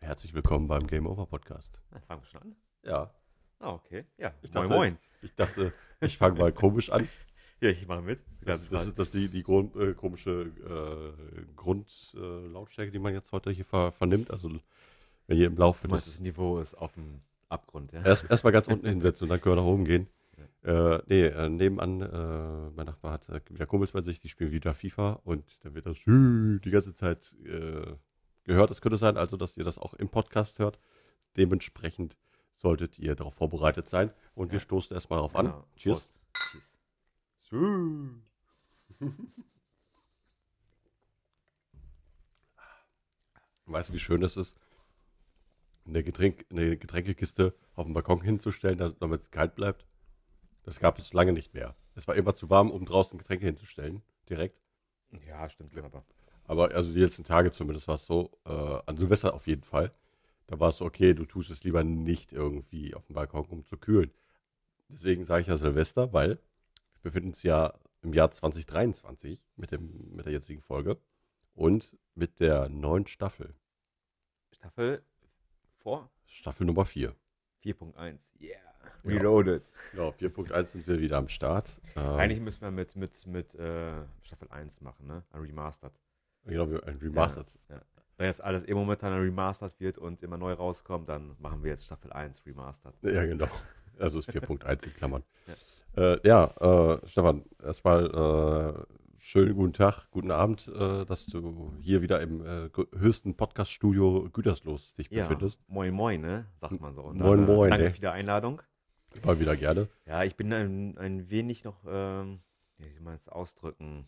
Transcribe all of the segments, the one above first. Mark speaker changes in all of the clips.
Speaker 1: Herzlich willkommen beim Game Over Podcast.
Speaker 2: Na, fangen wir schon an?
Speaker 1: Ja,
Speaker 2: Ah, okay. Ja,
Speaker 1: ich
Speaker 2: moin
Speaker 1: dachte,
Speaker 2: moin.
Speaker 1: Ich dachte, ich fange mal komisch an.
Speaker 2: Ja, ich mache mit.
Speaker 1: Das, das ist das die, die Grund, äh, komische äh, Grundlautstärke, äh, die man jetzt heute hier ver, vernimmt. Also wenn ihr im Laufe
Speaker 2: du meinst, das Niveau ist auf dem Abgrund, ja?
Speaker 1: erst erstmal ganz unten hinsetzen und dann können wir nach oben gehen. Äh, nee, äh, nebenan, äh, mein Nachbar hat äh, wieder Kumpels bei sich, die spielen wieder FIFA und dann wird das die ganze Zeit äh, gehört. Es könnte sein, also, dass ihr das auch im Podcast hört. Dementsprechend solltet ihr darauf vorbereitet sein. Und wir
Speaker 2: Ja.
Speaker 1: stoßen erstmal darauf an.
Speaker 2: Genau.
Speaker 1: Cheers.
Speaker 2: Prost. Cheers.
Speaker 1: Weißt du, wie schön es ist, eine, Getränk, eine Getränkekiste auf dem Balkon hinzustellen, da- damit es kalt bleibt? Das gab es lange nicht mehr. Es war immer zu warm, um draußen Getränke hinzustellen, direkt.
Speaker 2: Ja, stimmt schon, aber.
Speaker 1: Aber also die letzten Tage zumindest war es so, äh, an Silvester auf jeden Fall. Da war es so, okay, du tust es lieber nicht irgendwie auf dem Balkon, um zu kühlen. Deswegen sage ich ja Silvester, weil wir befinden uns ja im Jahr 2023 mit, dem, mit der jetzigen Folge und mit der neuen Staffel.
Speaker 2: Staffel vor
Speaker 1: Staffel Nummer 4.
Speaker 2: 4.1. Yeah.
Speaker 1: Ja.
Speaker 2: Reloaded.
Speaker 1: Genau, 4.1 sind wir wieder am Start. Ähm,
Speaker 2: Eigentlich müssen wir mit, mit, mit äh, Staffel 1 machen, ne? Ein Remastered.
Speaker 1: genau, ein Remastered.
Speaker 2: Ja. Da jetzt alles eh momentan remastered wird und immer neu rauskommt, dann machen wir jetzt Staffel 1 Remastered.
Speaker 1: Ja, genau. Also ist 4.1 in Klammern. Ja, äh, ja äh, Stefan, erstmal äh, schönen guten Tag, guten Abend, äh, dass du hier wieder im äh, höchsten Podcast-Studio Gütersloh dich
Speaker 2: Ja,
Speaker 1: befindest.
Speaker 2: moin moin, ne? Sagt man so. Und
Speaker 1: Moin,
Speaker 2: dann, äh,
Speaker 1: moin,
Speaker 2: Danke
Speaker 1: ey.
Speaker 2: für die Einladung.
Speaker 1: Immer wieder gerne.
Speaker 2: Ja, ich bin ein, ein wenig noch, ähm, wie soll man es ausdrücken?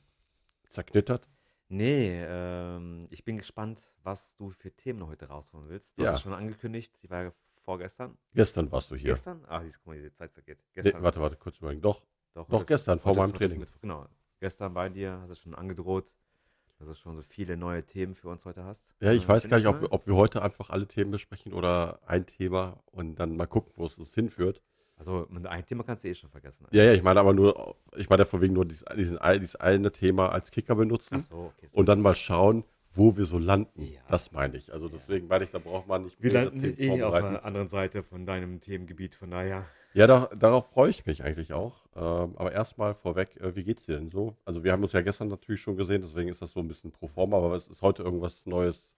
Speaker 1: Zerknittert.
Speaker 2: Nee, ähm, ich bin gespannt, was du für Themen heute rausholen willst. Du
Speaker 1: Ja.
Speaker 2: hast es schon angekündigt, die war ja vorgestern.
Speaker 1: Gestern warst du hier.
Speaker 2: Gestern? Ach, siehst, guck mal, die Zeit vergeht.
Speaker 1: Nee,
Speaker 2: Gestern.
Speaker 1: warte, warte, kurz überlegen. Doch,
Speaker 2: Doch,
Speaker 1: doch
Speaker 2: ist-
Speaker 1: gestern, vor meinem Training.
Speaker 2: Mittwoch, genau. Gestern bei dir hast du schon angedroht, dass du schon so viele neue Themen für uns heute hast.
Speaker 1: ja, ich
Speaker 2: Äh,
Speaker 1: weiß gar nicht, ob, ob wir heute einfach alle Themen besprechen oder ein Thema und dann mal gucken, wo es uns hinführt.
Speaker 2: Also, ein Thema kannst du eh schon vergessen.
Speaker 1: Ja, ja, ich meine aber nur, ich meine von wegen nur dieses, diesen, dieses eine Thema als Kicker benutzen.
Speaker 2: Ach so, okay. So.
Speaker 1: und dann mal schauen, wo wir so landen.
Speaker 2: Ja.
Speaker 1: Das meine ich. Also deswegen meine ich, da braucht man nicht
Speaker 2: wir
Speaker 1: mehrere
Speaker 2: landen
Speaker 1: Themen
Speaker 2: eh auf der anderen Seite von deinem Themengebiet, von daher.
Speaker 1: Ja, da, darauf freue ich mich eigentlich auch. Ähm, aber erstmal vorweg, äh, wie geht's dir denn so? Also wir haben uns ja gestern natürlich schon gesehen, deswegen ist das so ein bisschen pro forma, aber es ist heute irgendwas Neues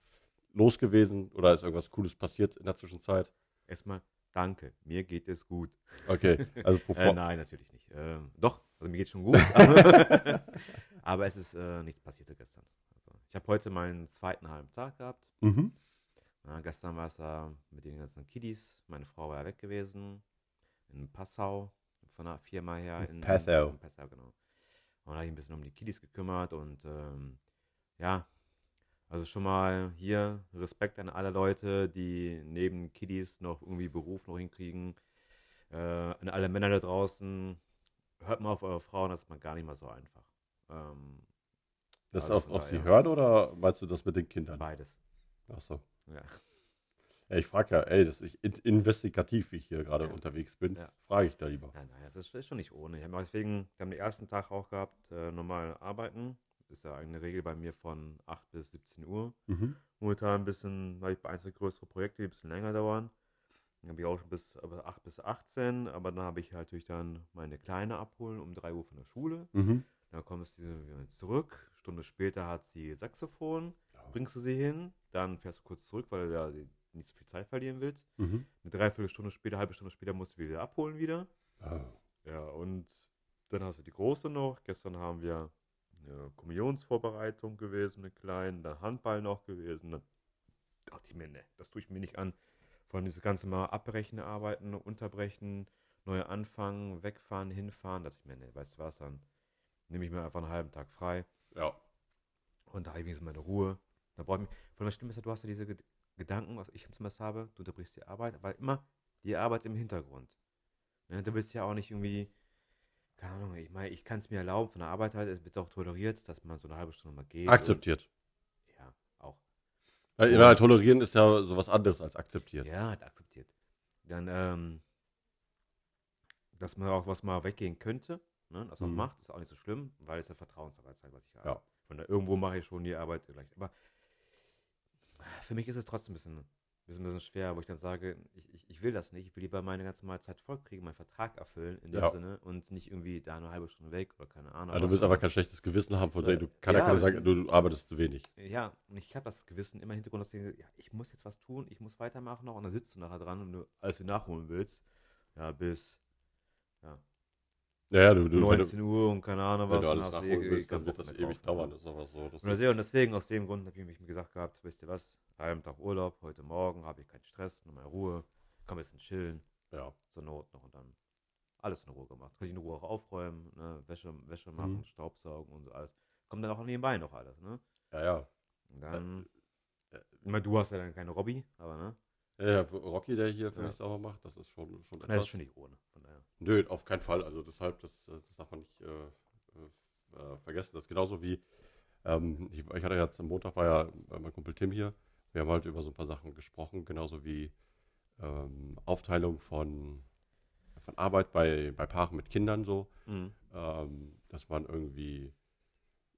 Speaker 1: los gewesen oder ist irgendwas Cooles passiert in der Zwischenzeit?
Speaker 2: Erstmal, danke, mir geht es gut.
Speaker 1: Okay, also
Speaker 2: Äh, nein, natürlich nicht. Ähm, doch, also mir geht schon gut. aber, aber es ist äh, nichts passiert gestern. Also, ich habe heute meinen zweiten halben Tag gehabt.
Speaker 1: mhm.
Speaker 2: Ja, gestern war es ja mit den ganzen Kiddies. Meine Frau war ja weg gewesen. In Passau. Von der Firma her. In,
Speaker 1: Passau.
Speaker 2: In Passau, genau. Und da habe ich ein bisschen um die Kiddies gekümmert. Und ähm, ja, also schon mal hier Respekt an alle Leute, die neben Kiddies noch irgendwie Beruf noch hinkriegen. Äh, an alle Männer da draußen. Hört mal auf eure Frauen, das ist mal gar nicht mal so einfach. Ähm,
Speaker 1: Das
Speaker 2: Also
Speaker 1: auf, auf sie
Speaker 2: daher.
Speaker 1: hören oder meinst du das mit den Kindern?
Speaker 2: beides.
Speaker 1: Achso.
Speaker 2: Ja.
Speaker 1: Ja, ich frage ja, ey, das ist in- investigativ, wie ich hier gerade
Speaker 2: Ja.
Speaker 1: unterwegs bin,
Speaker 2: Ja.
Speaker 1: frage ich da lieber.
Speaker 2: Ja, nein, das ist, ist schon nicht ohne. Ich habe deswegen, wir haben den ersten Tag auch gehabt, äh, normal arbeiten. Ist ja eine Regel bei mir von 8 bis 17 Uhr.
Speaker 1: Mhm.
Speaker 2: Momentan ein bisschen, weil ich bei einzelnen größere Projekte, die ein bisschen länger dauern. Dann habe ich auch schon bis aber 8 bis 18, aber dann habe ich halt natürlich dann meine Kleine abholen um 3 Uhr von der Schule.
Speaker 1: Mhm.
Speaker 2: Dann kommst du wieder zurück. Stunde später hat sie Saxophon. Bringst du sie hin, dann fährst du kurz zurück, weil du ja nicht so viel Zeit verlieren willst.
Speaker 1: Mhm.
Speaker 2: Eine Dreiviertelstunde später, halbe Stunde später musst du wieder abholen wieder.
Speaker 1: Ah.
Speaker 2: Ja, und dann hast du die große noch. Gestern haben wir eine Kommunionsvorbereitung gewesen, eine kleine, dann Handball noch gewesen. Dann dachte ich mir, ne, das tue ich mir nicht an. Vor allem dieses ganze Mal abbrechen, arbeiten, unterbrechen, neu anfangen, wegfahren, hinfahren. Da dachte ich mir, ne, weißt du was, dann nehme ich mir einfach einen halben Tag frei
Speaker 1: Ja.
Speaker 2: und da habe ich wenigstens meine Ruhe. Da brauche ich mich. Von der Stimme ist ja, du hast ja diese Ged- Gedanken, was ich zumindest habe, du unterbrichst die Arbeit, aber immer die Arbeit im Hintergrund. Ne, du willst ja auch nicht irgendwie, keine Ahnung, ich meine, ich kann es mir erlauben, von der Arbeit halt, es wird auch toleriert, dass man so eine halbe Stunde mal geht.
Speaker 1: Akzeptiert.
Speaker 2: Und, ja, auch. Und-
Speaker 1: ja, tolerieren ist ja sowas anderes als akzeptiert.
Speaker 2: Ja, halt akzeptiert. Dann, ähm, dass man auch was mal weggehen könnte, ne, dass man
Speaker 1: Mhm.
Speaker 2: macht, ist auch nicht so schlimm, weil es ja Vertrauensarbeit ist, was ich habe.
Speaker 1: Ja.
Speaker 2: Von da irgendwo mache ich schon die Arbeit gleich. Aber für mich ist es trotzdem ein bisschen, bisschen, bisschen schwer, wo ich dann sage, ich, ich, ich will das nicht. Ich will lieber meine ganze normale Zeit vollkriegen, meinen Vertrag erfüllen in dem
Speaker 1: Ja.
Speaker 2: Sinne und nicht irgendwie da eine halbe Stunde weg oder keine Ahnung.
Speaker 1: Also du willst aber kein schlechtes Gewissen haben, von
Speaker 2: Ja.
Speaker 1: dem du kann ja,
Speaker 2: Ja,
Speaker 1: keiner sagen, du, du arbeitest zu wenig.
Speaker 2: Ja, und ich habe das Gewissen immer im Hintergrund, dass ich ja, ich muss jetzt was tun, ich muss weitermachen noch und dann sitzt du nachher dran und du alles wieder nachholen willst. Ja, bis
Speaker 1: Ja, ja, du, du, wenn du,
Speaker 2: 19 Uhr und keine Ahnung
Speaker 1: wenn
Speaker 2: was.
Speaker 1: du alles nachholen
Speaker 2: eh
Speaker 1: willst, dann wird das ewig
Speaker 2: drauf,
Speaker 1: dauern. Das ist aber so. Das
Speaker 2: Und
Speaker 1: ist,
Speaker 2: deswegen- und deswegen, aus dem Grund habe ich mich gesagt gehabt, wisst ihr was, halben Tag Urlaub, heute Morgen habe ich keinen Stress, nur mal Ruhe, kann ein bisschen chillen,
Speaker 1: ja.
Speaker 2: zur Not noch und dann alles in Ruhe gemacht. Kann ich in Ruhe auch aufräumen, ne? Wäsche, Wäsche machen,
Speaker 1: Mhm.
Speaker 2: Staubsaugen und so alles. Kommt dann auch nebenbei noch alles, ne?
Speaker 1: ja, ja.
Speaker 2: Und dann,
Speaker 1: äh,
Speaker 2: ich meine, du hast ja dann keine Robby, aber ne?
Speaker 1: Ja, Rocky, der hier für
Speaker 2: Ja.
Speaker 1: mich sauber macht, das ist schon, schon
Speaker 2: Das ist schon nicht ohne, von daher.
Speaker 1: Nö, auf keinen Fall. Also deshalb, das, äh, das darf man nicht äh, äh, äh, vergessen. Das ist genauso wie, ähm, ich, ich hatte jetzt am Montag war ja äh, mein Kumpel Tim hier. Wir haben halt über so ein paar Sachen gesprochen, genauso wie ähm, Aufteilung von, von Arbeit bei, bei Paaren mit Kindern so.
Speaker 2: Mhm.
Speaker 1: Ähm, dass man irgendwie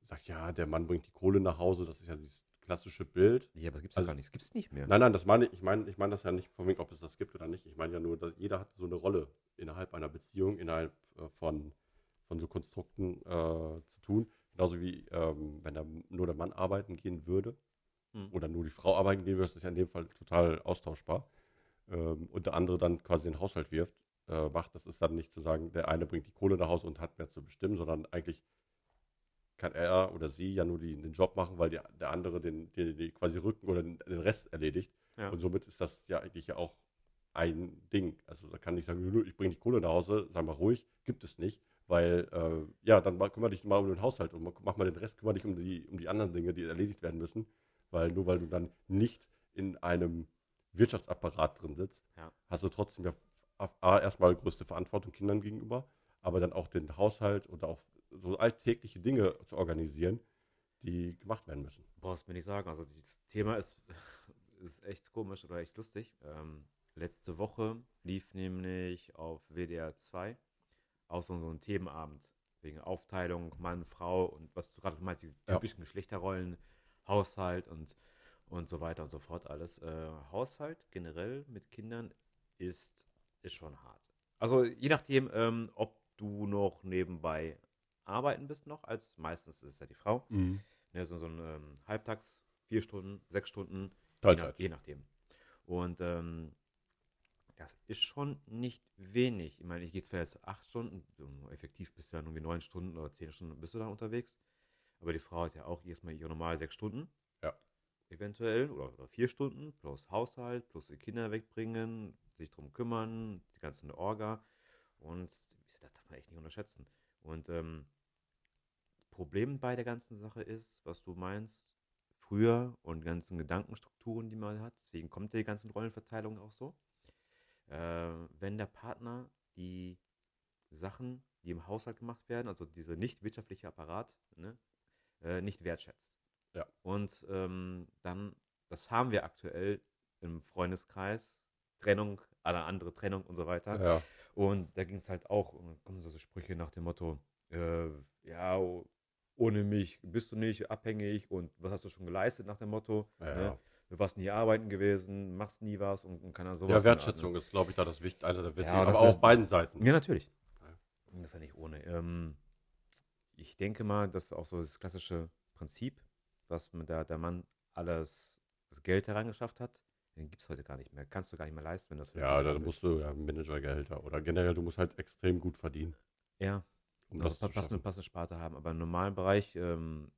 Speaker 1: sagt, ja, der Mann bringt die Kohle nach Hause, das ist ja dieses klassische Bild.
Speaker 2: Ja, aber das gibt's
Speaker 1: Also-
Speaker 2: doch gar nicht. Das gibt's nicht mehr.
Speaker 1: Nein, nein, das meine ich, ich meine, ich meine das ja nicht von wegen, ob es das gibt oder nicht. Ich meine ja nur, dass jeder hat so eine Rolle innerhalb einer Beziehung, innerhalb äh, von, von so Konstrukten äh, zu tun. Genauso wie ähm, wenn da nur der Mann arbeiten gehen würde
Speaker 2: Mhm.
Speaker 1: oder nur die Frau arbeiten gehen würde, ist ja in dem Fall total austauschbar. Ähm, und der andere dann quasi den Haushalt wirft, äh, macht. Das ist dann nicht zu sagen, der eine bringt die Kohle nach Hause und hat mehr zu bestimmen, sondern eigentlich kann er oder sie ja nur die, den Job machen, weil die, der andere den, den, den quasi Rücken oder den, den Rest erledigt.
Speaker 2: Ja.
Speaker 1: Und somit ist das ja eigentlich ja auch ein Ding. Also da kann ich sagen, ich bringe die Kohle nach Hause, sei mal ruhig, gibt es nicht. Weil, äh, ja, dann mal, kümmere dich mal um den Haushalt und mach mal den Rest, kümmere dich um die, um die anderen Dinge, die erledigt werden müssen. Weil nur weil du dann nicht in einem Wirtschaftsapparat drin sitzt,
Speaker 2: Ja.
Speaker 1: hast du trotzdem ja A, erstmal größte Verantwortung Kindern gegenüber, aber dann auch den Haushalt und auch so alltägliche Dinge zu organisieren, die gemacht werden müssen.
Speaker 2: Brauchst mir nicht sagen. Also das Thema ist, ist echt komisch oder echt lustig. Ähm, letzte Woche lief nämlich auf WDR 2 auch so, so ein Themenabend wegen Aufteilung Mann, Frau und was du gerade meinst, die
Speaker 1: Ja.
Speaker 2: typischen Geschlechterrollen, Haushalt und, und so weiter und so fort alles. Äh, Haushalt generell mit Kindern ist, ist schon hart. Also je nachdem, ähm, ob du noch nebenbei arbeiten bist noch, als meistens ist es ja die Frau. Ne, so, so ein ähm, Halbtags, vier Stunden, sechs Stunden, je, nach, je nachdem. Und ähm, das ist schon nicht wenig. Ich meine, ich gehe zwar jetzt acht Stunden, effektiv bist du dann irgendwie neun Stunden oder zehn Stunden bist du dann unterwegs. Aber die Frau hat ja auch erstmal ihre normale sechs Stunden.
Speaker 1: Ja.
Speaker 2: Eventuell, oder, oder vier Stunden, plus Haushalt, plus die Kinder wegbringen, sich drum kümmern, die ganze Orga. Und das darf man echt nicht unterschätzen. Und ähm, Problem bei der ganzen Sache ist, was du meinst, früher und ganzen Gedankenstrukturen, die man hat, deswegen kommt die ganzen Rollenverteilung auch so. Äh, wenn der Partner die Sachen, die im Haushalt gemacht werden, also dieser nicht wirtschaftliche Apparat, ne, äh, nicht wertschätzt.
Speaker 1: Ja.
Speaker 2: Und ähm, dann, das haben wir aktuell im Freundeskreis, Trennung, eine andere Trennung und so weiter.
Speaker 1: Ja.
Speaker 2: Und da ging es halt auch, und kommen so Sprüche nach dem Motto, äh, ja, ohne mich bist du nicht abhängig und was hast du schon geleistet nach dem Motto,
Speaker 1: Ja,
Speaker 2: ne? du warst nie arbeiten gewesen, machst nie was und, und kann dann sowas.
Speaker 1: ja,
Speaker 2: Art,
Speaker 1: Wertschätzung ist, glaube ich, da das Wichtigste, einer der Wichtigsten,
Speaker 2: Ja,
Speaker 1: aber auf beiden Seiten.
Speaker 2: Ne? Ja, natürlich.
Speaker 1: Ja.
Speaker 2: Das ist ja nicht ohne. Ähm, ich denke mal, dass auch so das klassische Prinzip, was mit der, Mann alles das Geld herangeschafft hat, den gibt es heute gar nicht mehr. Kannst du gar nicht mehr leisten, wenn das
Speaker 1: Ja,
Speaker 2: ist.
Speaker 1: musst du ja Managergehälter oder generell, du musst halt extrem gut verdienen,
Speaker 2: Ja,
Speaker 1: um
Speaker 2: also
Speaker 1: das
Speaker 2: pa-
Speaker 1: zu
Speaker 2: passende, passende Sparte haben. Aber im normalen Bereich, ähm,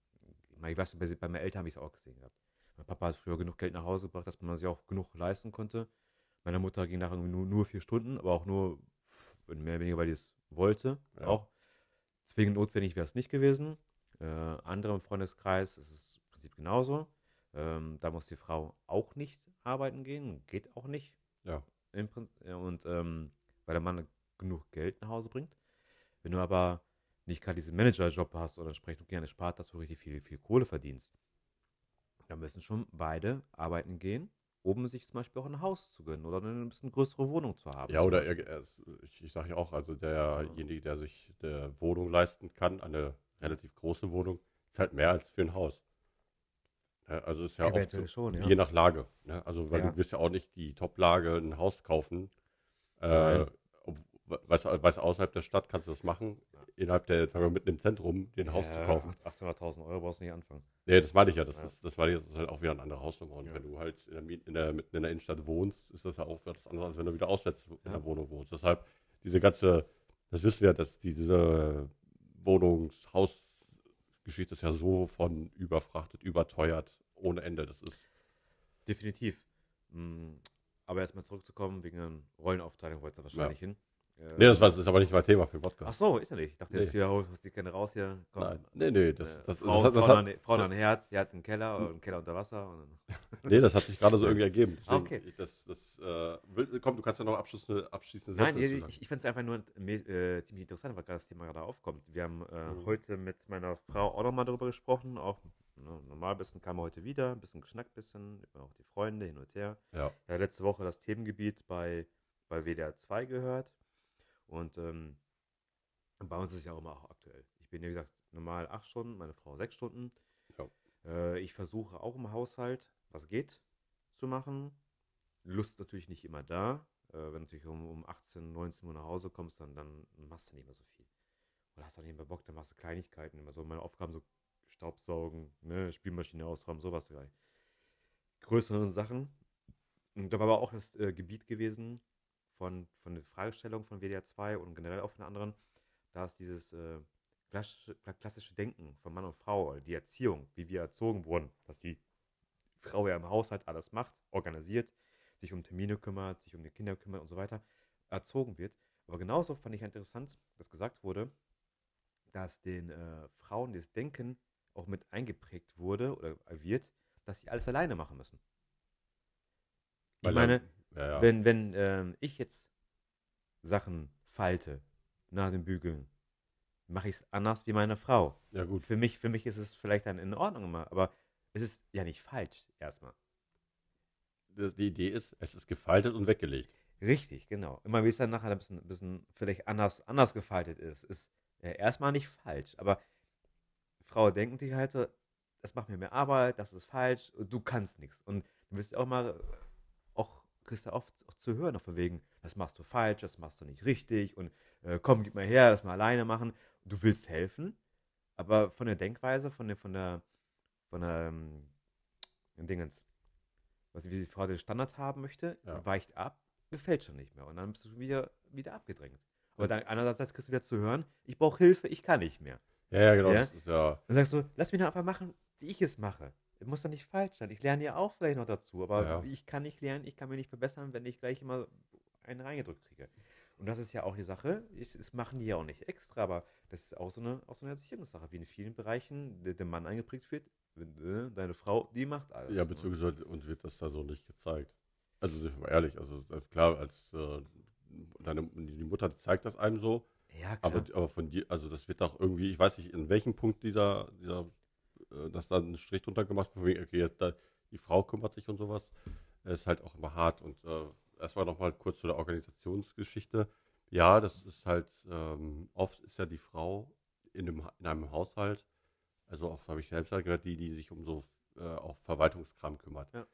Speaker 2: ich weiß, bei, bei meinen Eltern habe ich es auch gesehen gehabt. Mein Papa hat früher genug Geld nach Hause gebracht, dass man sich auch genug leisten konnte. Meine Mutter ging nachher nur, nur vier Stunden, aber auch nur mehr oder weniger, weil die es wollte.
Speaker 1: Ja.
Speaker 2: Auch zwingend notwendig wäre es nicht gewesen. Äh, andere im Freundeskreis ist es im Prinzip genauso. Ähm, da muss die Frau auch nicht arbeiten gehen, geht auch nicht.
Speaker 1: Ja.
Speaker 2: Ja, und ähm, weil der Mann genug Geld nach Hause bringt. Wenn du aber nicht gerade diesen Managerjob hast oder entsprechend gerne spart, dass du richtig viel, viel Kohle verdienst, dann müssen schon beide arbeiten gehen, um sich zum Beispiel auch ein Haus zu gönnen oder eine bisschen größere Wohnung zu haben.
Speaker 1: Ja, oder er, ich, ich sage ja auch, also derjenige, der sich eine Wohnung leisten kann, eine relativ große Wohnung, halt mehr als für ein Haus. Ja, also ist ja oft so,
Speaker 2: Eventuell schon, ja.
Speaker 1: je nach Lage. Ne? Also weil
Speaker 2: Ja.
Speaker 1: du wirst ja auch nicht die Top-Lage ein Haus kaufen. Äh, Weißt, du, außerhalb der Stadt kannst du das machen, innerhalb der, sagen wir, mitten im Zentrum, den Haus zu
Speaker 2: Ja,
Speaker 1: kaufen.
Speaker 2: 800.000 Euro brauchst du nicht anfangen.
Speaker 1: Nee, das meine ich ja. Das,
Speaker 2: Ja.
Speaker 1: ist, das, meine ich, das ist halt auch wieder eine andere Hausnummer. Und
Speaker 2: Ja.
Speaker 1: wenn du halt in der, in der, mitten in der Innenstadt wohnst, ist das ja auch was anderes, als wenn du wieder auswärts in
Speaker 2: Ja.
Speaker 1: der Wohnung wohnst. Deshalb, diese ganze, das wissen wir, dass diese Wohnungs-Haus-Geschichte ist ja so von überfrachtet, überteuert, ohne Ende. Das ist,
Speaker 2: Definitiv. Mm, Aber erstmal zurückzukommen, wegen der Rollenaufteilung wollte es wahrscheinlich hin.
Speaker 1: Nee, das, war, das ist aber nicht mein Thema für den
Speaker 2: Ach
Speaker 1: Podcast.
Speaker 2: so, ist ja nicht. Ich dachte
Speaker 1: Nee.
Speaker 2: jetzt hier, oh, die gerne raus hier. Komm.
Speaker 1: Nein, nee, nee, das,
Speaker 2: Äh,
Speaker 1: das,
Speaker 2: Frauen,
Speaker 1: das, das,
Speaker 2: Frauen,
Speaker 1: hat,
Speaker 2: an, Frauen an Herd, Herd im Keller oder einen Keller unter Wasser. Und
Speaker 1: nee, das hat sich gerade so irgendwie ergeben. Deswegen,
Speaker 2: Okay.
Speaker 1: Das, das, äh, komm, du kannst ja noch abschließende, abschließende
Speaker 2: Nein,
Speaker 1: Sätze sagen.
Speaker 2: ich, ich finde es einfach nur äh, ziemlich interessant, weil gerade das Thema gerade aufkommt. Wir haben äh,
Speaker 1: Mhm.
Speaker 2: heute mit meiner Frau auch nochmal darüber gesprochen. Auch ne, normal ein bisschen kam er heute wieder, ein bisschen geschnackt, bisschen, über auch die Freunde hin und her.
Speaker 1: Ja.
Speaker 2: Ja, letzte Woche das Themengebiet bei, bei WDR 2 gehört. Und ähm, bei uns ist es ja auch immer auch aktuell. Ich bin, wie gesagt, normal acht Stunden, meine Frau sechs Stunden.
Speaker 1: Ja.
Speaker 2: Äh, ich versuche auch im Haushalt, was geht, zu machen. Lust natürlich nicht immer da. Äh, wenn du natürlich um, um 18, 19 Uhr nach Hause kommst, dann, dann machst du nicht mehr so viel. Oder hast auch nicht mehr Bock, dann machst du Kleinigkeiten. Immer so meine Aufgaben, so Staubsaugen, ne, Spielmaschine ausräumen, sowas gleich. Größere Sachen. Und da war aber auch das äh, Gebiet gewesen von, von der Fragestellung von WDR 2 und generell auch von anderen, da ist dieses äh, klassische, klassische Denken von Mann und Frau, die Erziehung, wie wir erzogen wurden, dass die Frau ja im Haushalt alles macht, organisiert, sich um Termine kümmert, sich um die Kinder kümmert und so weiter, erzogen wird. Aber genauso fand ich interessant, dass gesagt wurde, dass den äh, Frauen das Denken auch mit eingeprägt wurde oder wird, dass sie alles alleine machen müssen. Ich
Speaker 1: Weil
Speaker 2: meine,
Speaker 1: ja, ja.
Speaker 2: wenn, wenn ähm, ich jetzt Sachen falte nach dem Bügeln, mache ich es anders wie meine Frau.
Speaker 1: ja, gut.
Speaker 2: Für mich, für mich ist es vielleicht dann in Ordnung immer, aber es ist ja nicht falsch erstmal.
Speaker 1: Die Idee ist, es ist gefaltet und weggelegt.
Speaker 2: Richtig, genau. Immer wie es dann nachher ein bisschen, bisschen vielleicht anders, anders gefaltet ist, ist äh, erstmal nicht falsch. Aber Frau denken sich halt so, das macht mir mehr Arbeit, das ist falsch, du kannst nichts. Und du wirst auch mal, kriegst du oft auch zu hören, auch von wegen, das machst du falsch, das machst du nicht richtig und äh, komm, gib mal her, das mal alleine machen. Du willst helfen, aber von der Denkweise, von der, von der, von der, ähm, Dingens, was, wie die Frau den Standard haben möchte,
Speaker 1: Ja.
Speaker 2: weicht ab, gefällt schon nicht mehr. Und dann bist du wieder, wieder abgedrängt. Aber dann einerseits kriegst du wieder zu hören, ich brauche Hilfe, ich kann nicht mehr.
Speaker 1: Ja, ja, genau.
Speaker 2: Ja?
Speaker 1: Das ist ja,
Speaker 2: Dann sagst du, lass mich doch einfach machen, wie ich es mache. Muss doch nicht falsch sein. Ich lerne ja auch vielleicht noch dazu, aber
Speaker 1: Ja.
Speaker 2: ich kann nicht lernen, ich kann mich nicht verbessern, wenn ich gleich immer einen reingedrückt kriege. Und das ist ja auch die Sache, ich, das machen die ja auch nicht extra, aber das ist auch so eine, auch so eine Erziehungssache, wie in vielen Bereichen der, der Mann eingeprägt wird, äh, deine Frau, die macht alles.
Speaker 1: ja,
Speaker 2: ne?
Speaker 1: beziehungsweise uns wird das da so nicht gezeigt. Also sind wir mal ehrlich, also äh, klar, als äh, deine, die Mutter zeigt das einem so,
Speaker 2: Ja, klar.
Speaker 1: aber, aber von dir, also das wird doch irgendwie, ich weiß nicht, in welchem Punkt dieser, dieser dass da ein Strich drunter gemacht wird, okay, jetzt da, die Frau kümmert sich und sowas, äh, ist halt auch immer hart. Und äh, erstmal nochmal kurz zu der Organisationsgeschichte. Ja, das ist halt, ähm, oft ist ja die Frau in einem, in einem Haushalt, also auch habe ich selbst halt gehört, die, die sich um so äh, auch Verwaltungskram kümmert.
Speaker 2: Ja.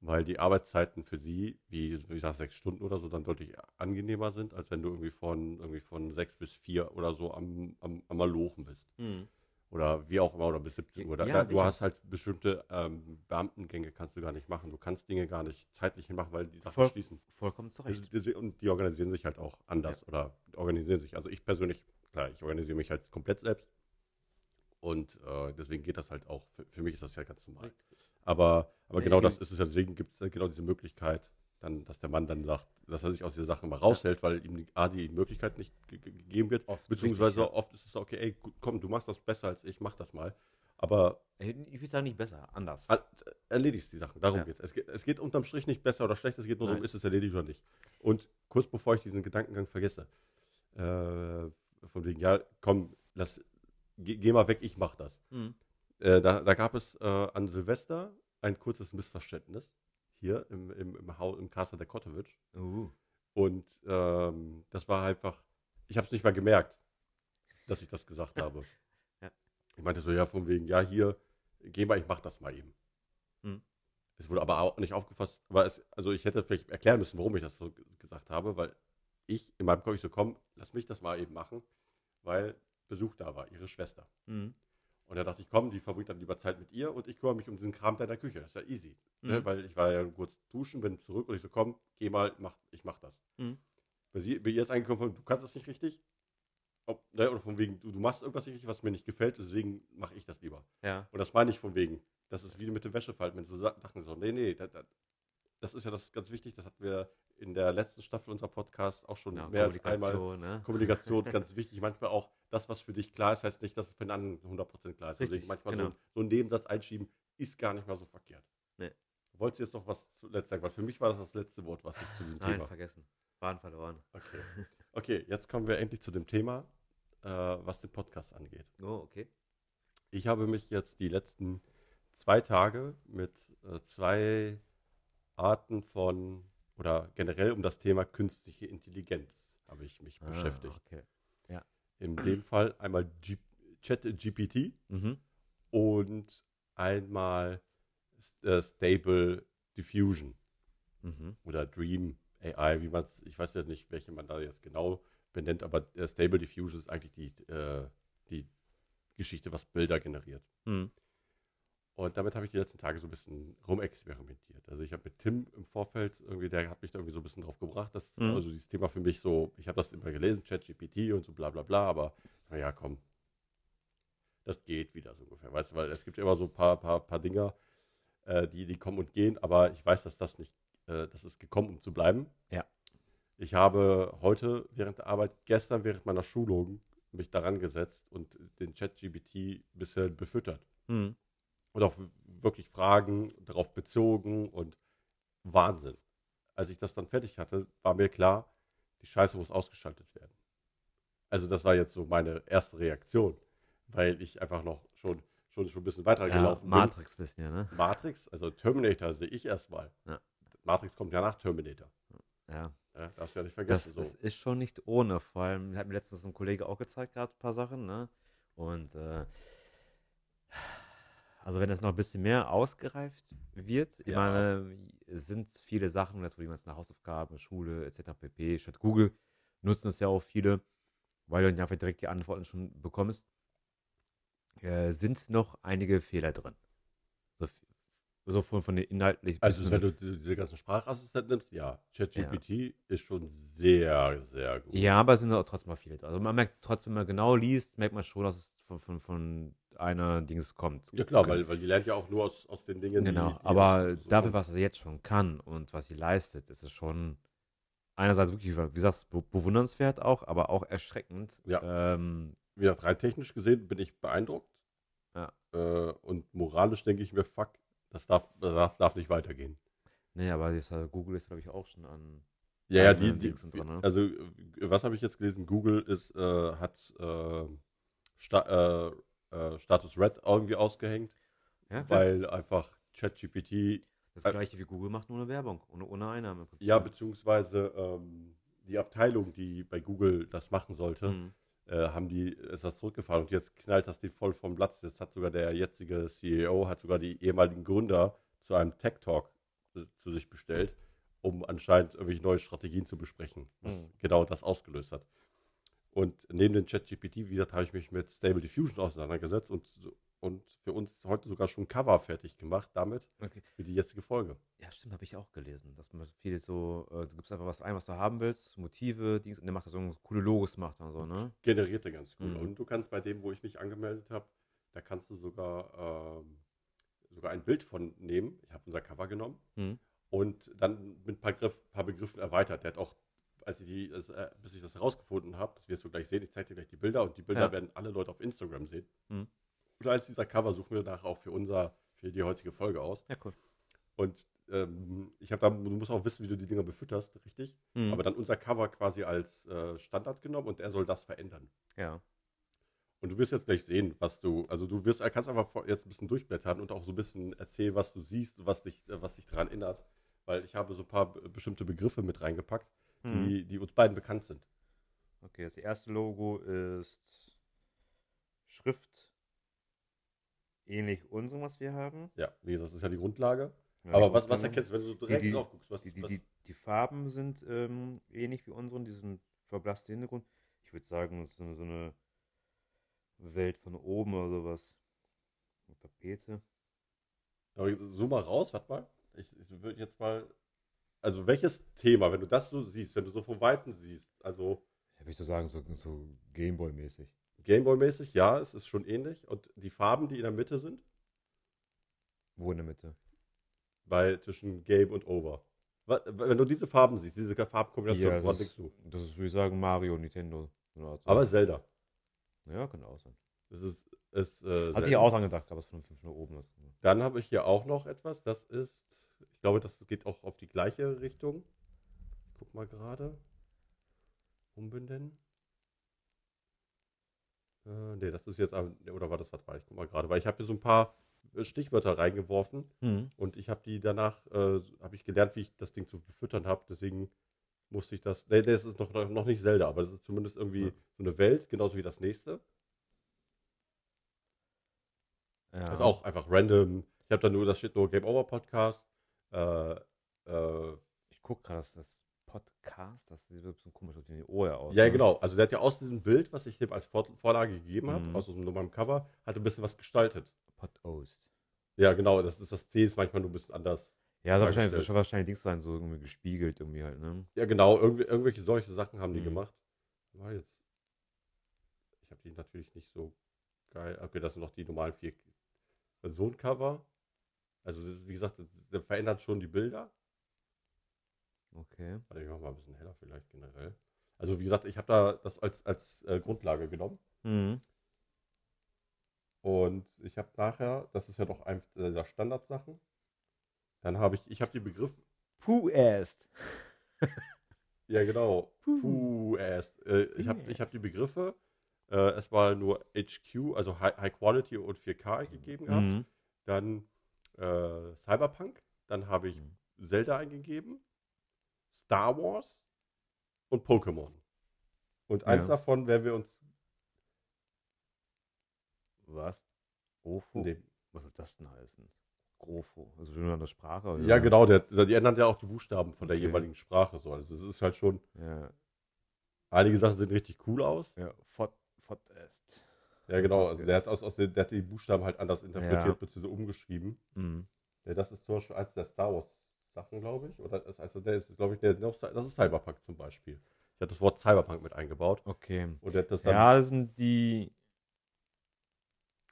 Speaker 1: Weil die Arbeitszeiten für sie, wie, wie gesagt, sechs Stunden oder so, dann deutlich angenehmer sind, als wenn du irgendwie von, irgendwie von sechs bis vier oder so am, am, am Malochen bist.
Speaker 2: Mhm.
Speaker 1: Oder wie auch immer, oder bis 17 Uhr. Da,
Speaker 2: Ja,
Speaker 1: du hast halt bestimmte ähm, Beamtengänge kannst du gar nicht machen. Du kannst Dinge gar nicht zeitlich machen, weil die Sachen
Speaker 2: Voll-
Speaker 1: schließen.
Speaker 2: Vollkommen zurecht.
Speaker 1: Also, die- und die organisieren sich halt auch anders oder organisieren sich. Also ich persönlich, klar, ich organisiere mich halt komplett selbst. Und äh, deswegen geht das halt auch. Für, für mich ist das ja ganz normal. Aber, aber
Speaker 2: Ja,
Speaker 1: genau das ist es ja. Deswegen gibt es genau diese Möglichkeit, dann, dass der Mann dann sagt, dass er sich aus dieser Sache mal raushält, weil ihm die, A, die Möglichkeit nicht ge- ge- gegeben wird.
Speaker 2: Oft,
Speaker 1: beziehungsweise
Speaker 2: richtig, ja.
Speaker 1: oft ist es okay, ey, komm, du machst das besser als ich, mach das mal. Aber
Speaker 2: Ich würde sagen, nicht besser, anders.
Speaker 1: er- erledigst die Sachen. Darum
Speaker 2: Ja.
Speaker 1: geht's. Es geht. Es geht unterm Strich nicht besser oder schlechter, es geht nur darum,
Speaker 2: Nein.
Speaker 1: ist es erledigt oder nicht. Und kurz bevor ich diesen Gedankengang vergesse, äh, von wegen, ja, komm, lass, geh, geh mal weg, ich mach das.
Speaker 2: Mhm.
Speaker 1: Äh, da, da gab es äh, an Silvester ein kurzes Missverständnis hier im, im, im, Haus, im Castle der Kotowitsch.
Speaker 2: Uh.
Speaker 1: Und ähm, das war einfach, ich habe es nicht mal gemerkt, dass ich das gesagt habe.
Speaker 2: Ja.
Speaker 1: Ich meinte so, ja, von wegen, ja, hier, geh mal, ich mach das mal eben.
Speaker 2: Hm.
Speaker 1: Es wurde aber auch nicht aufgefasst, aber es, also ich hätte vielleicht erklären müssen, warum ich das so gesagt habe, weil ich in meinem Kopf ich so, komm, lass mich das mal eben machen, weil Besuch da war, ihre Schwester.
Speaker 2: Mhm.
Speaker 1: Und da dachte ich, komm, die verbringt dann lieber Zeit mit ihr und ich kümmere mich um diesen Kram da in der Küche. Das ist ja easy. Ne?
Speaker 2: Mhm.
Speaker 1: Weil ich war ja kurz duschen, bin zurück und ich so, komm, geh mal, mach, ich mach das.
Speaker 2: Mhm.
Speaker 1: Bei, sie, bei ihr ist eingekommen, du kannst das nicht richtig. Ob, ne? Oder von wegen, du, du machst irgendwas nicht richtig, was mir nicht gefällt, deswegen mache ich das lieber.
Speaker 2: Ja.
Speaker 1: Und das meine ich von wegen. Das ist wie mit dem Wäschefalten, wenn so Sa- Sachen so, nee, nee, das, das, ist ja das ganz wichtig, das hatten wir in der letzten Staffel unserer Podcast auch schon
Speaker 2: ja
Speaker 1: mehr als einmal.
Speaker 2: Ne?
Speaker 1: Kommunikation ganz wichtig. Manchmal auch das, was für dich klar ist, heißt nicht, dass es für den anderen 100% klar ist.
Speaker 2: Richtig,
Speaker 1: Deswegen manchmal
Speaker 2: genau.
Speaker 1: so, so einen Nebensatz einschieben, ist gar nicht mal so verkehrt.
Speaker 2: Nee.
Speaker 1: Wolltest du jetzt noch was zuletzt sagen? Weil für mich war das das letzte Wort, was ich zu diesem
Speaker 2: Nein,
Speaker 1: Thema.
Speaker 2: vergessen. Waren verloren.
Speaker 1: Okay. okay, jetzt kommen wir endlich zu dem Thema, äh, was den Podcast angeht.
Speaker 2: Oh, okay.
Speaker 1: Ich habe mich jetzt die letzten zwei Tage mit äh, zwei Arten von oder generell um das Thema künstliche Intelligenz habe ich mich beschäftigt.
Speaker 2: Ah, okay.
Speaker 1: In dem Fall einmal G ChatGPT
Speaker 2: Mhm.
Speaker 1: und einmal äh, Stable Diffusion
Speaker 2: Mhm.
Speaker 1: oder Dream AI, wie man es, ich weiß ja nicht, welche man da jetzt genau benennt, aber äh, Stable Diffusion ist eigentlich die, äh, die Geschichte, was Bilder generiert.
Speaker 2: Mhm.
Speaker 1: Und damit habe ich die letzten Tage so ein bisschen rumexperimentiert. Also ich habe mit Tim im Vorfeld irgendwie, der hat mich da irgendwie so ein bisschen drauf gebracht, dass
Speaker 2: Mhm.
Speaker 1: also dieses Thema für mich so, ich habe das immer gelesen, ChatGPT und so bla bla bla, aber naja, komm, das geht wieder so ungefähr, weißt du, weil es gibt immer so ein paar, paar, paar Dinger, äh, die, die kommen und gehen, aber ich weiß, dass das nicht, äh, das ist gekommen, um zu bleiben.
Speaker 2: Ja.
Speaker 1: Ich habe heute während der Arbeit, gestern während meiner Schulung, mich daran gesetzt und den ChatGPT ein bisschen befüttert
Speaker 2: Mhm.
Speaker 1: Und auch wirklich Fragen darauf bezogen und Wahnsinn. Als ich das dann fertig hatte, war mir klar, die Scheiße muss ausgeschaltet werden. Also das war jetzt so meine erste Reaktion, weil ich einfach noch schon, schon, schon ein bisschen weiter
Speaker 2: Ja,
Speaker 1: gelaufen
Speaker 2: Matrix bisschen, ja, ne?
Speaker 1: bin. Matrix, also Terminator sehe ich erstmal.
Speaker 2: Ja.
Speaker 1: Matrix kommt ja nach Terminator.
Speaker 2: Ja.
Speaker 1: Ja, darfst du ja nicht
Speaker 2: Das,
Speaker 1: vergessen.
Speaker 2: das
Speaker 1: so.
Speaker 2: ist schon nicht ohne. Vor allem hat mir letztens ein Kollege auch gezeigt gehabt, ein paar Sachen, ne? Und äh, also wenn das noch ein bisschen mehr ausgereift wird, ich
Speaker 1: Ja.
Speaker 2: meine, es sind viele Sachen, jetzt wo die ganzen Hausaufgaben, Schule etc. pp. Statt Google nutzen es ja auch viele, weil du dann einfach direkt die Antworten schon bekommst. Äh, sind noch einige Fehler drin. So, so von, von den inhaltlichen.
Speaker 1: Also wenn du die- diese ganzen Sprachassistenten nimmst, ja, ChatGPT ist schon sehr, sehr gut.
Speaker 2: Ja, aber es sind auch trotzdem mal viele. Also man merkt trotzdem, wenn man genau liest, merkt man schon, dass es von, von, von einer Dings kommt.
Speaker 1: Ja klar, weil, weil die lernt ja auch nur aus, aus den Dingen,
Speaker 2: Genau,
Speaker 1: die, die
Speaker 2: aber
Speaker 1: so-
Speaker 2: dafür, was er jetzt schon kann und was sie leistet, ist es schon einerseits wirklich, wie gesagt, be bewundernswert auch, aber auch erschreckend.
Speaker 1: Ja.
Speaker 2: Ähm,
Speaker 1: Wie gesagt, rein technisch gesehen bin ich beeindruckt.
Speaker 2: Ja.
Speaker 1: Äh, und moralisch denke ich mir, fuck, das darf, das darf, darf nicht weitergehen.
Speaker 2: nee, aber das, äh, Google ist, glaube ich, auch schon an.
Speaker 1: Ja, ja, die, die
Speaker 2: dran, ne?
Speaker 1: also äh, was habe ich jetzt gelesen? Google ist, äh, hat äh, Sta äh, äh, Status Red irgendwie ausgehängt,
Speaker 2: Ja,
Speaker 1: weil einfach ChatGPT
Speaker 2: das gleiche wie Google macht, nur eine Werbung, ohne, ohne Einnahme. im Prinzip.
Speaker 1: Ja, beziehungsweise ähm, die Abteilung, die bei Google das machen sollte,
Speaker 2: Mhm.
Speaker 1: äh, haben die, ist das zurückgefahren und jetzt knallt das die voll vom Platz. Jetzt hat sogar der jetzige CEO, hat sogar die ehemaligen Gründer zu einem Tech Talk äh, zu sich bestellt, um anscheinend irgendwelche neue Strategien zu besprechen, was
Speaker 2: Mhm.
Speaker 1: genau das ausgelöst hat. Und neben den ChatGPT, wie gesagt, habe ich mich mit Stable Diffusion auseinandergesetzt und, und für uns heute sogar schon ein Cover fertig gemacht damit
Speaker 2: Okay.
Speaker 1: für die jetzige Folge.
Speaker 2: Ja, stimmt, habe ich auch gelesen. Dass man viele so, äh, du gibst einfach was ein, was du haben willst, Motive, Dings, und der macht da so coole Logos, macht dann so, ne?
Speaker 1: generiert er ganz cool.
Speaker 2: Mhm.
Speaker 1: Und du kannst bei dem, wo ich mich angemeldet habe, da kannst du sogar, ähm, sogar ein Bild von nehmen. Ich habe unser Cover genommen
Speaker 2: Mhm.
Speaker 1: und dann mit ein paar, Griff, paar Begriffen erweitert. Der hat auch, als ich die, das, äh, bis ich das herausgefunden habe, das wirst du gleich sehen, ich zeige dir gleich die Bilder und die Bilder
Speaker 2: Ja.
Speaker 1: werden alle Leute auf Instagram sehen.
Speaker 2: Mhm.
Speaker 1: Und als dieser Cover suchen wir nachher auch für unser, für die heutige Folge aus.
Speaker 2: Ja, cool.
Speaker 1: Und ähm, ich habe da, du musst auch wissen, wie du die Dinger befütterst, richtig?
Speaker 2: Mhm.
Speaker 1: Aber dann unser Cover quasi als äh, Standard genommen und er soll das verändern.
Speaker 2: ja.
Speaker 1: Und du wirst jetzt gleich sehen, was du, also du wirst, kannst einfach jetzt ein bisschen durchblättern und auch so ein bisschen erzählen, was du siehst, was dich, äh, was dich daran erinnert. Weil ich habe so ein paar be- bestimmte Begriffe mit reingepackt,
Speaker 2: Mhm.
Speaker 1: die, die uns beiden bekannt sind.
Speaker 2: Okay, das erste Logo ist Schrift ähnlich unserem, was wir haben.
Speaker 1: Ja, wie gesagt, das ist ja die Grundlage.
Speaker 2: Ja,
Speaker 1: Aber was, was erkennst du, wenn du so direkt
Speaker 2: die-
Speaker 1: drauf guckst? Was,
Speaker 2: Die, die,
Speaker 1: was,
Speaker 2: die, Farben sind ähm, ähnlich wie unseren, diesen verblassten Hintergrund. Ich würde sagen, so eine, so eine Welt von oben oder sowas. Eine Tapete.
Speaker 1: Aber zoom mal raus, warte mal. Ich, ich würde jetzt mal. Also, welches Thema, wenn du das so siehst, wenn du so von Weitem siehst, also
Speaker 2: Ja, würde ich so sagen, so, so Gameboy-mäßig.
Speaker 1: Gameboy-mäßig, ja, es ist schon ähnlich. Und die Farben, die in der Mitte sind,
Speaker 2: Wo in der Mitte?
Speaker 1: bei zwischen Game und Over. Wenn du diese Farben siehst, diese Farbkombination,
Speaker 2: Ja, das,
Speaker 1: denkst du?
Speaker 2: das ist, würde ich sagen, Mario, Nintendo. so.
Speaker 1: Aber Zelda.
Speaker 2: ja, könnte auch sein.
Speaker 1: Das ist. ist äh,
Speaker 2: Hatte ich auch dran gedacht, aber es von, von, von oben ist.
Speaker 1: Dann habe ich hier auch noch etwas, das ist. Ich glaube, das geht auch auf die gleiche Richtung. Ich guck mal gerade. Umbenennen. Äh, nee, das ist jetzt. Oder war das was war? Ich guck mal gerade, weil ich habe hier so ein paar äh, Stichwörter reingeworfen
Speaker 2: Mhm.
Speaker 1: und ich habe die danach, äh, habe ich gelernt, wie ich das Ding zu befüttern habe. Deswegen musste ich das. Nee, das ist noch, noch nicht Zelda, aber das ist zumindest irgendwie
Speaker 2: Ja.
Speaker 1: so eine Welt, genauso wie das nächste.
Speaker 2: Ja.
Speaker 1: Das ist auch einfach random. Ich habe da nur, das steht nur Game Over Podcast. Äh, äh,
Speaker 2: Ich gucke gerade, das, das Podcast, das sieht so ein bisschen komisch aus die Ohr aus.
Speaker 1: ja,
Speaker 2: ne?
Speaker 1: genau. Also der hat ja aus diesem Bild, was ich dem als Vor Vorlage gegeben habe,
Speaker 2: Mhm.
Speaker 1: aus so einem Cover, hat ein bisschen was gestaltet.
Speaker 2: Podost.
Speaker 1: Ja, genau. Das ist das C ist manchmal nur ein bisschen anders.
Speaker 2: Ja, soll wahrscheinlich, soll wahrscheinlich Dings sein, so irgendwie gespiegelt irgendwie halt, ne?
Speaker 1: Ja, genau. Irgendwie, irgendwelche solche Sachen haben die
Speaker 2: Mhm.
Speaker 1: gemacht. War jetzt. Ich habe die natürlich nicht so geil. Okay, das sind noch die normalen vier. So ein Cover. Also, wie gesagt, das- der verändert schon die Bilder.
Speaker 2: Okay.
Speaker 1: Warte, ich mach mal ein bisschen heller vielleicht generell. Also wie gesagt, ich habe da das als, als äh, Grundlage genommen.
Speaker 2: Mhm.
Speaker 1: Und ich habe nachher, das ist ja doch eins der Standardsachen, dann habe ich, ich habe die Begriff,
Speaker 2: Puh erst.
Speaker 1: ja genau,
Speaker 2: Puh.
Speaker 1: puh, erst. Äh, ich habe ich hab die Begriffe äh, erstmal nur HQ, also High, High Quality und 4K eingegeben gehabt.
Speaker 2: Mhm.
Speaker 1: Dann äh, Cyberpunk, dann habe ich
Speaker 2: Mhm.
Speaker 1: Zelda eingegeben, Star Wars und Pokémon. Und eins
Speaker 2: Ja.
Speaker 1: davon werden wir uns
Speaker 2: Was? Ofo?
Speaker 1: nehmen.
Speaker 2: Was soll das denn heißen? Grofo. Also schon eine Sprache? Oder?
Speaker 1: Ja, genau, der, die ändern ja auch die Buchstaben von der
Speaker 2: Okay.
Speaker 1: jeweiligen Sprache. So. Also es ist halt schon,
Speaker 2: Ja,
Speaker 1: einige Sachen sehen richtig cool aus.
Speaker 2: ja. Fot, Fot est.
Speaker 1: Ja, genau, also der hat, aus, aus den, der hat die Buchstaben halt anders interpretiert
Speaker 2: Ja.
Speaker 1: bzw. umgeschrieben.
Speaker 2: Mhm.
Speaker 1: Ja, das ist zum Beispiel eins der Star Wars Sachen, glaube ich. Oder das heißt, der ist, glaube ich, der, noch- das ist Cyberpunk zum Beispiel. Ich habe das Wort Cyberpunk mit eingebaut.
Speaker 2: Okay.
Speaker 1: Und das dann,
Speaker 2: Ja, das sind die.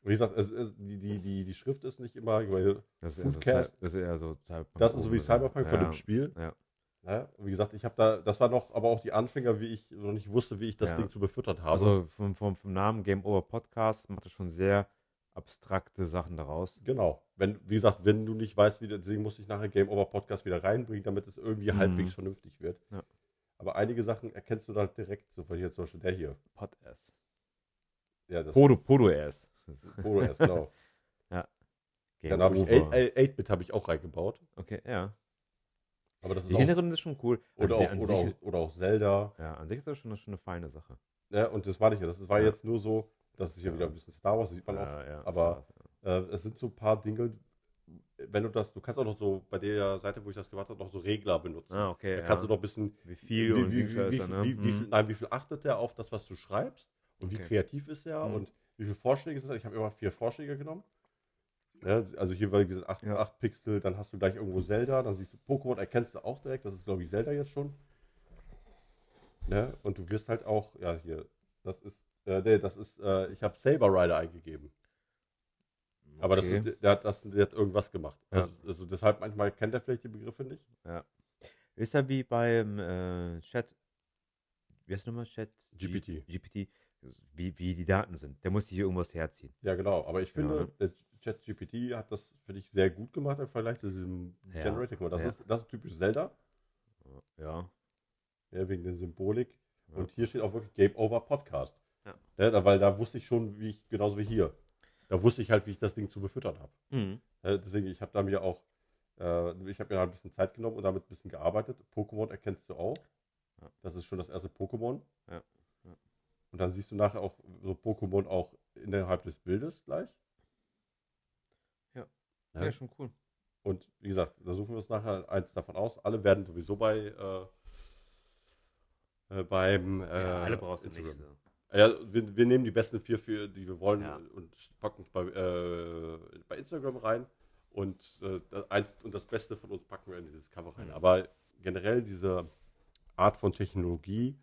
Speaker 1: wie gesagt, es, es, die, die, die, die Schrift ist nicht immer, weil
Speaker 2: Das ist, eher so, das ist eher so Cyberpunk.
Speaker 1: das ist so wie Cyberpunk von
Speaker 2: ja.
Speaker 1: dem Spiel.
Speaker 2: Ja.
Speaker 1: Ja, und wie gesagt, ich habe da, das war noch, aber auch die Anfänger, wie ich noch nicht wusste, wie ich das
Speaker 2: Ja.
Speaker 1: Ding zu befüttern habe.
Speaker 2: Also vom, vom, vom Namen Game Over Podcast macht es schon sehr abstrakte Sachen daraus.
Speaker 1: Genau. Wenn, wie gesagt, wenn du nicht weißt, wie, deswegen muss ich nachher Game Over Podcast wieder reinbringen, damit es irgendwie
Speaker 2: Mhm.
Speaker 1: halbwegs vernünftig wird.
Speaker 2: Ja.
Speaker 1: Aber einige Sachen erkennst du da direkt, so von hier zum Beispiel der hier.
Speaker 2: Pod S.
Speaker 1: Ja, das
Speaker 2: Podo, Podo S.
Speaker 1: Polo erst, genau.
Speaker 2: Game
Speaker 1: Dann habe ich
Speaker 2: Over.
Speaker 1: 8- 8-Bit habe ich auch reingebaut.
Speaker 2: Okay, ja.
Speaker 1: Aber das ist
Speaker 2: Die
Speaker 1: auch,
Speaker 2: ist schon cool.
Speaker 1: oder, auch, oder,
Speaker 2: sich,
Speaker 1: auch, oder auch Zelda.
Speaker 2: Ja, an sich ist das schon, schon eine feine Sache.
Speaker 1: Ja, und das war nicht, das war
Speaker 2: Ja.
Speaker 1: jetzt nur so, das ist hier
Speaker 2: Ja.
Speaker 1: wieder ein bisschen Star Wars, das sieht man auch.
Speaker 2: Ja, ja,
Speaker 1: aber-
Speaker 2: Star-
Speaker 1: Äh, es sind so ein paar Dinge, wenn du das, du kannst auch noch so bei der Seite, wo ich das gemacht habe, noch so Regler benutzen.
Speaker 2: Ah, okay.
Speaker 1: da
Speaker 2: ja.
Speaker 1: kannst du noch ein bisschen
Speaker 2: wie viel und
Speaker 1: wie,
Speaker 2: Dings
Speaker 1: wie,
Speaker 2: da
Speaker 1: wie,
Speaker 2: da,
Speaker 1: viel-
Speaker 2: ne?
Speaker 1: wie, wie, viel, nein, wie viel achtet er auf das, was du schreibst und wie
Speaker 2: Okay.
Speaker 1: kreativ ist er
Speaker 2: Mhm.
Speaker 1: und wie viele Vorschläge sind das? Ich habe immer vier Vorschläge genommen. Ja, also hier war diese 8,
Speaker 2: Ja.
Speaker 1: Pixel, dann hast du gleich irgendwo Zelda, dann siehst du Pokémon, erkennst du auch direkt, das ist glaube ich Zelda jetzt schon. Ne? Und du wirst halt auch, ja hier, das ist, äh, nee, das ist, äh, ich habe Saber Rider eingegeben. Aber das
Speaker 2: Okay.
Speaker 1: ist, der hat, das, der hat irgendwas gemacht.
Speaker 2: Ja.
Speaker 1: Also, also deshalb manchmal kennt er vielleicht die Begriffe nicht.
Speaker 2: Ist ja wie beim äh, Chat. Wie heißt nochmal Chat?
Speaker 1: GPT.
Speaker 2: GPT. Wie, wie die Daten sind. Der muss sich hier irgendwas herziehen.
Speaker 1: Ja, genau. Aber ich finde,
Speaker 2: Ja.
Speaker 1: der ChatGPT hat das, finde ich, sehr gut gemacht im Vergleich zu diesem
Speaker 2: Ja.
Speaker 1: Mal, Das,
Speaker 2: Ja.
Speaker 1: ist, das ist typisch Zelda,
Speaker 2: Ja.
Speaker 1: ja, wegen der Symbolik.
Speaker 2: Ja.
Speaker 1: Und hier steht auch wirklich Game Over Podcast.
Speaker 2: Ja.
Speaker 1: Weil da wusste ich schon, wie ich, genauso wie hier. Da wusste ich halt, wie ich das Ding zu befüttern habe.
Speaker 2: Mhm.
Speaker 1: Deswegen, ich habe da mir auch, äh, ich habe mir da ein bisschen Zeit genommen und damit ein bisschen gearbeitet. Pokémon erkennst du auch.
Speaker 2: Ja.
Speaker 1: Das ist schon das erste Pokémon.
Speaker 2: Ja. Ja.
Speaker 1: Und dann siehst du nachher auch so Pokémon auch innerhalb des Bildes gleich. Ja.
Speaker 2: Ja, schon cool.
Speaker 1: Und wie gesagt, da suchen wir uns nachher eins davon aus. Alle werden sowieso bei äh, äh, beim äh,
Speaker 2: ja, alle brauchst du nicht.
Speaker 1: Instagram.
Speaker 2: So.
Speaker 1: Ja, wir, wir nehmen die besten vier, für, die wir wollen
Speaker 2: Ja.
Speaker 1: und packen es bei, äh, bei Instagram rein. Und, äh, das eins, und das Beste von uns packen wir in dieses Cover rein.
Speaker 2: Mhm.
Speaker 1: Aber generell diese Art von Technologie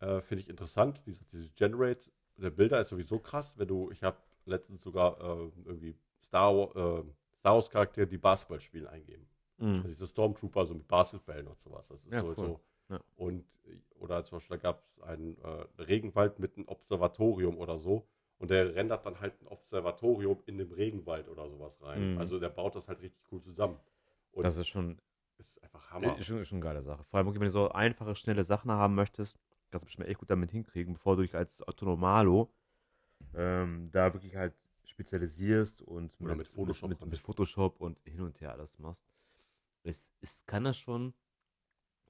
Speaker 1: äh, finde ich interessant. Wie gesagt, diese Generate der Bilder ist sowieso krass. Wenn du, ich habe letztens sogar äh, irgendwie Star, äh, Star Wars Charaktere, die Basketball spielen, eingeben.
Speaker 2: Mhm.
Speaker 1: Also diese Stormtrooper so mit Basketballen und sowas. Das ist
Speaker 2: Ja,
Speaker 1: so,
Speaker 2: cool.
Speaker 1: so.
Speaker 2: Ja.
Speaker 1: Und oder zum Beispiel da gab es einen äh, Regenwald mit einem Observatorium oder so. Und der rendert dann halt ein Observatorium in dem Regenwald oder sowas rein.
Speaker 2: Mhm.
Speaker 1: Also der baut das halt richtig cool zusammen. Und
Speaker 2: Das ist schon,
Speaker 1: ist einfach Hammer.
Speaker 2: äh, schon, schon eine geile Sache. Vor allem, wenn du so einfache, schnelle Sachen haben möchtest, kannst du bestimmt echt gut damit hinkriegen, bevor du dich als Autonomalo ähm, da wirklich halt spezialisierst und
Speaker 1: Oder mit Photoshop
Speaker 2: mit, mit. Photoshop und hin und her alles machst. Es, es kann das schon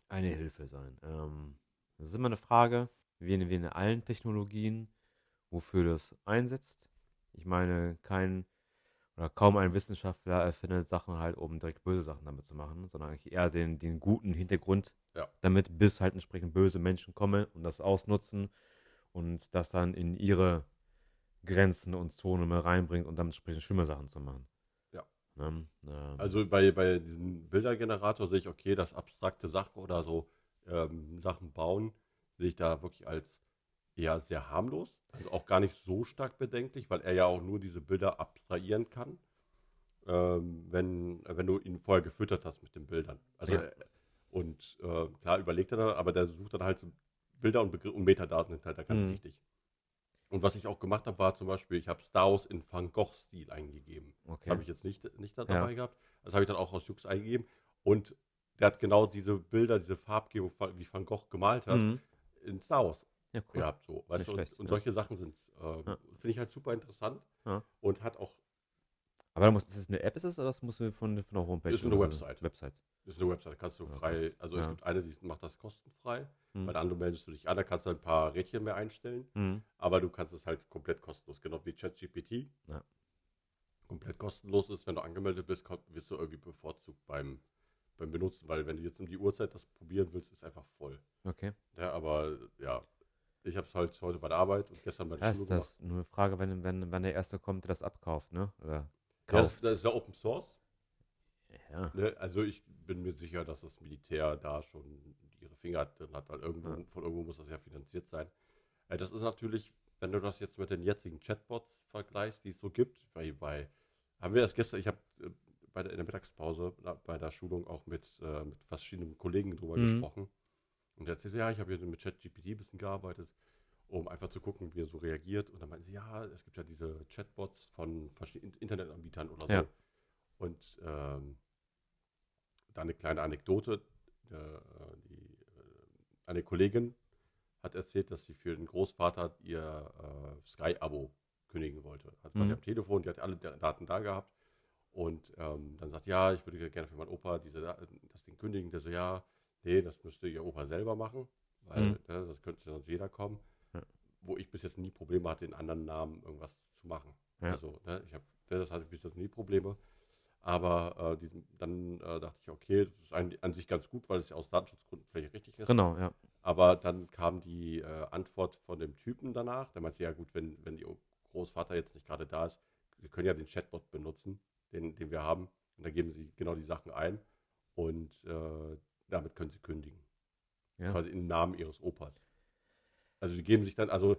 Speaker 2: eine Hilfe sein. Ähm, das ist immer eine Frage, wie in, wie in allen Technologien, wofür du das einsetzt. Ich meine, kein oder kaum ein Wissenschaftler erfindet Sachen halt, um direkt böse Sachen damit zu machen, sondern eigentlich eher den, den guten Hintergrund
Speaker 1: Ja.
Speaker 2: damit, bis halt entsprechend böse Menschen kommen und das ausnutzen und das dann in ihre Grenzen und Zonen mehr reinbringt und damit entsprechend schlimme Sachen zu machen.
Speaker 1: Ja.
Speaker 2: Ne? Ähm,
Speaker 1: Also bei, bei diesem Bildergenerator sehe ich, okay, das abstrakte Sachen oder so ähm, Sachen bauen, sehe ich da wirklich als eher sehr harmlos. Also auch gar nicht so stark bedenklich, weil er ja auch nur diese Bilder abstrahieren kann, ähm, wenn, wenn du ihn vorher gefüttert hast mit den Bildern. Also
Speaker 2: Ja.
Speaker 1: äh, und äh, klar überlegt er dann, aber der sucht dann halt so Bilder und, Begr und Metadaten sind halt da ganz
Speaker 2: Mhm.
Speaker 1: wichtig. Und was ich auch gemacht habe, war zum Beispiel, ich habe Star Wars in Van Gogh-Stil eingegeben.
Speaker 2: okay.
Speaker 1: Habe ich jetzt nicht, nicht da
Speaker 2: Ja.
Speaker 1: dabei gehabt. Das habe ich dann auch aus Jux eingegeben. Und der hat genau diese Bilder, diese Farbgebung, wie Van Gogh gemalt hat,
Speaker 2: Mhm.
Speaker 1: in Star Wars
Speaker 2: Ja, cool.
Speaker 1: gehabt. So, weißt du?
Speaker 2: schlecht,
Speaker 1: und, und
Speaker 2: ja.
Speaker 1: solche Sachen sind ähm,
Speaker 2: Ja.
Speaker 1: Finde ich halt super interessant.
Speaker 2: Ja.
Speaker 1: Und hat auch,
Speaker 2: Aber da muss, ist es eine App, ist es, oder das muss von, von der Homepage?
Speaker 1: Ist eine? Website.
Speaker 2: Website.
Speaker 1: ist eine Website, kannst du frei, also es gibt eine, die macht das kostenfrei.
Speaker 2: Mhm.
Speaker 1: Bei der anderen meldest du dich an, da kannst du ein paar Rädchen mehr einstellen.
Speaker 2: Mhm.
Speaker 1: Aber du kannst es halt komplett kostenlos, genau wie ChatGPT. Komplett kostenlos ist, wenn du angemeldet bist, wirst du irgendwie bevorzugt beim, beim Benutzen, weil wenn du jetzt um die Uhrzeit das probieren willst, ist einfach voll.
Speaker 2: Okay.
Speaker 1: Ja, aber ja, ich habe es halt heute bei der Arbeit und gestern bei der
Speaker 2: Ja, ist
Speaker 1: Schule
Speaker 2: das nur eine Frage, wenn, wenn, wenn der Erste kommt, der das abkauft, ne? Oder
Speaker 1: gemacht. Ja, das,
Speaker 2: kauft.
Speaker 1: das ist ja Open Source.
Speaker 2: ja.
Speaker 1: Ne? Also ich bin mir sicher, dass das Militär da schon ihre Finger drin hat, weil irgendwo,
Speaker 2: Ja.
Speaker 1: von irgendwo muss das ja finanziert sein. Äh, das ist natürlich, wenn du das jetzt mit den jetzigen Chatbots vergleichst, die es so gibt, bei, bei haben wir das gestern, ich habe äh, bei der, in der Mittagspause na, bei der Schulung auch mit, äh, mit verschiedenen Kollegen drüber
Speaker 2: Mhm.
Speaker 1: gesprochen. Und er erzählte, ja, ich habe hier mit ChatGPT ein bisschen gearbeitet, um einfach zu gucken, wie er so reagiert. Und dann meinten sie, ja, es gibt ja diese Chatbots von verschiedenen Internetanbietern oder so.
Speaker 2: Ja.
Speaker 1: Und ähm, da eine kleine Anekdote. Äh, die, äh, eine Kollegin hat erzählt, dass sie für den Großvater ihr äh, Sky-Abo kündigen wollte. Hat quasi
Speaker 2: Mhm.
Speaker 1: am Telefon, die hat alle Da- Daten da gehabt. Und ähm, dann sagt, ja, ich würde gerne für meinen Opa diese, Da- das Ding kündigen. Der so, ja, nee, das müsste ihr Opa selber machen, weil
Speaker 2: Mhm.
Speaker 1: ne, das könnte sonst jeder kommen.
Speaker 2: Ja.
Speaker 1: Wo ich bis jetzt nie Probleme hatte, in anderen Namen irgendwas zu machen.
Speaker 2: Ja.
Speaker 1: Also, ne, ich habe, das hatte ich bis jetzt nie Probleme. Aber äh, diesen, dann äh, dachte ich, okay, das ist ein, an sich ganz gut, weil es ja aus Datenschutzgründen vielleicht richtig ist.
Speaker 2: Genau, ja.
Speaker 1: Aber dann kam die äh, Antwort von dem Typen danach. Der meinte, ja gut, wenn, wenn ihr Großvater jetzt nicht gerade da ist, wir können ja den Chatbot benutzen, den, den wir haben. Und da geben sie genau die Sachen ein und äh, damit können sie kündigen.
Speaker 2: Ja.
Speaker 1: Quasi im Namen ihres Opas. Also sie geben sich dann, also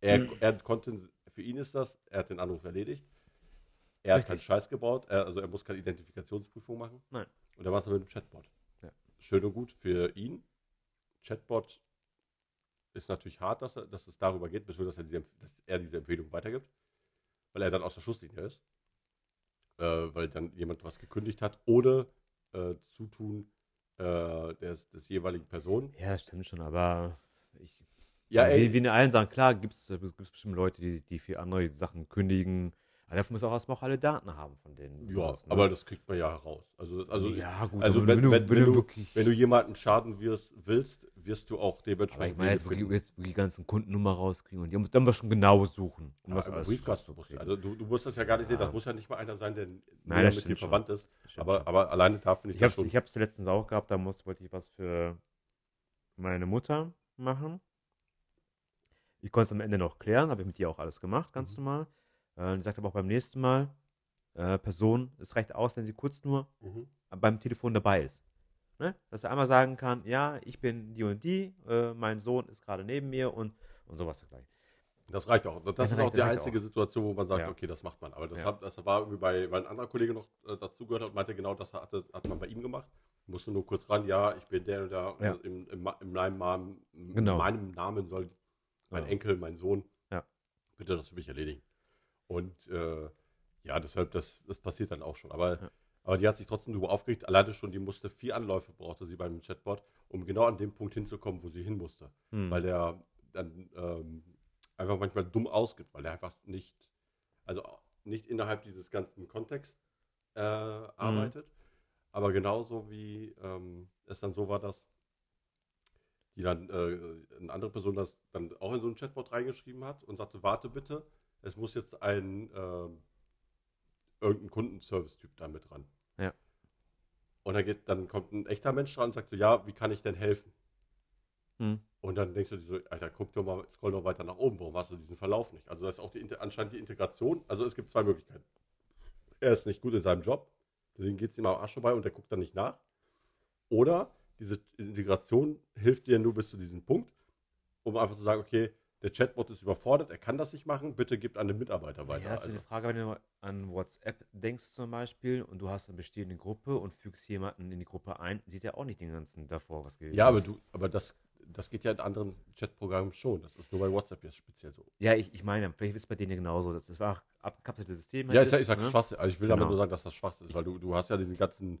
Speaker 1: er, er konnte, für ihn ist das, er hat den Anruf erledigt. Er hat
Speaker 2: Richtig.
Speaker 1: keinen Scheiß gebaut, er, also er muss keine Identifikationsprüfung machen.
Speaker 2: Nein.
Speaker 1: Und er macht es mit dem Chatbot.
Speaker 2: Ja.
Speaker 1: Schön und gut für ihn. Chatbot ist natürlich hart, dass, er, dass es darüber geht, bis wir, dass, er diese, dass er diese Empfehlung weitergibt, weil er dann aus der Schusslinie ist. Äh, weil dann jemand was gekündigt hat, ohne äh, Zutun äh, des, des jeweiligen Person.
Speaker 2: Ja, stimmt schon, aber ich,
Speaker 1: Ja,
Speaker 2: wie,
Speaker 1: ey,
Speaker 2: wie in allen Sachen, klar, gibt es bestimmt Leute, die, die für andere Sachen kündigen. Aber dafür muss auch erstmal auch alle Daten haben von denen.
Speaker 1: ja,
Speaker 2: sowas, ne?
Speaker 1: aber das kriegt man ja heraus. Also, also,
Speaker 2: ja, gut,
Speaker 1: also
Speaker 2: aber
Speaker 1: wenn, wenn, wenn, du,
Speaker 2: wirklich.
Speaker 1: wenn du jemanden schaden wirst, willst, wirst du auch
Speaker 2: Aber
Speaker 1: dementsprechend.
Speaker 2: ich meine, jetzt,
Speaker 1: finden.
Speaker 2: jetzt, wo die ganzen Kundennummer rauskriegen und die muss dann mal schon genau suchen. Um
Speaker 1: Ja,
Speaker 2: was
Speaker 1: Briefkasten du. Also du, du musst das ja gar nicht sehen,
Speaker 2: Ja.
Speaker 1: das muss ja nicht mal einer sein, der
Speaker 2: das
Speaker 1: mit dir
Speaker 2: schon.
Speaker 1: verwandt ist. Aber, aber alleine da finde ich,
Speaker 2: Ich
Speaker 1: das schon.
Speaker 2: ich hab's letztens auch gehabt, da muss, wollte ich was für meine Mutter machen. Ich konnte es am Ende noch klären, habe ich mit ihr auch alles gemacht, ganz
Speaker 1: Mhm.
Speaker 2: normal. Äh, die sagt aber auch beim nächsten Mal, äh, Person, es reicht aus, wenn sie kurz nur
Speaker 1: Mhm.
Speaker 2: beim Telefon dabei ist. Ne? Dass er einmal sagen kann, ja, ich bin die und die, äh, mein Sohn ist gerade neben mir und, und sowas dergleichen.
Speaker 1: Das reicht auch. Das,
Speaker 2: Das
Speaker 1: ist auch die einzige
Speaker 2: auch.
Speaker 1: Situation, wo man sagt,
Speaker 2: Ja.
Speaker 1: okay, das macht man. Aber das,
Speaker 2: Ja.
Speaker 1: hat, das war irgendwie bei, weil ein anderer Kollege noch äh, dazugehört hat und meinte, genau das hatte, hat man bei ihm gemacht. Musste nur kurz ran, ja, ich bin der und der,
Speaker 2: Ja.
Speaker 1: und im, im, in meinem Namen, in
Speaker 2: Genau.
Speaker 1: meinem Namen soll mein. Enkel, mein Sohn, bitte das für mich erledigen. Und äh, ja, deshalb, das, das passiert dann auch schon. Aber, aber die hat sich trotzdem darüber aufgeregt. Alleine schon, die musste vier Anläufe, brauchte sie beim Chatbot, um genau an dem Punkt hinzukommen, wo sie hin musste.
Speaker 2: Hm.
Speaker 1: Weil der dann ähm, einfach manchmal dumm ausgibt, weil der einfach nicht, also nicht innerhalb dieses ganzen Kontexts äh, arbeitet. Aber genauso wie ähm, es dann so war, dass die dann äh, eine andere Person das dann auch in so ein Chatbot reingeschrieben hat und sagte, warte bitte, es muss jetzt ein ähm, irgendein Kundenservice-Typ da mit dran.
Speaker 2: Ja.
Speaker 1: Und dann geht, dann kommt ein echter Mensch dran und sagt so, ja, wie kann ich denn helfen?
Speaker 2: Hm.
Speaker 1: Und dann denkst du dir so, Alter, guck doch mal, scroll doch weiter nach oben, warum hast du diesen Verlauf nicht? Also das ist auch die, anscheinend die Integration. Also es gibt zwei Möglichkeiten. Er ist nicht gut in seinem Job, deswegen geht es ihm am Arsch vorbei und er guckt dann nicht nach. Oder diese Integration hilft dir nur bis zu diesem Punkt, um einfach zu sagen, okay, der Chatbot ist überfordert, er kann das nicht machen, bitte gibt an den Mitarbeiter weiter.
Speaker 2: Ja, das ist
Speaker 1: Also,
Speaker 2: eine Frage, wenn du an WhatsApp denkst zum Beispiel und du hast eine bestehende Gruppe und fügst jemanden in die Gruppe ein, sieht er auch nicht den ganzen davor, was gewesen
Speaker 1: ja, aber,
Speaker 2: ist.
Speaker 1: du, aber das, das geht ja in anderen Chatprogrammen schon. Das ist nur bei WhatsApp jetzt speziell so.
Speaker 2: Ja, ich, ich meine, vielleicht ist es bei denen ja genauso. Das, das war auch abgekapselte System.
Speaker 1: Ja,
Speaker 2: halt
Speaker 1: ich sag, ich sag
Speaker 2: ne?
Speaker 1: Schwachsinn. Also ich will damit
Speaker 2: Genau.
Speaker 1: nur sagen, dass das Schwachsinn ist, weil du, du hast ja diesen ganzen.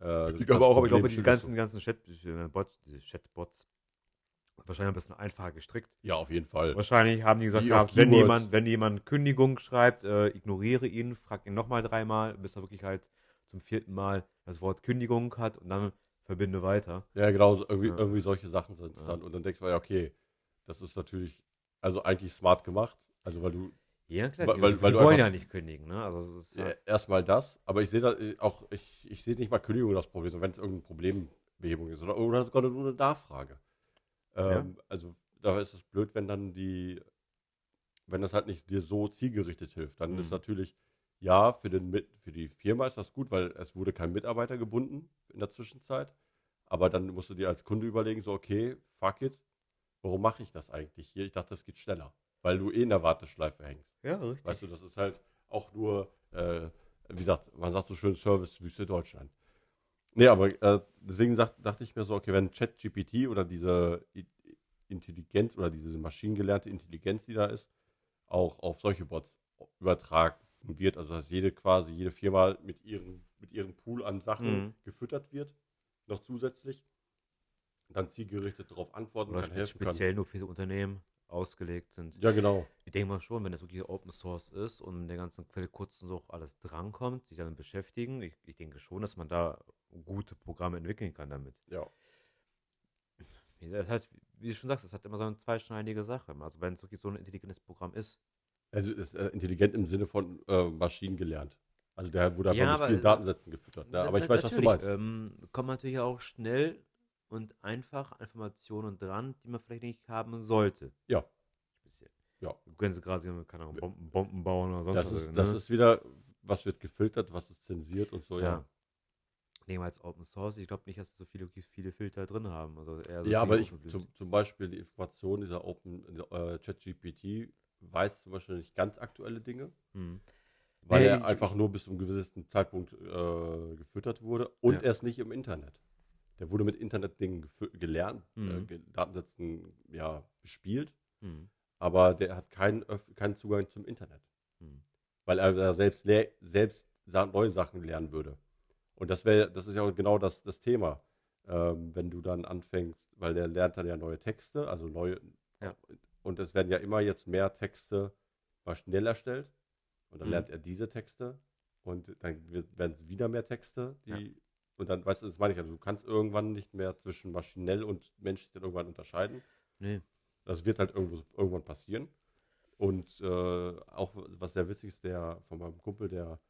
Speaker 1: Äh,
Speaker 2: Ich glaube auch, aber ich glaube, die ganzen, ganzen Chat, Bots, Chatbots, wahrscheinlich ein bisschen einfacher gestrickt.
Speaker 1: Ja, auf jeden Fall.
Speaker 2: Wahrscheinlich haben die gesagt, gehabt, wenn jemand, wenn jemand Kündigung schreibt, äh, ignoriere ihn, frag ihn nochmal dreimal, bis er wirklich halt zum vierten Mal das Wort Kündigung hat und dann verbinde weiter.
Speaker 1: Ja, genau, so irgendwie,
Speaker 2: Ja.
Speaker 1: irgendwie solche Sachen sind es
Speaker 2: Ja.
Speaker 1: dann. Und dann denkst du, ja, okay, das ist natürlich, also eigentlich smart gemacht. Also, weil du
Speaker 2: Ja, klar,
Speaker 1: Weil-
Speaker 2: die,
Speaker 1: weil-
Speaker 2: die,
Speaker 1: weil
Speaker 2: die
Speaker 1: du
Speaker 2: wollen
Speaker 1: einfach-
Speaker 2: ja nicht kündigen, ne? Also ist ja,
Speaker 1: erstmal das, aber ich sehe da äh, auch, ich, ich sehe nicht mal Kündigung das Problem, sondern wenn es irgendein Problembehebung ist oder, oder sogar nur eine Nachfrage. Ähm, Also, da ist es blöd, wenn dann die, wenn das halt nicht dir so zielgerichtet hilft. Dann
Speaker 2: Mhm.
Speaker 1: ist natürlich, ja, für, den, für die Firma ist das gut, weil es wurde kein Mitarbeiter gebunden in der Zwischenzeit. Aber dann musst du dir als Kunde überlegen, so, okay, fuck it, warum mache ich das eigentlich hier? Ich dachte, das geht schneller, weil du eh in der Warteschleife hängst.
Speaker 2: ja, richtig.
Speaker 1: Weißt du, das ist halt auch nur, äh, wie gesagt, man sagt so schön Service-Wüste Deutschland. Nee, aber äh, deswegen sagt, dachte ich mir so, okay, wenn ChatGPT oder diese Intelligenz oder diese maschinengelernte Intelligenz, die da ist, auch auf solche Bots übertragen wird, also dass jede quasi, jede Firma mit ihrem, mit ihrem Pool an Sachen
Speaker 2: Mhm.
Speaker 1: gefüttert wird, noch zusätzlich, dann zielgerichtet darauf antworten
Speaker 2: Oder
Speaker 1: kann, helfen kann.
Speaker 2: speziell nur für Unternehmen ausgelegt sind.
Speaker 1: Ja, genau.
Speaker 2: Ich denke mal schon, wenn das wirklich Open Source ist und der ganzen Quelle kurz und so alles drankommt, sich damit beschäftigen, ich, ich denke schon, dass man da gute Programme entwickeln kann damit.
Speaker 1: Ja.
Speaker 2: Es hat, wie du schon sagst, es hat immer so eine zweischneidige Sache. Also wenn es wirklich so ein intelligentes Programm ist.
Speaker 1: Also ist äh, intelligent im Sinne von äh, Maschinen gelernt. Also der wurde einfach
Speaker 2: Ja,
Speaker 1: mit vielen Datensätzen gefüttert. Ne? Aber ich weiß, was du meinst.
Speaker 2: Ähm, kommen natürlich auch schnell und einfach Informationen dran, die man vielleicht nicht haben sollte.
Speaker 1: Ja.
Speaker 2: Speziell.
Speaker 1: Ja.
Speaker 2: Du kannst gerade, keine Ahnung, Bomben, Bomben bauen oder sonst
Speaker 1: das,
Speaker 2: was.
Speaker 1: ist,
Speaker 2: ne?
Speaker 1: das ist wieder, was wird gefiltert, was ist zensiert und so, ja.
Speaker 2: Nehmen wir als Open Source. Ich glaube nicht, dass so viele, viele Filter drin haben. Also eher so
Speaker 1: Ja, aber ich zum, zum Beispiel die Information dieser Open äh, ChatGPT weiß zum Beispiel nicht ganz aktuelle Dinge,
Speaker 2: Hm.
Speaker 1: weil
Speaker 2: Nee,
Speaker 1: er einfach nur bis zu einem gewissen Zeitpunkt äh, gefüttert wurde und
Speaker 2: Ja.
Speaker 1: er ist nicht im Internet. Der wurde mit Internetdingen gelernt, äh,
Speaker 2: Mhm.
Speaker 1: ge Datensätzen ja, bespielt,
Speaker 2: Hm.
Speaker 1: aber der hat keinen, keinen Zugang zum Internet.
Speaker 2: Hm.
Speaker 1: weil er da selbst, selbst neue Sachen lernen würde. Und das wäre, das ist ja auch genau das, das Thema. Ähm, wenn du dann anfängst, weil der lernt dann ja neue Texte, also neue,
Speaker 2: Ja.
Speaker 1: Und es werden ja immer jetzt mehr Texte maschinell erstellt. Und dann
Speaker 2: Mhm.
Speaker 1: lernt er diese Texte und dann werden es wieder mehr Texte, die Und dann, weißt du, das meine ich ja, du kannst irgendwann nicht mehr zwischen maschinell und menschlich dann irgendwann unterscheiden.
Speaker 2: Nee.
Speaker 1: Das wird halt irgendwo, irgendwann passieren. Und äh, auch was sehr witzig ist, der von meinem Kumpel, der,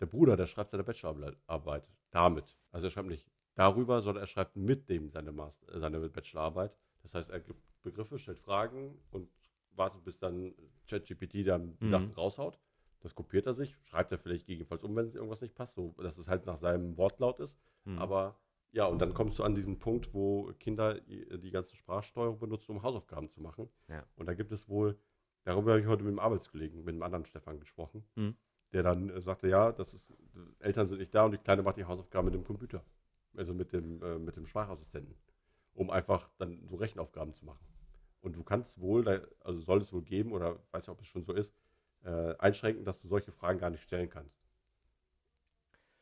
Speaker 1: der Bruder, der schreibt seine Bachelorarbeit damit. Also er schreibt nicht darüber, sondern er schreibt mit dem seine, Master, seine Bachelorarbeit. Das heißt, er gibt Begriffe, stellt Fragen und wartet, bis dann ChatGPT dann die
Speaker 2: Mhm.
Speaker 1: Sachen raushaut. Das kopiert er sich, schreibt er vielleicht gegebenenfalls um, wenn irgendwas nicht passt, so dass es halt nach seinem Wortlaut ist.
Speaker 2: Hm.
Speaker 1: Aber ja, und dann kommst du an diesen Punkt, wo Kinder die ganze Sprachsteuerung benutzen, um Hausaufgaben zu machen.
Speaker 2: Ja.
Speaker 1: Und da gibt es wohl, darüber habe ich heute mit dem Arbeitskollegen, mit einem anderen Stefan gesprochen,
Speaker 2: Mhm.
Speaker 1: der dann äh, sagte, ja, das ist, Eltern sind nicht da und die Kleine macht die Hausaufgaben mit dem Computer. Also mit dem, äh, mit dem Sprachassistenten. Um einfach dann so Rechenaufgaben zu machen. Und du kannst wohl, also soll es wohl geben, oder weiß nicht, ob es schon so ist, äh, einschränken, dass du solche Fragen gar nicht stellen kannst.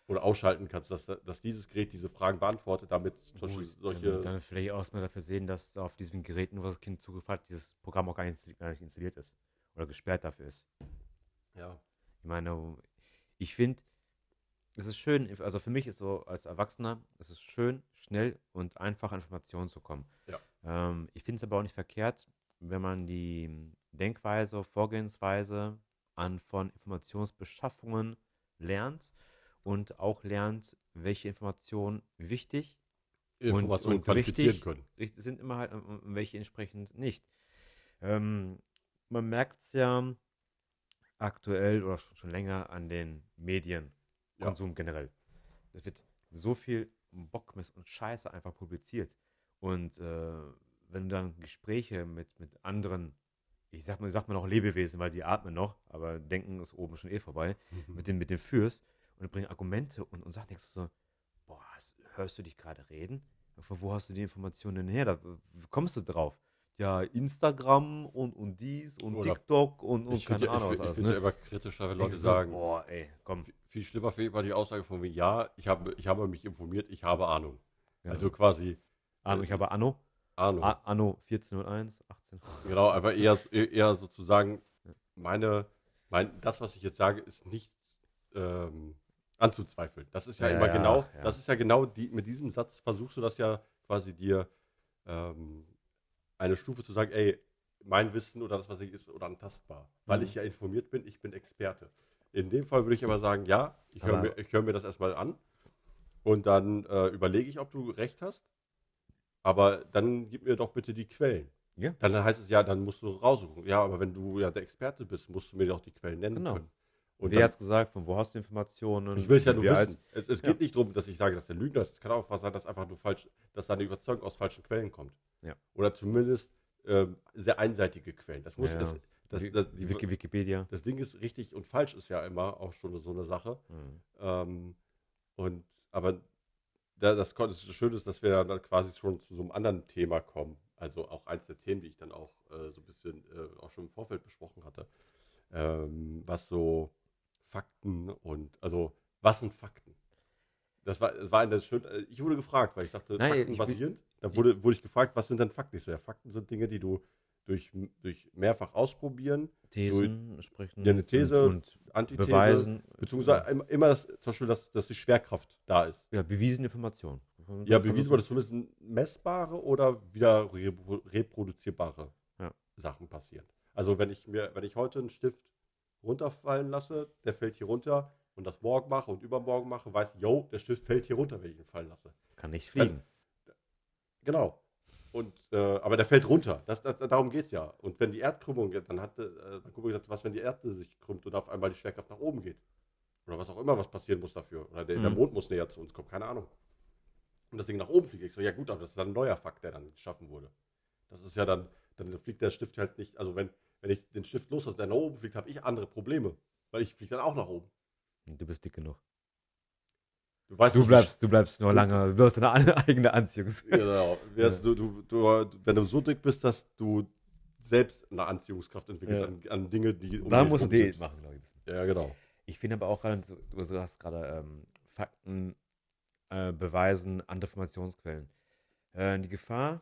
Speaker 1: Oder ausschalten kannst, dass, dass dieses Gerät diese Fragen beantwortet, damit zum Beispiel solche.
Speaker 2: Dann, dann vielleicht auch mal dafür sehen, dass auf diesem Gerät, nur was das Kind Zugriff hat, dieses Programm auch gar nicht, gar nicht installiert ist. Oder gesperrt dafür ist.
Speaker 1: ja.
Speaker 2: Ich meine, ich finde, es ist schön, also für mich ist so als Erwachsener, es ist schön, schnell und einfach an Informationen zu kommen.
Speaker 1: Ja.
Speaker 2: Ähm, ich finde es aber auch nicht verkehrt, wenn man die Denkweise, Vorgehensweise an von Informationsbeschaffungen lernt und auch lernt, welche Informationen wichtig
Speaker 1: Informationen
Speaker 2: und
Speaker 1: qualifizieren
Speaker 2: wichtig-
Speaker 1: können.
Speaker 2: sind immer halt und und welche entsprechend nicht. Ähm, man merkt es ja aktuell oder schon, länger an den Medien,
Speaker 1: Ja.
Speaker 2: Generell. Es wird so viel Bockmist und Scheiße einfach publiziert. Und äh, wenn du dann Gespräche mit, mit anderen, ich sag mal, ich sag mal noch Lebewesen, weil die atmen noch, aber denken ist oben schon eh vorbei, mit dem, mit dem führst und bringen Argumente und, und sagst, denkst du so, boah, hörst du dich gerade reden? Von wo hast du die Informationen her? Da, kommst du drauf? Ja, Instagram und, und dies und
Speaker 1: Oder-
Speaker 2: TikTok und, und
Speaker 1: Ich finde
Speaker 2: keine
Speaker 1: ja,
Speaker 2: Ahnung
Speaker 1: ich, ich finde es ja
Speaker 2: Ne?
Speaker 1: immer kritischer, wenn Leute
Speaker 2: so,
Speaker 1: sagen,
Speaker 2: boah, ey, komm.
Speaker 1: viel schlimmer finde ich immer die Aussage von mir, ja, ich habe, ich habe mich informiert, ich habe Ahnung.
Speaker 2: Ja.
Speaker 1: Also quasi
Speaker 2: Ahnung, ich habe Anno,
Speaker 1: Ahnung.
Speaker 2: A Anno 1401, 18.
Speaker 1: Genau, einfach eher, eher sozusagen meine, mein, das, was ich jetzt sage, ist nicht ähm, anzuzweifeln. Das ist ja,
Speaker 2: Ja,
Speaker 1: immer
Speaker 2: ja,
Speaker 1: genau,
Speaker 2: ja.
Speaker 1: das ist ja genau die, mit diesem Satz versuchst du das ja quasi dir ähm, eine Stufe zu sagen, ey, mein Wissen oder das, was ich ist, oder antastbar. Weil
Speaker 2: Mhm.
Speaker 1: ich ja informiert bin, ich bin Experte. In dem Fall würde ich aber sagen, ja, ich höre mir, ich hör mir das erstmal an und dann äh, überlege ich, ob du recht hast. Aber dann gib mir doch bitte die Quellen.
Speaker 2: Ja.
Speaker 1: Dann heißt es ja, dann musst du raussuchen. Ja, aber wenn du ja der Experte bist, musst du mir doch die Quellen nennen
Speaker 2: Genau.
Speaker 1: können. Und
Speaker 2: Wer
Speaker 1: dann,
Speaker 2: hat's gesagt? Von wo hast du Informationen?
Speaker 1: ich will es ja nur
Speaker 2: Wie alt-
Speaker 1: wissen. Es, es
Speaker 2: Ja.
Speaker 1: geht nicht darum, dass ich sage, dass der Lügner ist. Es kann auch was sein, dass einfach nur falsch, dass deine Überzeugung aus falschen Quellen kommt.
Speaker 2: Ja.
Speaker 1: Oder zumindest ähm, sehr einseitige Quellen. Das muss,
Speaker 2: Ja, ja.
Speaker 1: das, das, die,
Speaker 2: Wiki Wikipedia.
Speaker 1: das Ding ist richtig und falsch ist ja immer auch schon so eine Sache.
Speaker 2: Mhm.
Speaker 1: Ähm, und aber da, das, das Schöne ist, dass wir dann quasi schon zu so einem anderen Thema kommen. Also auch eins der Themen, die ich dann auch äh, so ein bisschen äh, auch schon im Vorfeld besprochen hatte. Ähm, was so Fakten und also was sind Fakten? Das war, es war eine schön, äh, ich wurde gefragt, weil ich sagte,
Speaker 2: Nein,
Speaker 1: Fakten basierend. Da wurde, wurde ich gefragt, was sind denn Fakten? Ich so, ja, Fakten sind Dinge, die du durch, durch mehrfach ausprobieren,
Speaker 2: Thesen sprechen.
Speaker 1: Ja, eine These,
Speaker 2: und, und
Speaker 1: Antithese,
Speaker 2: beweisen.
Speaker 1: beziehungsweise immer, immer das, zum Beispiel, dass, dass die Schwerkraft da ist.
Speaker 2: Ja, bewiesene Informationen.
Speaker 1: Ja, bewiesen wurde zumindest messbare oder wieder repro- reproduzierbare
Speaker 2: Ja.
Speaker 1: Sachen passieren. Also wenn ich mir, wenn ich heute einen Stift runterfallen lasse, der fällt hier runter und das morgen mache und übermorgen mache, weiß ich, yo, der Stift fällt hier runter, wenn ich ihn fallen lasse.
Speaker 2: Kann nicht fliegen.
Speaker 1: Genau. Und, äh, aber der fällt runter. Das, das, darum geht es ja. Und wenn die Erdkrümmung, dann hat äh, dann wir gesagt, was, wenn die Erde sich krümmt und auf einmal die Schwerkraft nach oben geht? Oder was auch immer, was passieren muss dafür. Oder der, der
Speaker 2: Mhm.
Speaker 1: Mond muss näher zu uns kommen, keine Ahnung. Und das Ding nach oben fliegt. Ich so, ja gut, aber das ist dann ein neuer Fakt, der dann geschaffen wurde. Das ist ja dann, dann fliegt der Stift halt nicht, also wenn, wenn ich den Stift loslasse und der nach oben fliegt, habe ich andere Probleme. Weil ich fliege dann auch nach oben.
Speaker 2: Du bist dick genug.
Speaker 1: Du weißt
Speaker 2: Du
Speaker 1: nicht,
Speaker 2: bleibst, du bleibst noch lange, du hast deine eigene Anziehungs.
Speaker 1: Genau. Ja. Du, du, wenn du so dick bist, dass du selbst eine Anziehungskraft entwickelst
Speaker 2: Ja.
Speaker 1: an, an Dinge, die um
Speaker 2: Da musst du Diät machen, glaube ich.
Speaker 1: Ja, genau.
Speaker 2: Ich finde aber auch gerade, du hast gerade ähm, Fakten äh, beweisen, andere Informationsquellen. Äh, die Gefahr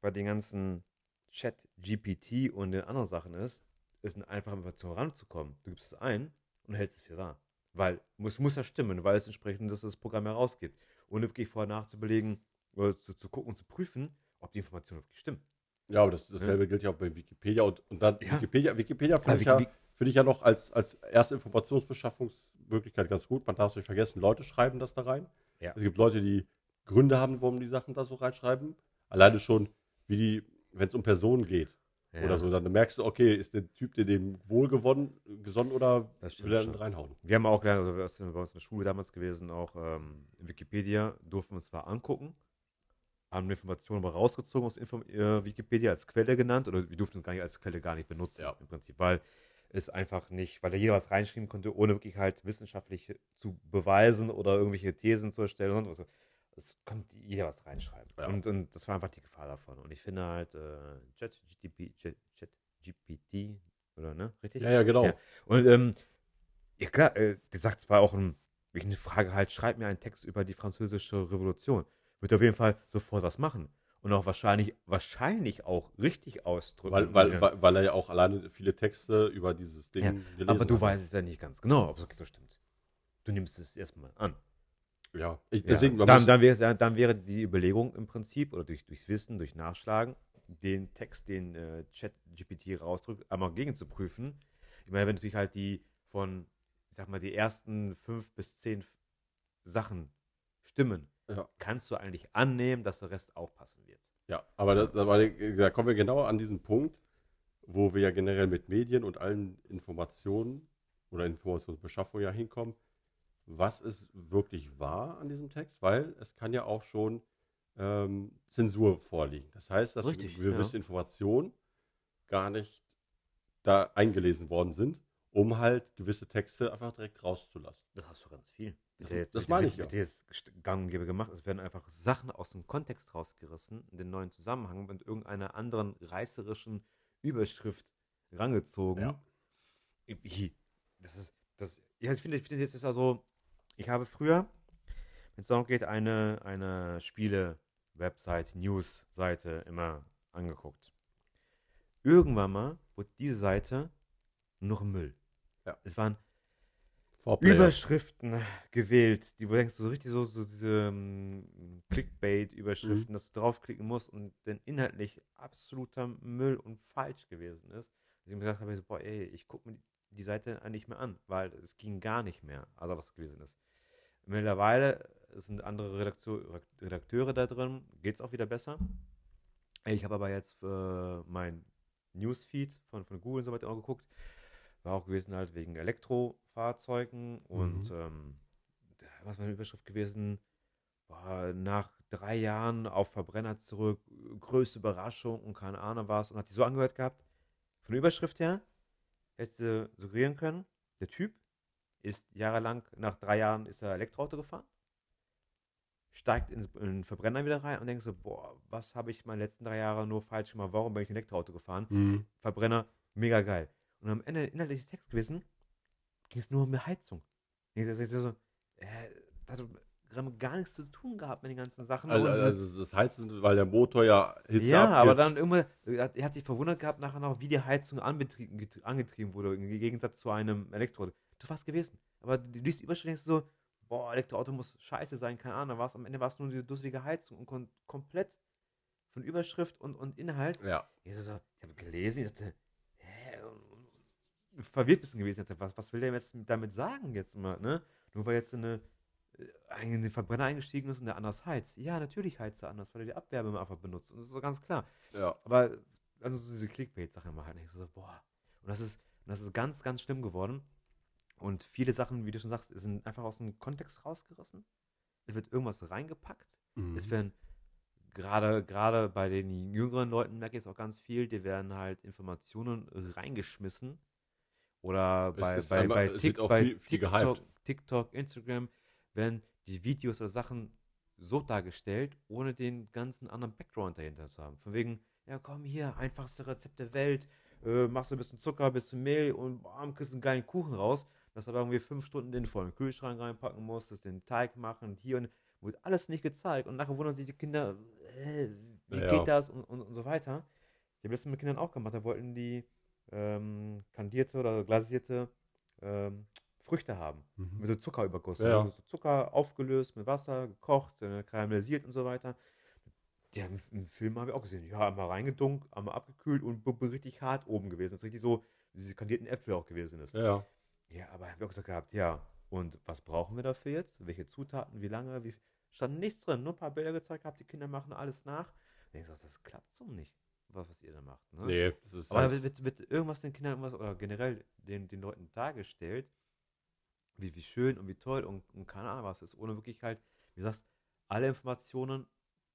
Speaker 2: bei den ganzen Chat, GPT und den anderen Sachen ist, ist eine einfache Information ranzukommen. Du gibst es ein und hältst es für wahr. Weil es muss ja stimmen, weil es entsprechend das, das Programm herausgibt. ohne wirklich vorher nachzubelegen oder zu, zu gucken und zu prüfen, ob die Informationen wirklich stimmen.
Speaker 1: Ja, aber das, dasselbe gilt ja auch bei Wikipedia und, und dann
Speaker 2: Ja.
Speaker 1: Wikipedia, Wikipedia finde ich, ja,
Speaker 2: Wiki-
Speaker 1: find ich ja noch als, als erste Informationsbeschaffungsmöglichkeit ganz gut. Man darf es nicht vergessen, Leute schreiben das da rein.
Speaker 2: Ja.
Speaker 1: Es gibt Leute, die Gründe haben, warum die Sachen da so reinschreiben. Alleine schon, wie die, wenn es um Personen geht
Speaker 2: Ja,
Speaker 1: oder so, dann merkst du, okay, ist der Typ, der dem wohlgewonnen, gesonnen oder will er reinhauen?
Speaker 2: Wir haben auch gelernt, also das ist bei uns in der Schule damals gewesen, auch ähm, Wikipedia durften wir uns zwar angucken, haben Informationen aber rausgezogen aus Info äh, Wikipedia als Quelle genannt oder wir durften es gar nicht als Quelle gar nicht benutzen
Speaker 1: Ja.
Speaker 2: im Prinzip, weil es einfach nicht, weil da jeder was reinschreiben konnte, ohne wirklich halt wissenschaftlich zu beweisen oder irgendwelche Thesen zu erstellen und so. Es konnte jeder was reinschreiben.
Speaker 1: Ja.
Speaker 2: Und, und das war einfach die Gefahr davon. Und ich finde halt, äh, ChatGPT, Chat, ChatGPT, oder ne? Richtig?
Speaker 1: Ja, ja, genau.
Speaker 2: Ja. Und ähm, ja klar, äh, die sagt zwar auch, wenn ich eine Frage halt, schreib mir einen Text über die französische Revolution. Wird auf jeden Fall sofort was machen. Und auch wahrscheinlich, wahrscheinlich auch richtig ausdrücken.
Speaker 1: Weil, weil, weil, weil er ja auch alleine viele Texte über dieses Ding
Speaker 2: Ja,
Speaker 1: gelesen
Speaker 2: Aber du
Speaker 1: hat.
Speaker 2: weißt es ja nicht ganz genau, ob es so stimmt. Du nimmst es erstmal an.
Speaker 1: Ja, ich,
Speaker 2: Ja,
Speaker 1: deswegen, man
Speaker 2: dann, dann, wäre, dann wäre die Überlegung im Prinzip, oder durch, durchs Wissen, durch Nachschlagen, den Text, den äh, ChatGPT rausdrückt, einmal gegen zu prüfen. Ich meine, wenn natürlich halt die von, ich sag mal, die ersten fünf bis zehn Sachen stimmen,
Speaker 1: Ja.
Speaker 2: kannst du eigentlich annehmen, dass der Rest auch passen wird.
Speaker 1: Ja, aber da, da kommen wir genau an diesen Punkt, wo wir ja generell mit Medien und allen Informationen oder Informationsbeschaffung ja hinkommen. Was ist wirklich wahr an diesem Text? Weil es kann ja auch schon ähm, Zensur vorliegen. Das heißt, dass
Speaker 2: Richtig,
Speaker 1: gewisse
Speaker 2: ja.
Speaker 1: Informationen gar nicht da eingelesen worden sind, um halt gewisse Texte einfach direkt rauszulassen.
Speaker 2: Das hast du ganz viel.
Speaker 1: Das-
Speaker 2: ja jetzt,
Speaker 1: das meine ich ja.
Speaker 2: jetzt gang und gäbe gemacht. Es werden einfach Sachen aus dem Kontext rausgerissen, in den neuen Zusammenhang mit irgendeiner anderen reißerischen Überschrift rangezogen.
Speaker 1: Ja.
Speaker 2: Ich- Das ist, das, ja, ich finde, ich finde jetzt ist also, ich habe früher, wenn es darum geht, eine, eine Spiele-Website, News-Seite immer angeguckt. Irgendwann mal wurde diese Seite noch Müll.
Speaker 1: Ja.
Speaker 2: Es waren
Speaker 1: Vorplayer.
Speaker 2: Überschriften gewählt, die wo du denkst, so richtig so, so diese ähm, Clickbait-Überschriften,
Speaker 1: Mhm.
Speaker 2: dass du draufklicken musst und dann inhaltlich absoluter Müll und falsch gewesen ist. Dass ich mir gesagt habe, so, boah, ey, ich gucke mir die, die Seite nicht mehr an, weil es ging gar nicht mehr, also was gewesen ist. Mittlerweile sind andere Redakteur, Redakteure da drin, geht es auch wieder besser. Ich habe aber jetzt für mein Newsfeed von, von Google und so weiter auch geguckt. War auch gewesen halt wegen Elektrofahrzeugen und
Speaker 1: Mhm.
Speaker 2: ähm, da- was war eine Überschrift gewesen? Boah, nach drei Jahren auf Verbrenner zurück, größte Überraschung und keine Ahnung was. Und hat die so angehört gehabt, von der Überschrift her, hätte du suggerieren können, der Typ ist jahrelang, nach drei Jahren ist er Elektroauto gefahren, steigt in den Verbrenner wieder rein und denkt so, boah, was habe ich meine letzten drei Jahre nur falsch gemacht, warum bin ich ein Elektroauto gefahren?
Speaker 1: Mhm.
Speaker 2: Verbrenner, mega geil. Und am Ende inhaltliches Text gewesen, ging es nur um die Heizung. Ich so, äh, das hat gar nichts zu tun gehabt mit den ganzen Sachen.
Speaker 1: Also,
Speaker 2: Und so-
Speaker 1: also das Heizen, weil der Motor ja Hitze
Speaker 2: ja, aber
Speaker 1: abgibt.
Speaker 2: dann irgendwann, er hat, er sich verwundert gehabt nachher noch, wie die Heizung angetrieben wurde, im Gegensatz zu einem Elektroauto. Das war's gewesen. Aber du liest die Überschrift und denkst so, boah, Elektroauto muss scheiße sein, keine Ahnung, was. Am Ende war es nur diese dusselige Heizung und kon komplett von Überschrift und, und Inhalt.
Speaker 1: Ja.
Speaker 2: Ich, so, ich habe gelesen, ich dachte, hä? Und Verwirrt bisschen gewesen. Ich dachte, was, was will der jetzt damit sagen jetzt mal, ne? Nur weil jetzt eine, äh, in den Verbrenner eingestiegen ist und der anders heizt. Ja, natürlich heizt er anders, weil er die Abwärme einfach benutzt. Und das ist so ganz klar.
Speaker 1: Ja.
Speaker 2: Aber also so diese Clickbait-Sachen mal halt. Ich so, boah. Und das ist, und das ist ganz, ganz schlimm geworden. Und viele Sachen, wie du schon sagst, sind einfach aus dem Kontext rausgerissen. Es wird irgendwas reingepackt.
Speaker 1: Mhm.
Speaker 2: Es werden gerade gerade bei den jüngeren Leuten merke ich es auch ganz viel, die werden halt Informationen reingeschmissen. Oder bei, bei,
Speaker 1: einmal-
Speaker 2: bei,
Speaker 1: auch
Speaker 2: bei
Speaker 1: viel- viel
Speaker 2: TikTok. TikTok, Instagram werden die Videos oder Sachen so dargestellt, ohne den ganzen anderen Background dahinter zu haben. Von wegen, ja komm hier, einfachste Rezept der Welt, äh, machst du ein bisschen Zucker, ein bisschen Mehl und bam, kriegst einen geilen Kuchen raus, dass aber irgendwie fünf Stunden den vollen Kühlschrank reinpacken musst, dass den Teig machen und hier und wird alles nicht gezeigt und nachher wundern sich die Kinder, äh, wie
Speaker 1: Ja.
Speaker 2: geht das und, und, und so weiter. Ich habe das mit Kindern auch gemacht, da wollten die ähm, kandierte oder glasierte ähm, Früchte haben.
Speaker 1: Mhm.
Speaker 2: Mit so Zuckerüberguss.
Speaker 1: Ja, ja.
Speaker 2: So Zucker aufgelöst, mit Wasser, gekocht, äh, karamellisiert und so weiter. Ja, im, im Film habe ich auch gesehen. Ja, einmal reingedunkt, einmal abgekühlt und richtig hart oben gewesen. Das ist richtig so, wie diese kandierten Äpfel auch gewesen ist.
Speaker 1: Ja, ja.
Speaker 2: Aber ich habe auch gesagt gehabt, ja, und was brauchen wir dafür jetzt? Welche Zutaten, wie lange, wie stand nichts drin, nur ein paar Bilder gezeigt gehabt, die Kinder machen alles nach. Und ich sag, das klappt so nicht, was, was ihr da macht. Ne?
Speaker 1: Nee, das ist
Speaker 2: Aber
Speaker 1: halt,
Speaker 2: wird, wird, irgendwas den Kindern irgendwas oder generell den, den Leuten dargestellt, wie, wie schön und wie toll und, und keine Ahnung was ist, ohne wirklich halt, wie du sagst, alle Informationen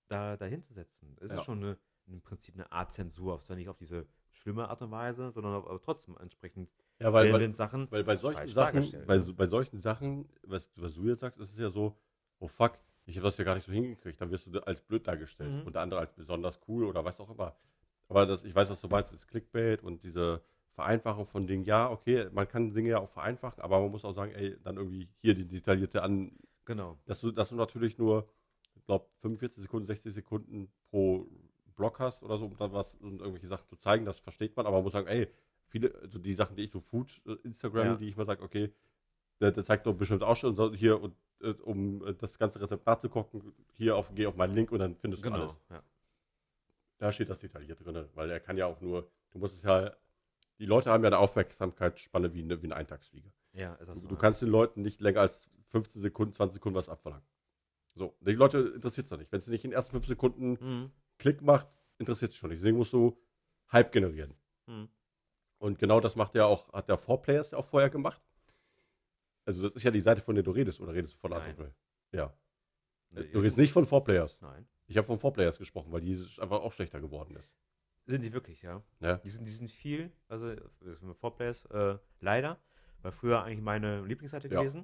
Speaker 2: da dahin zu setzen. Es
Speaker 1: Ja.
Speaker 2: ist schon eine, im Prinzip eine Art Zensur, zwar nicht auf diese schlimme Art und Weise, sondern aber trotzdem entsprechend
Speaker 1: ja, weil, weil,
Speaker 2: den Sachen
Speaker 1: weil bei solchen Sachen, bei, bei solchen Sachen, was, was du jetzt sagst, ist es ja so, oh fuck, ich habe das ja gar nicht so hingekriegt, dann wirst du als blöd dargestellt
Speaker 2: Mhm.
Speaker 1: und der andere als besonders cool oder was auch immer. Aber das, ich weiß, was du meinst, ist Clickbait und diese Vereinfachung von Dingen, ja, okay, man kann Dinge ja auch vereinfachen, aber man muss auch sagen, ey, dann irgendwie hier die detaillierte an,
Speaker 2: Genau.
Speaker 1: dass du, dass du natürlich nur, ich glaube, 45 Sekunden, 60 Sekunden pro Blog hast oder so, um dann was und irgendwelche Sachen zu zeigen, das versteht man, aber man muss sagen, ey, viele, also die Sachen, die ich so Food, äh, Instagram,
Speaker 2: Ja.
Speaker 1: die ich mal sage, okay, der, der zeigt doch bestimmt auch schon so hier und äh, um äh, das ganze Rezept nachzugucken, hier auf, geh auf meinen Link und dann findest du
Speaker 2: Genau.
Speaker 1: alles.
Speaker 2: Ja.
Speaker 1: Da steht das detailliert drin, weil er kann ja auch nur, du musst es ja, die Leute haben ja eine Aufmerksamkeitsspanne wie eine, wie eine Eintagsfliege.
Speaker 2: ja, ist das
Speaker 1: Du,
Speaker 2: so,
Speaker 1: du kannst den Leuten nicht länger als 15 Sekunden, 20 Sekunden was abverlangen. So, die Leute interessiert es doch nicht. Wenn es nicht in den ersten 5 Sekunden
Speaker 2: Mhm.
Speaker 1: Klick macht, interessiert es schon nicht. Deswegen musst du Hype generieren.
Speaker 2: Mhm.
Speaker 1: Und genau das macht ja auch, hat der 4Players ja auch vorher gemacht. Also das ist ja die Seite, von der du redest, oder redest du von
Speaker 2: Nein.
Speaker 1: anderen? Ja.
Speaker 2: Nee,
Speaker 1: Du redest nicht von 4Players.
Speaker 2: Nein.
Speaker 1: Ich habe von 4Players gesprochen, weil die einfach auch schlechter geworden ist.
Speaker 2: Sind die wirklich, ja.
Speaker 1: Ja.
Speaker 2: Die sind, die sind viel, also Vorplays, äh, leider. War früher eigentlich meine Lieblingsseite
Speaker 1: Ja.
Speaker 2: gewesen.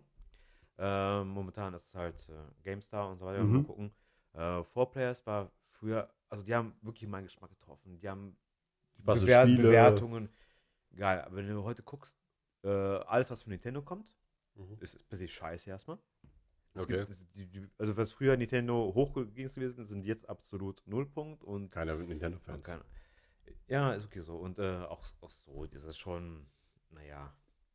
Speaker 2: Ähm, momentan ist es halt äh, GameStar und so weiter.
Speaker 1: Mhm.
Speaker 2: Mal gucken. Äh, Fourplayers war früher, also die haben wirklich meinen Geschmack getroffen. Die haben Bewer
Speaker 1: Spiele-
Speaker 2: Bewertungen. Geil, aber wenn du heute guckst, äh, alles, was von Nintendo kommt,
Speaker 1: Mhm.
Speaker 2: ist, ist per se scheiße erstmal.
Speaker 1: Okay.
Speaker 2: gibt, es- die, die, also was früher Nintendo hochging gewesen, sind jetzt absolut Nullpunkt und
Speaker 1: Keiner
Speaker 2: und
Speaker 1: Nintendo-Fans.
Speaker 2: Ja, ist okay so. Und äh, auch, auch so, das ist schon, naja.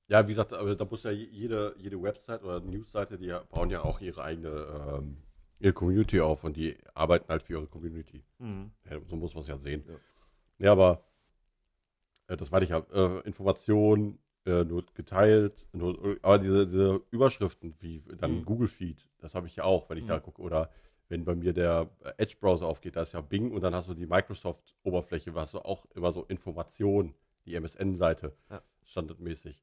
Speaker 1: Ja, wie gesagt, aber da muss ja je- jede, jede Website oder Newsseite, die bauen ja auch ihre eigene ähm, ihre Community auf und die arbeiten halt für ihre Community.
Speaker 2: Mhm.
Speaker 1: Ja, so muss man es ja sehen.
Speaker 2: Ja.
Speaker 1: Ja, aber äh, das meine ich ja. Äh, Information äh, nur geteilt, nur, aber diese, diese Überschriften wie dann
Speaker 2: Mhm.
Speaker 1: Google Feed, das habe ich ja auch, wenn ich da
Speaker 2: Mhm.
Speaker 1: gucke. Oder wenn bei mir der Edge-Browser aufgeht, da ist ja Bing und dann hast du die Microsoft-Oberfläche, was du auch immer so Informationen, die MSN-Seite,
Speaker 2: Ja.
Speaker 1: standardmäßig.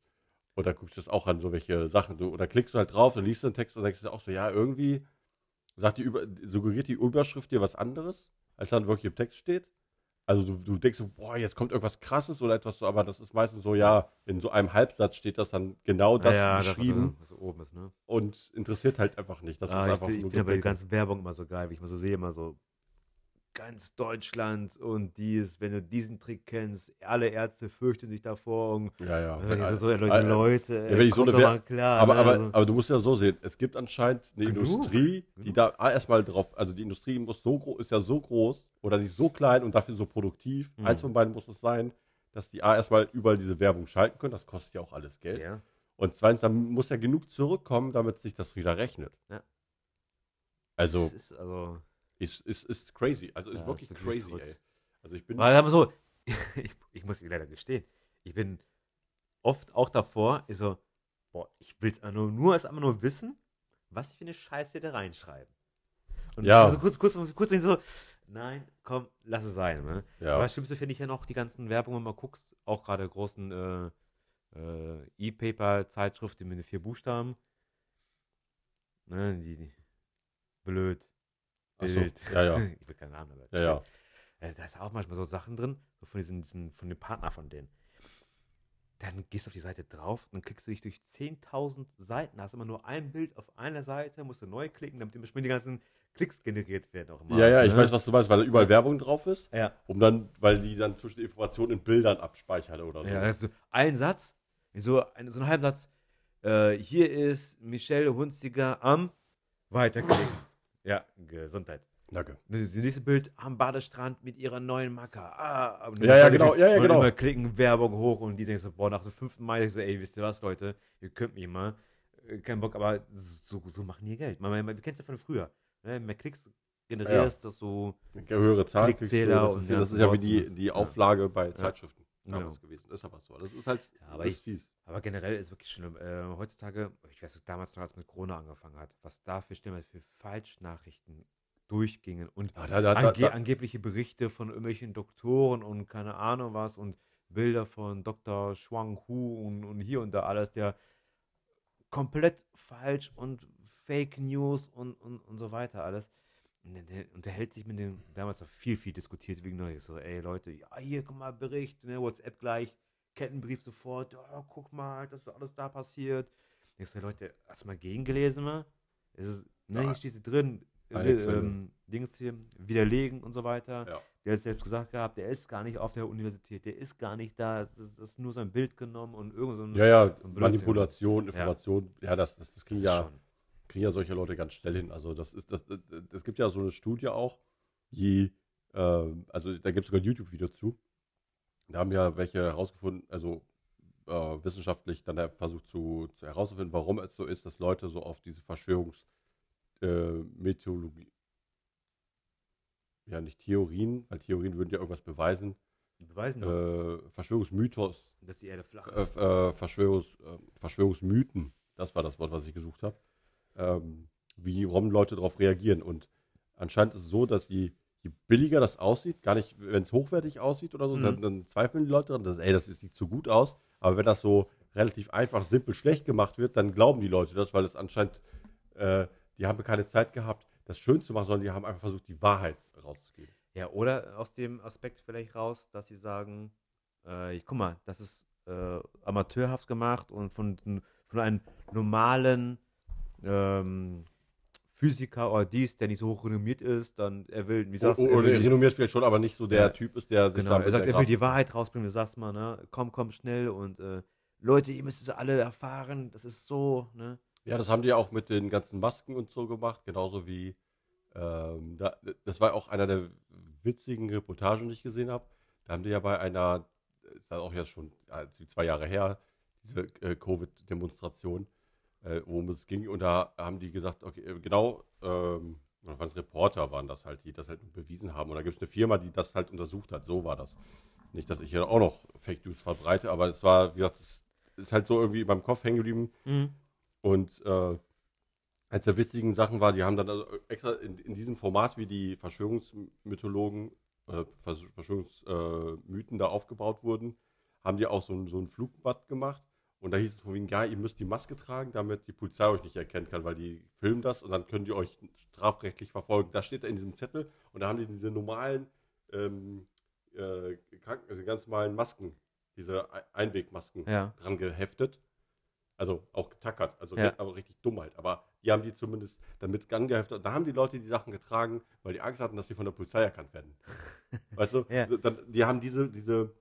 Speaker 1: Oder guckst du das auch an so welche Sachen, du, oder klickst du halt drauf, dann liest du den Text und denkst dir auch so, ja, irgendwie sagt die über, suggeriert die Überschrift dir was anderes, als dann wirklich im Text steht. Also du, du denkst so, boah, jetzt kommt irgendwas krasses oder etwas so, aber das ist meistens so, ja, in so einem Halbsatz steht das dann genau das
Speaker 2: ja,
Speaker 1: beschrieben
Speaker 2: was, was oben ist, ne?
Speaker 1: und interessiert halt einfach nicht. Das
Speaker 2: ah,
Speaker 1: ist
Speaker 2: ich
Speaker 1: einfach
Speaker 2: ich
Speaker 1: nur
Speaker 2: finde aber die ganzen Werbung immer so geil, wie ich mal so sehe, immer so ganz Deutschland und dies, wenn du diesen Trick kennst, alle Ärzte fürchten sich davor und
Speaker 1: Ja, ja.
Speaker 2: äh, so, so,
Speaker 1: äh,
Speaker 2: Leute,
Speaker 1: äh,
Speaker 2: Leute,
Speaker 1: ja, wenn ich so eine
Speaker 2: klar.
Speaker 1: aber, aber,
Speaker 2: Also-
Speaker 1: aber du musst ja so sehen, es gibt anscheinend eine
Speaker 2: Genug,
Speaker 1: Industrie, die
Speaker 2: genug.
Speaker 1: da ah, erstmal drauf, also die Industrie muss so groß, ist ja so groß oder nicht so klein und dafür so produktiv.
Speaker 2: Mhm.
Speaker 1: Eins von beiden muss es sein, dass die A erstmal überall diese Werbung schalten können, das kostet ja auch alles Geld.
Speaker 2: ja.
Speaker 1: Und zweitens, dann muss ja genug zurückkommen, damit sich das wieder rechnet.
Speaker 2: Ja.
Speaker 1: Also,
Speaker 2: Das ist also
Speaker 1: ist, ist, ist crazy. Also, ist
Speaker 2: Ja,
Speaker 1: wirklich,
Speaker 2: ist wirklich
Speaker 1: crazy,
Speaker 2: verrückt.
Speaker 1: ey. Also, ich bin.
Speaker 2: Weil aber so, ich, ich muss dir leider gestehen, ich bin oft auch davor, ich so, boah, ich will es nur, nur erst einmal nur wissen, was für eine Scheiße da reinschreiben. Und
Speaker 1: Ja.
Speaker 2: also kurz, kurz, kurz so, nein, komm, lass es sein. Ne?
Speaker 1: ja.
Speaker 2: Aber das Schlimmste finde ich ja noch die ganzen Werbungen, wenn man guckst, auch gerade großen äh, äh, E-Paper-Zeitschriften mit den vier Buchstaben. Ne, die, die blöd.
Speaker 1: Ach so,
Speaker 2: Bild.
Speaker 1: ja, ja.
Speaker 2: ich will keinen Namen, aber
Speaker 1: Ja, ja.
Speaker 2: äh, Da ist auch manchmal so Sachen drin, so von diesen, diesen von dem Partner von denen. Dann gehst du auf die Seite drauf und dann klickst du dich durch 10.000 Seiten. Da hast immer nur ein Bild auf einer Seite, musst du neu klicken, damit die ganzen Klicks generiert werden auch immer.
Speaker 1: Ja, ja, ich
Speaker 2: ne?
Speaker 1: weiß, was du meinst, weil da überall Werbung drauf ist,
Speaker 2: Ja,
Speaker 1: um dann, weil die dann zwischen den Informationen in Bildern abspeichern oder so.
Speaker 2: ja das ist so ein Satz, so, ein, so einen halben Satz. Äh, hier ist Michelle Hunziger am Weiterklicken. Ja, Gesundheit. Danke. Das nächste Bild am Badestrand mit ihrer neuen Macker. Ah,
Speaker 1: ja, ja, genau. Ja, ja,
Speaker 2: und
Speaker 1: genau.
Speaker 2: immer klicken Werbung hoch und die denken so, boah, nach dem fünften Mal, ich so, ey, wisst ihr was, Leute, ihr könnt mich mal. Äh, kein Bock, aber so, so machen die Geld. Man, man, man kennt es ja von früher. Ne? Mehr Klicks generierst, ja. dass du
Speaker 1: höhere Zahlen du, das, ist, ja, das ist ja wie die, die Auflage bei Zeitschriften
Speaker 2: genau.
Speaker 1: gewesen. Das ist aber so. Das ist halt
Speaker 2: ja, aber, ich, fies. aber generell ist wirklich schlimm. Äh, heutzutage, ich weiß damals noch, als mit Corona angefangen hat, was da für Stimmen für Falschnachrichten durchgingen und
Speaker 1: ja, da, da,
Speaker 2: ange da, angebliche Berichte von irgendwelchen Doktoren und keine Ahnung was und Bilder von Dr. Shuang Hu und, und hier und da alles, der komplett falsch und Fake News und, und, und so weiter alles. Und der unterhält sich mit dem, damals war viel, viel diskutiert wegen Neues. So, ey Leute, ja, hier, guck mal, Bericht, ne, WhatsApp gleich, Kettenbrief sofort, ja, guck mal, das ist alles da passiert. Ich so, Leute, hast du mal gegengelesen, mal? Es ist, ne, hier steht drin, äh, ähm, Dings hier, widerlegen und so weiter. Ja. Der hat selbst gesagt gehabt, der ist gar nicht auf der Universität, der ist gar nicht da, es ist, ist nur sein Bild genommen und irgend so ein.
Speaker 1: Ja, ja, Manipulation, Information, ja, ja das, das, das klingt ja. Schon kriegen ja solche Leute ganz schnell hin. Also das ist, das, es gibt ja so eine Studie auch, die, äh, also da gibt es sogar ein YouTube-Video zu. Da haben ja welche herausgefunden, also äh, wissenschaftlich dann versucht zu, zu, herauszufinden, warum es so ist, dass Leute so auf diese Verschwörungsmethodologie, äh, ja nicht Theorien, weil Theorien würden ja irgendwas beweisen.
Speaker 2: Beweisen
Speaker 1: äh, Verschwörungsmythos.
Speaker 2: Dass die Erde flach ist.
Speaker 1: Äh, äh, Verschwörungs, Verschwörungsmythen, das war das Wort, was ich gesucht habe ähm, wie ROM-Leute darauf reagieren. Und anscheinend ist es so, dass je, je billiger das aussieht, gar nicht, wenn es hochwertig aussieht oder so, mhm. dann, dann, zweifeln die Leute daran, dass, ey, das sieht zu gut aus. Aber wenn das so relativ einfach, simpel, schlecht gemacht wird, dann glauben die Leute das, weil es anscheinend, äh, die haben keine Zeit gehabt, das schön zu machen, sondern die haben einfach versucht, die Wahrheit rauszugeben.
Speaker 2: Ja, oder aus dem Aspekt vielleicht raus, dass sie sagen, äh, guck mal, das ist äh, amateurhaft gemacht und von, von einem normalen ähm, Physiker oder dies, der nicht so hoch renommiert ist, dann er will, wie sagst
Speaker 1: du? Oder renommiert vielleicht schon, aber nicht so der ja, Typ ist, der
Speaker 2: genau, Er sagt, er will die Wahrheit rausbringen, du sagst mal, ne? Komm, komm schnell und äh, Leute, ihr müsst es alle erfahren, das ist so, ne?
Speaker 1: Ja, das haben die ja auch mit den ganzen Masken und so gemacht, genauso wie ähm, da, das war auch einer der witzigen Reportagen, die ich gesehen habe. Da haben die ja bei einer, das ist auch jetzt schon zwei Jahre her, diese äh, Covid-Demonstration, äh, worum es ging. Und da haben die gesagt, okay, äh, genau, ähm, oder waren es Reporter waren das halt, die das halt bewiesen haben. Und da gibt es eine Firma, die das halt untersucht hat. So war das. Nicht, dass ich hier auch noch Fake News verbreite, aber es war, wie gesagt, es ist halt so irgendwie beim Kopf hängen geblieben. Mhm. Und äh, eines der witzigen Sachen war, die haben dann also extra in, in diesem Format, wie die Verschwörungsmythologen, äh, Verschwörungsmythen da aufgebaut wurden, haben die auch so, so ein Flugbad gemacht und da hieß es von wegen, ja, ihr müsst die Maske tragen, damit die Polizei euch nicht erkennen kann, weil die filmen das und dann können die euch strafrechtlich verfolgen. Das steht da in diesem Zettel und da haben die diese normalen, ähm, äh, Kranken, also ganz normalen Masken, diese Einwegmasken
Speaker 2: ja.
Speaker 1: dran geheftet. Also auch getackert, also ja. aber richtig dumm halt. Aber die haben die zumindest damit geheftet. Da haben die Leute die Sachen getragen, weil die Angst hatten, dass sie von der Polizei erkannt werden. weißt du? Ja. Dann, die haben diese, diese die,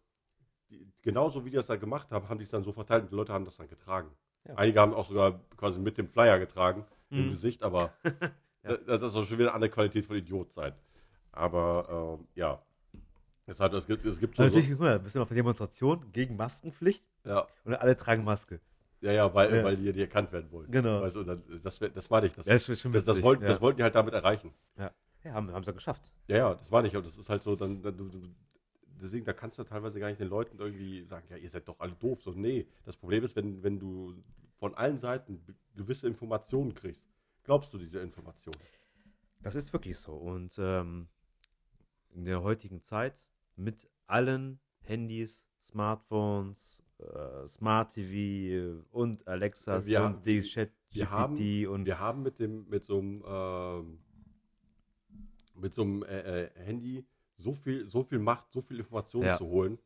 Speaker 1: genauso wie die das da gemacht haben, haben die es dann so verteilt und die Leute haben das dann getragen. Ja. Einige haben auch sogar quasi mit dem Flyer getragen mhm. im Gesicht, aber ja. das ist auch schon wieder eine andere Qualität von Idiot sein. Aber ähm, ja. Deshalb, es gibt, es gibt
Speaker 2: schon. Natürlich, so, guck mal, bist du auf einer Demonstration gegen Maskenpflicht
Speaker 1: ja.
Speaker 2: und alle tragen Maske.
Speaker 1: Ja, ja, weil, ja. weil die, die erkannt werden wollen.
Speaker 2: Genau.
Speaker 1: Also, das, das, das war nicht. Das,
Speaker 2: das,
Speaker 1: das, das, wollten, das wollten die halt damit erreichen.
Speaker 2: Ja, ja haben, haben sie geschafft.
Speaker 1: Ja, ja, das war nicht. Und das ist halt so, dann, dann du, du, deswegen, da kannst du teilweise gar nicht den Leuten irgendwie sagen, ja, ihr seid doch alle doof. So, nee, das Problem ist, wenn, wenn du von allen Seiten gewisse Informationen kriegst, glaubst du diese Informationen.
Speaker 2: Das ist wirklich so. Und ähm, in der heutigen Zeit mit allen Handys, Smartphones, äh, Smart TV und Alexa
Speaker 1: wir und
Speaker 2: die Chat
Speaker 1: wir haben, und wir haben mit dem mit so einem äh, mit so einem äh, äh Handy so viel, so viel Macht, so viel Informationen ja. zu holen.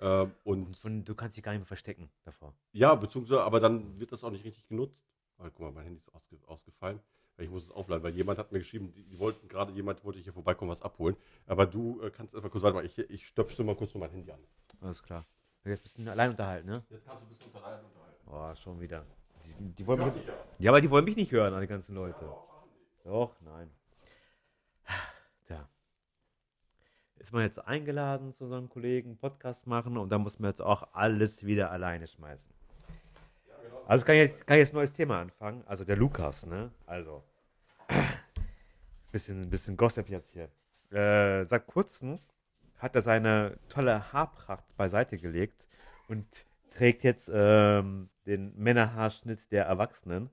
Speaker 1: Äh, und
Speaker 2: Von, du kannst dich gar nicht mehr verstecken davor.
Speaker 1: Ja, beziehungsweise, aber dann wird das auch nicht richtig genutzt. Weil, guck mal, mein Handy ist ausge, ausgefallen. Ich muss es aufladen, weil jemand hat mir geschrieben, die, die wollten gerade, jemand wollte hier vorbeikommen, was abholen. Aber du äh, kannst einfach kurz, warte mal, ich, ich stöpsel mal kurz nur mein Handy an.
Speaker 2: Alles klar. Jetzt bist du allein unterhalten, ne?
Speaker 1: Jetzt kannst du ein bisschen allein unterhalten.
Speaker 2: Boah, schon wieder. Die, die wollen mich, ja, aber die wollen mich nicht hören, alle ganzen Leute. Doch, nein. Ist man jetzt eingeladen zu so einem Kollegen, Podcast machen und da muss man jetzt auch alles wieder alleine schmeißen. Also kann ich, jetzt, kann ich jetzt ein neues Thema anfangen. Also der Lukas, ne? Also. Bisschen, bisschen Gossip jetzt hier. Äh, seit kurzem hat er seine tolle Haarpracht beiseite gelegt und trägt jetzt ähm, den Männerhaarschnitt der Erwachsenen.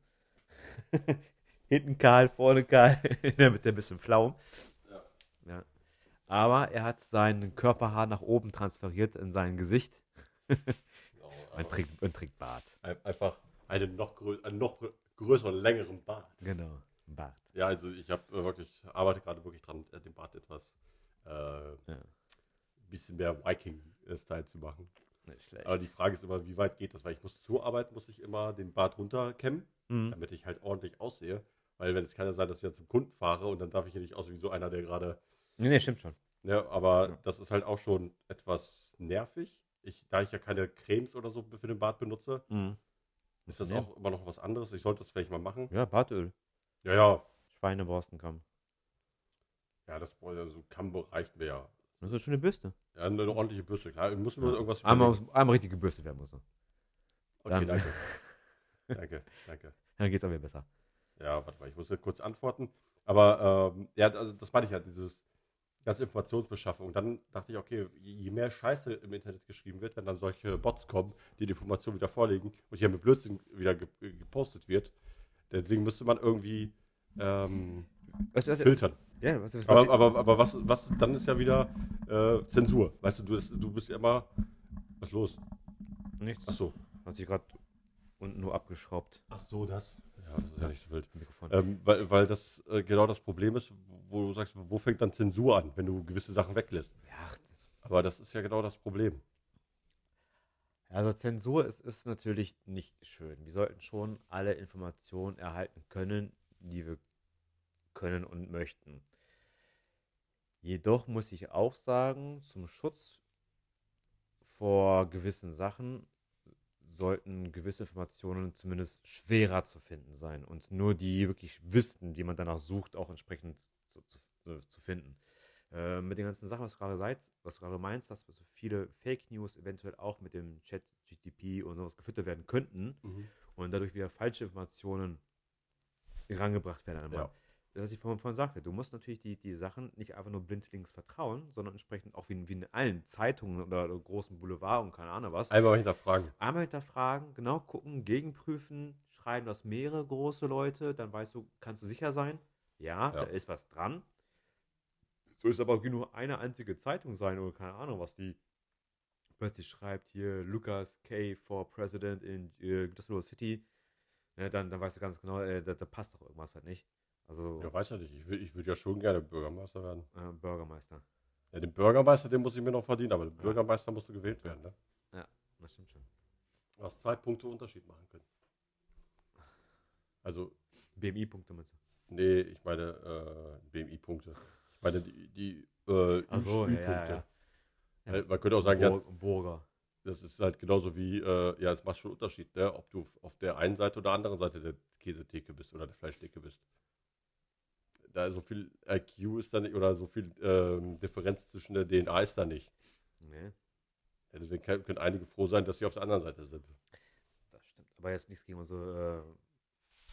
Speaker 2: Hinten kahl, vorne kahl, in der Mitte ein bisschen flau.
Speaker 1: Ja.
Speaker 2: Ja. Aber er hat sein Körperhaar nach oben transferiert in sein Gesicht.
Speaker 1: Genau,
Speaker 2: Man trägt, man trägt Bart.
Speaker 1: ein- einfach einen noch, grö einen noch größeren, längeren Bart.
Speaker 2: Genau, Bart.
Speaker 1: Ja, also ich habe äh, wirklich, arbeite gerade wirklich dran, äh, den Bart etwas äh,
Speaker 2: Ja.
Speaker 1: bisschen mehr Viking-Style zu machen.
Speaker 2: Nicht schlecht.
Speaker 1: Aber die Frage ist immer, wie weit geht das? Weil ich muss zur Arbeit, muss ich immer den Bart runterkämmen,
Speaker 2: Mhm.
Speaker 1: damit ich halt ordentlich aussehe. Weil wenn es kann ja sein, dass ich ja zum Kunden fahre und dann darf ich ja nicht aussehen wie so einer, der gerade
Speaker 2: Nee, nee, stimmt schon.
Speaker 1: Ne, aber
Speaker 2: Ja.
Speaker 1: das ist halt auch schon etwas nervig. Ich, da ich ja keine Cremes oder so für den Bart benutze,
Speaker 2: Mhm.
Speaker 1: ist das
Speaker 2: Ja.
Speaker 1: auch immer noch was anderes. Ich sollte das vielleicht mal machen.
Speaker 2: Ja, Bartöl.
Speaker 1: Ja, ja.
Speaker 2: Schweineborstenkamm.
Speaker 1: Ja, das also Kambo reicht mir ja.
Speaker 2: Das ist eine schöne Bürste.
Speaker 1: Ja, eine ordentliche Bürste, klar. Ich muss nur irgendwas
Speaker 2: Einmal,
Speaker 1: überlegen.
Speaker 2: einmal richtig gebürstet werden muss. er.
Speaker 1: Okay,
Speaker 2: dann-
Speaker 1: danke. danke, danke.
Speaker 2: Dann geht's auch wieder besser.
Speaker 1: Ja, warte mal, ich muss ja kurz antworten. Aber ähm, ja, also das meine ich ja, dieses ganze Informationsbeschaffung. Und dann dachte ich, okay, je mehr Scheiße im Internet geschrieben wird, wenn dann solche Bots kommen, die die Information wieder vorlegen und hier mit Blödsinn wieder ge gepostet wird, deswegen müsste man irgendwie ähm,
Speaker 2: Was, was,
Speaker 1: filtern.
Speaker 2: Ja, was,
Speaker 1: Aber, aber, aber was, was, dann ist ja wieder äh, Zensur. Weißt du, du, das- du bist ja immer. Was ist los?
Speaker 2: nichts.
Speaker 1: Ach so.
Speaker 2: Hat sich gerade unten nur abgeschraubt.
Speaker 1: Ach so, das. Ja, das ist ja nicht so wild.
Speaker 2: Mikrofon.
Speaker 1: Ähm, weil, weil das äh, genau das Problem ist, wo du sagst, wo fängt dann Zensur an, wenn du gewisse Sachen weglässt.
Speaker 2: ja, das,
Speaker 1: Aber das ist ja genau das Problem.
Speaker 2: also Zensur ist, ist natürlich nicht schön. Wir sollten schon alle Informationen erhalten können, die wir können und möchten. Jedoch muss ich auch sagen, zum Schutz vor gewissen Sachen sollten gewisse Informationen zumindest schwerer zu finden sein und nur die wirklich wissen, die man danach sucht, auch entsprechend zu, zu, zu finden. Äh, mit den ganzen Sachen, was du gerade seid, was du gerade meinst, dass so viele Fake News eventuell auch mit dem Chat GTP und sowas gefüttert werden könnten und dadurch wieder falsche Informationen herangebracht werden.
Speaker 1: Ja.
Speaker 2: Das, was ich vorhin, vorhin sagte, du musst natürlich die, die Sachen nicht einfach nur blindlings vertrauen, sondern entsprechend auch wie, in- wie in allen Zeitungen oder, oder großen Boulevard und keine Ahnung was.
Speaker 1: Einmal hinterfragen.
Speaker 2: Einmal hinterfragen, genau gucken, gegenprüfen, schreiben das mehrere große Leute, dann weißt du, kannst du sicher sein, ja,
Speaker 1: Ja.
Speaker 2: da ist was dran. So ist aber auch nur eine einzige Zeitung sein oder keine Ahnung, was die plötzlich schreibt, hier Lucas K. for President in äh, Düsseldorf City. Ne, dann, dann weißt du ganz genau, äh, da, da passt doch irgendwas halt nicht. Also
Speaker 1: Ja, weiß ja nicht. Ich würde ich würd ja schon gerne Bürgermeister werden.
Speaker 2: äh, Bürgermeister.
Speaker 1: Ja, den Bürgermeister, den muss ich mir noch verdienen, aber der
Speaker 2: Ja.
Speaker 1: Bürgermeister musste gewählt werden. Ne?
Speaker 2: Das stimmt schon.
Speaker 1: Du hast zwei Punkte Unterschied machen können. Also,
Speaker 2: BMI-Punkte mit.
Speaker 1: nee, ich meine äh, BMI-Punkte. Ich meine die, die äh,
Speaker 2: so, ja, ja, ja.
Speaker 1: Man könnte auch sagen, ja,
Speaker 2: Bur Burger.
Speaker 1: das ist halt genauso wie, äh, ja, es macht schon einen Unterschied, ne? ob du auf der einen Seite oder anderen Seite der Käsetheke bist oder der Fleischtheke bist. Da so viel IQ ist da nicht, oder so viel ähm, Differenz zwischen der DNA ist da nicht.
Speaker 2: Nee,
Speaker 1: Ja, deswegen kann- können einige froh sein, dass sie auf der anderen Seite sind.
Speaker 2: das stimmt. Aber jetzt nichts gegen unsere äh,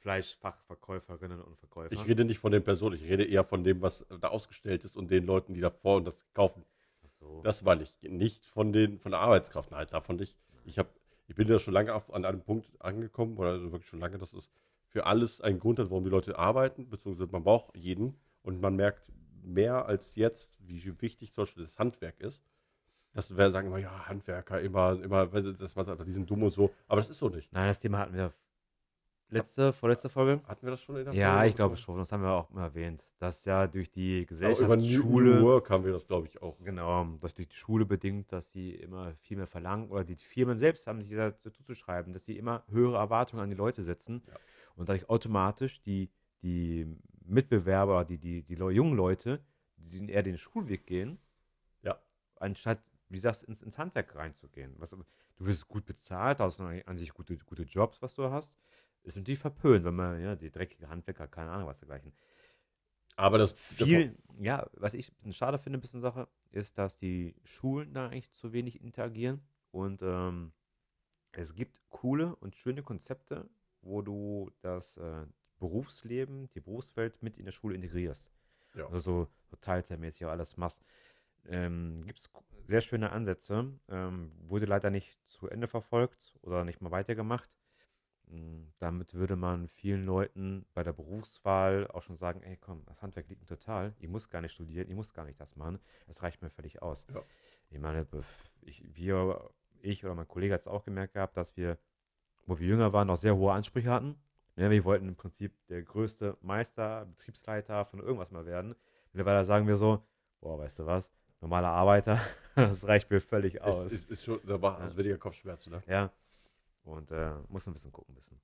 Speaker 2: Fleischfachverkäuferinnen und Verkäufer.
Speaker 1: Ich rede nicht von den Personen, ich rede eher von dem, was da ausgestellt ist und den Leuten, die davor und das kaufen.
Speaker 2: Ach so.
Speaker 1: Das meine ich. Nicht von den von der Arbeitskraft. Nein, davon nicht. Ich, hab, ich bin ja schon lange auf, an einem Punkt angekommen, oder also wirklich schon lange, dass es für alles einen Grund hat, warum die Leute arbeiten, beziehungsweise man braucht jeden und man merkt mehr als jetzt, wie wichtig zum Beispiel das Handwerk ist. Das wäre sagen immer, ja, Handwerker, immer, immer, das war die sind dumm und so. Aber das ist so nicht.
Speaker 2: Nein, das Thema hatten wir letzte, vorletzte Folge.
Speaker 1: Hatten wir das schon in der
Speaker 2: Ja,
Speaker 1: Folge
Speaker 2: ich glaube schon. Das haben wir auch immer erwähnt. Dass ja durch die
Speaker 1: Aber über
Speaker 2: Gesellschaftsschule,
Speaker 1: Work haben wir das, glaube ich, auch.
Speaker 2: genau, dass durch die Schule bedingt, dass sie immer viel mehr verlangen oder die Firmen selbst haben sich dazu zu schreiben, dass sie immer höhere Erwartungen an die Leute setzen
Speaker 1: Ja.
Speaker 2: Und dadurch automatisch die, die Mitbewerber, die, die, die jungen Leute, die eher den Schulweg gehen,
Speaker 1: Ja.
Speaker 2: anstatt, wie sagst ins, ins Handwerk reinzugehen. Was, du wirst gut bezahlt, hast an an sich gute, gute Jobs, was du hast. Ist natürlich verpönt, wenn man, ja, die dreckige Handwerker, keine Ahnung was dergleichen.
Speaker 1: Aber das
Speaker 2: Viel, ja, was ich ein bisschen schade finde, ein bisschen Sache, ist, dass die Schulen da eigentlich zu wenig interagieren. Und ähm, es gibt coole und schöne Konzepte, wo du das äh, Berufsleben, die Berufswelt mit in der Schule integrierst.
Speaker 1: Ja.
Speaker 2: Also so, so teilzeitmäßig alles machst. Ähm, gibt es sehr schöne Ansätze, ähm, wurde leider nicht zu Ende verfolgt oder nicht mal weitergemacht. Mm, Damit würde man vielen Leuten bei der Berufswahl auch schon sagen, ey komm, das Handwerk liegt mir total, ich muss gar nicht studieren, ich muss gar nicht das machen, es reicht mir völlig aus.
Speaker 1: Ja.
Speaker 2: Ich meine, ich, wir, ich oder mein Kollege hat es auch gemerkt gehabt, dass wir, wo wir jünger waren, noch sehr hohe Ansprüche hatten. Ja, wir wollten im Prinzip der größte Meister, Betriebsleiter von irgendwas mal werden. Mittlerweile sagen wir so, boah, weißt du was, normaler Arbeiter, das reicht mir völlig aus.
Speaker 1: Ist, ist, ist schon, da war also weniger Kopfschmerzen, ne?
Speaker 2: ja. Und äh, muss ein bisschen gucken müssen.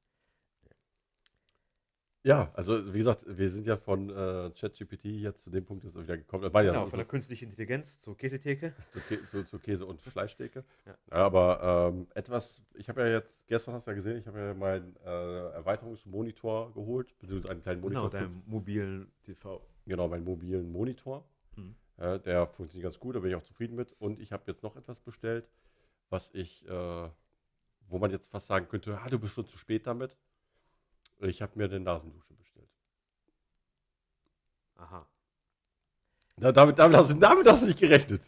Speaker 1: Ja, also wie gesagt, wir sind ja von äh, ChatGPT jetzt zu dem Punkt jetzt wieder gekommen. Das war ja
Speaker 2: Genau,
Speaker 1: so-
Speaker 2: von der künstlichen Intelligenz zur Käsetheke.
Speaker 1: zu, Kä zu, zu Käse und Fleischtheke.
Speaker 2: Ja.
Speaker 1: Aber ähm, etwas, ich habe ja jetzt, gestern hast du ja gesehen, ich habe ja meinen äh, Erweiterungsmonitor geholt, beziehungsweise einen kleinen
Speaker 2: Genau,
Speaker 1: Monitor. für-
Speaker 2: deinem mobilen TV.
Speaker 1: genau, meinen mobilen Monitor.
Speaker 2: Mhm.
Speaker 1: Ja, der funktioniert ganz gut, da bin ich auch zufrieden mit. Und ich habe jetzt noch etwas bestellt, was ich, äh, wo man jetzt fast sagen könnte, ah, du bist schon zu spät damit. Ich habe mir eine Nasendusche bestellt.
Speaker 2: Aha.
Speaker 1: Na, damit, damit, hast, du- damit hast du nicht gerechnet.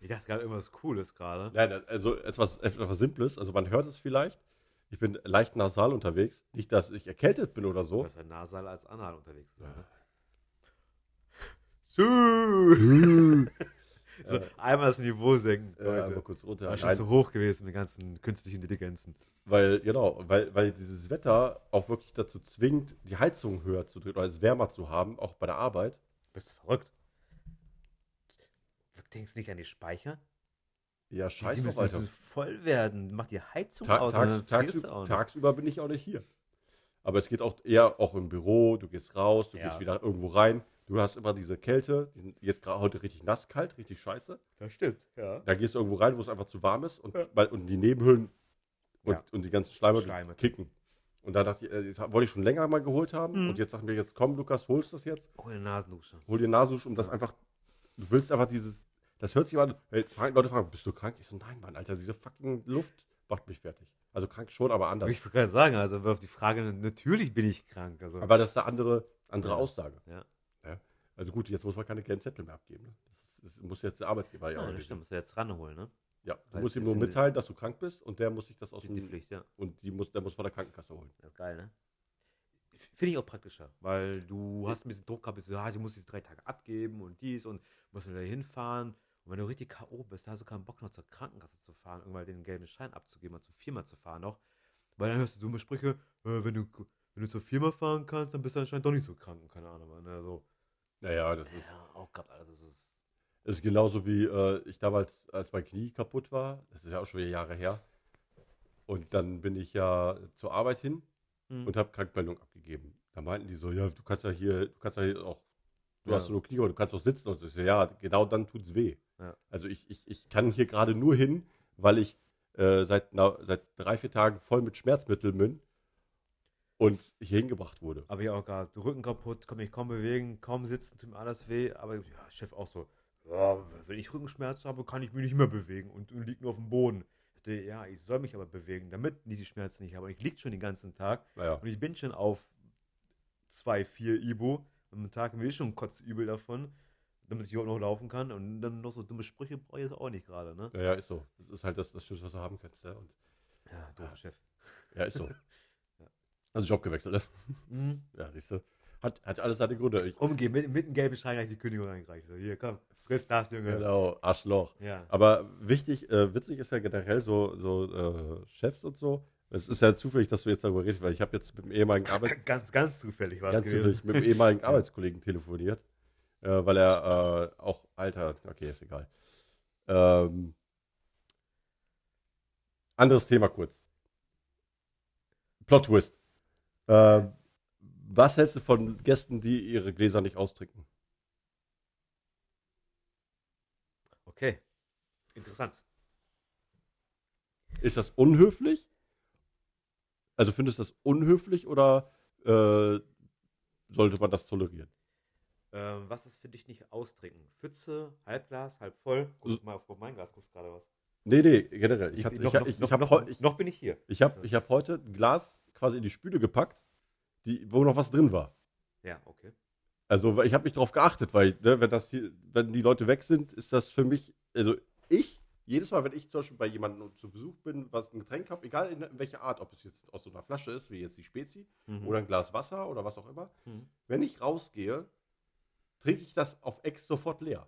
Speaker 2: Ich dachte gerade irgendwas Cooles gerade.
Speaker 1: Nein, also etwas, etwas Simples. Also man hört es vielleicht. Ich bin leicht nasal unterwegs. Nicht, dass ich erkältet bin oder so.
Speaker 2: ja nasal als anal unterwegs. sein, ne? So,
Speaker 1: Äh,
Speaker 2: einmal das Niveau senken, Leute.
Speaker 1: einmal kurz runter.
Speaker 2: War schon zu hoch gewesen mit den ganzen künstlichen Intelligenzen.
Speaker 1: weil, genau, weil, weil dieses Wetter auch wirklich dazu zwingt, die Heizung höher zu drehen oder es wärmer zu haben, auch bei der Arbeit.
Speaker 2: Bist du verrückt? Du denkst nicht an die Speicher?
Speaker 1: Ja,
Speaker 2: Die-
Speaker 1: scheiß
Speaker 2: die
Speaker 1: drauf,
Speaker 2: müssen, voll werden. Mach die Heizung
Speaker 1: Ta
Speaker 2: aus.
Speaker 1: tags, tags,
Speaker 2: du
Speaker 1: tagsüber bin ich auch nicht hier. Aber es geht auch eher auch im Büro, du gehst raus, du
Speaker 2: Ja.
Speaker 1: gehst wieder irgendwo rein. Du hast immer diese Kälte, die- jetzt gerade heute richtig nass kalt, richtig scheiße.
Speaker 2: Das stimmt, ja.
Speaker 1: Da gehst du irgendwo rein, wo es einfach zu warm ist und,
Speaker 2: Ja.
Speaker 1: weil, und die Nebenhöhlen und,
Speaker 2: Ja.
Speaker 1: und die ganzen Schleimhäute
Speaker 2: Schleimhäute.
Speaker 1: kicken. Und da dachte ich, äh, das wollte ich schon länger mal geholt haben.
Speaker 2: Mhm.
Speaker 1: Und jetzt sagen wir jetzt, komm, Lukas, holst das jetzt.
Speaker 2: Oh, eine Nasendusche.
Speaker 1: Hol dir Nasendusch, um das einfach. Du willst einfach dieses. Das hört sich immer an. Hey, Leute fragen, bist du krank? Ich so, nein, Mann, Alter, diese fucking Luft macht mich fertig. Also krank schon, aber anders.
Speaker 2: Ich wollte gerade sagen, also auf die Frage, natürlich bin ich krank. Also,
Speaker 1: Aber das ist eine andere, andere
Speaker 2: Ja.
Speaker 1: Aussage.
Speaker 2: Ja.
Speaker 1: Ja. Also gut, jetzt muss man keine gelben Zettel mehr abgeben. Ne? Das, das muss jetzt der Arbeitgeber ja auch
Speaker 2: ja, das stimmt, musst du jetzt ranholen, ne?
Speaker 1: Ja, du
Speaker 2: Weil
Speaker 1: musst ihm nur mitteilen, dass du krank bist und der muss sich das aus dem.
Speaker 2: die Pflicht, ja.
Speaker 1: Und die muss, der muss von der Krankenkasse holen.
Speaker 2: Ist geil, ne? Finde ich auch praktischer, weil du hast ein bisschen Druck gehabt, bist so, ah, du musst diese drei Tage abgeben und dies und musst wieder hinfahren. Und wenn du richtig K.O. bist, da hast du keinen Bock noch zur Krankenkasse zu fahren, irgendwann den gelben Schein abzugeben und zur Firma zu fahren noch. Weil dann hörst du dumme Sprüche, äh, wenn, du, wenn du zur Firma fahren kannst, dann bist du anscheinend doch nicht so krank, und keine Ahnung. Ne? So,
Speaker 1: Naja, das ist,
Speaker 2: ja, auch gehabt, also das ist.
Speaker 1: das ist genauso wie äh, ich damals, als mein Knie kaputt war. Das ist ja auch schon wieder Jahre her. Und dann bin ich ja zur Arbeit hin
Speaker 2: Mhm.
Speaker 1: und habe Krankmeldung abgegeben. Da meinten die so, ja, du kannst ja hier, du kannst ja hier auch, du
Speaker 2: Ja.
Speaker 1: hast nur Knie, aber du kannst auch sitzen. Und ich so, ja, genau dann tut's weh.
Speaker 2: Ja.
Speaker 1: Also ich, ich, ich kann hier gerade nur hin, weil ich äh, seit, na, seit drei, vier Tagen voll mit Schmerzmitteln bin und hier hingebracht wurde.
Speaker 2: Aber ich auch gehabt, Rücken kaputt, kann mich kaum bewegen, kaum sitzen, tut mir alles weh. Aber ja, Chef auch so, ja, wenn ich Rückenschmerzen habe, kann ich mich nicht mehr bewegen und, und liegt nur auf dem Boden. Ich dachte, ja, ich soll mich aber bewegen, damit ich die Schmerzen nicht habe. Und ich liege schon den ganzen Tag
Speaker 1: Naja,
Speaker 2: und ich bin schon auf 2, 4 Ibo. Und am Tag bin ich schon kotzübel davon, damit ich überhaupt noch laufen kann. Und dann noch so dumme Sprüche brauche ich jetzt auch nicht gerade, ne?
Speaker 1: naja, ist so. Das ist halt das, das Schlimmste, was du haben kannst. Ja, und,
Speaker 2: Ja, doofer
Speaker 1: Ja.
Speaker 2: Chef.
Speaker 1: ja ist so. Also Job gewechselt, ne?
Speaker 2: Mhm.
Speaker 1: Ja, siehst du. Hat, hat alles seine Gründe. Ich,
Speaker 2: Umgehen, mit, mit einem gelben Schein habe ich die Kündigung reingereicht. So, hier, komm, friss das, Junge.
Speaker 1: genau, Arschloch.
Speaker 2: Ja.
Speaker 1: Aber wichtig, äh, witzig ist ja generell so, so äh, Chefs und so. Es ist ja zufällig, dass du jetzt darüber redest, weil ich habe jetzt mit dem ehemaligen Arbeit
Speaker 2: Ganz, ganz zufällig war
Speaker 1: ganz
Speaker 2: gewesen.
Speaker 1: zufällig mit dem ehemaligen Arbeitskollegen telefoniert, äh, weil er äh, auch Alter, okay, ist egal. Ähm, anderes Thema kurz. Plot Twist. Ähm, was hältst du von Gästen, die ihre Gläser nicht austrinken?
Speaker 2: Okay. Interessant.
Speaker 1: Ist das unhöflich? Also findest du das unhöflich oder äh, sollte man das tolerieren?
Speaker 2: Ähm, was ist für dich nicht austrinken? Pfütze, Halbglas, halb voll? Guck mal auf mein Glas, guckst gerade was.
Speaker 1: Nee, nee, generell. Ich, hatte,
Speaker 2: noch,
Speaker 1: ich,
Speaker 2: noch,
Speaker 1: ich,
Speaker 2: noch,
Speaker 1: ich habe
Speaker 2: noch,
Speaker 1: ich,
Speaker 2: bin ich hier.
Speaker 1: ich hab, ich hab heute ein Glas quasi in die Spüle gepackt, die, wo noch was drin war.
Speaker 2: Ja, okay.
Speaker 1: Also ich habe mich darauf geachtet, weil ne, wenn das hier, wenn die Leute weg sind, ist das für mich, also ich, jedes Mal, wenn ich zum Beispiel bei jemandem zu Besuch bin, was ein Getränk habe, egal in, in welcher Art, ob es jetzt aus so einer Flasche ist, wie jetzt die Spezi,
Speaker 2: Mhm.
Speaker 1: oder ein Glas Wasser oder was auch immer,
Speaker 2: Mhm.
Speaker 1: wenn ich rausgehe, trinke ich das auf Ex sofort leer.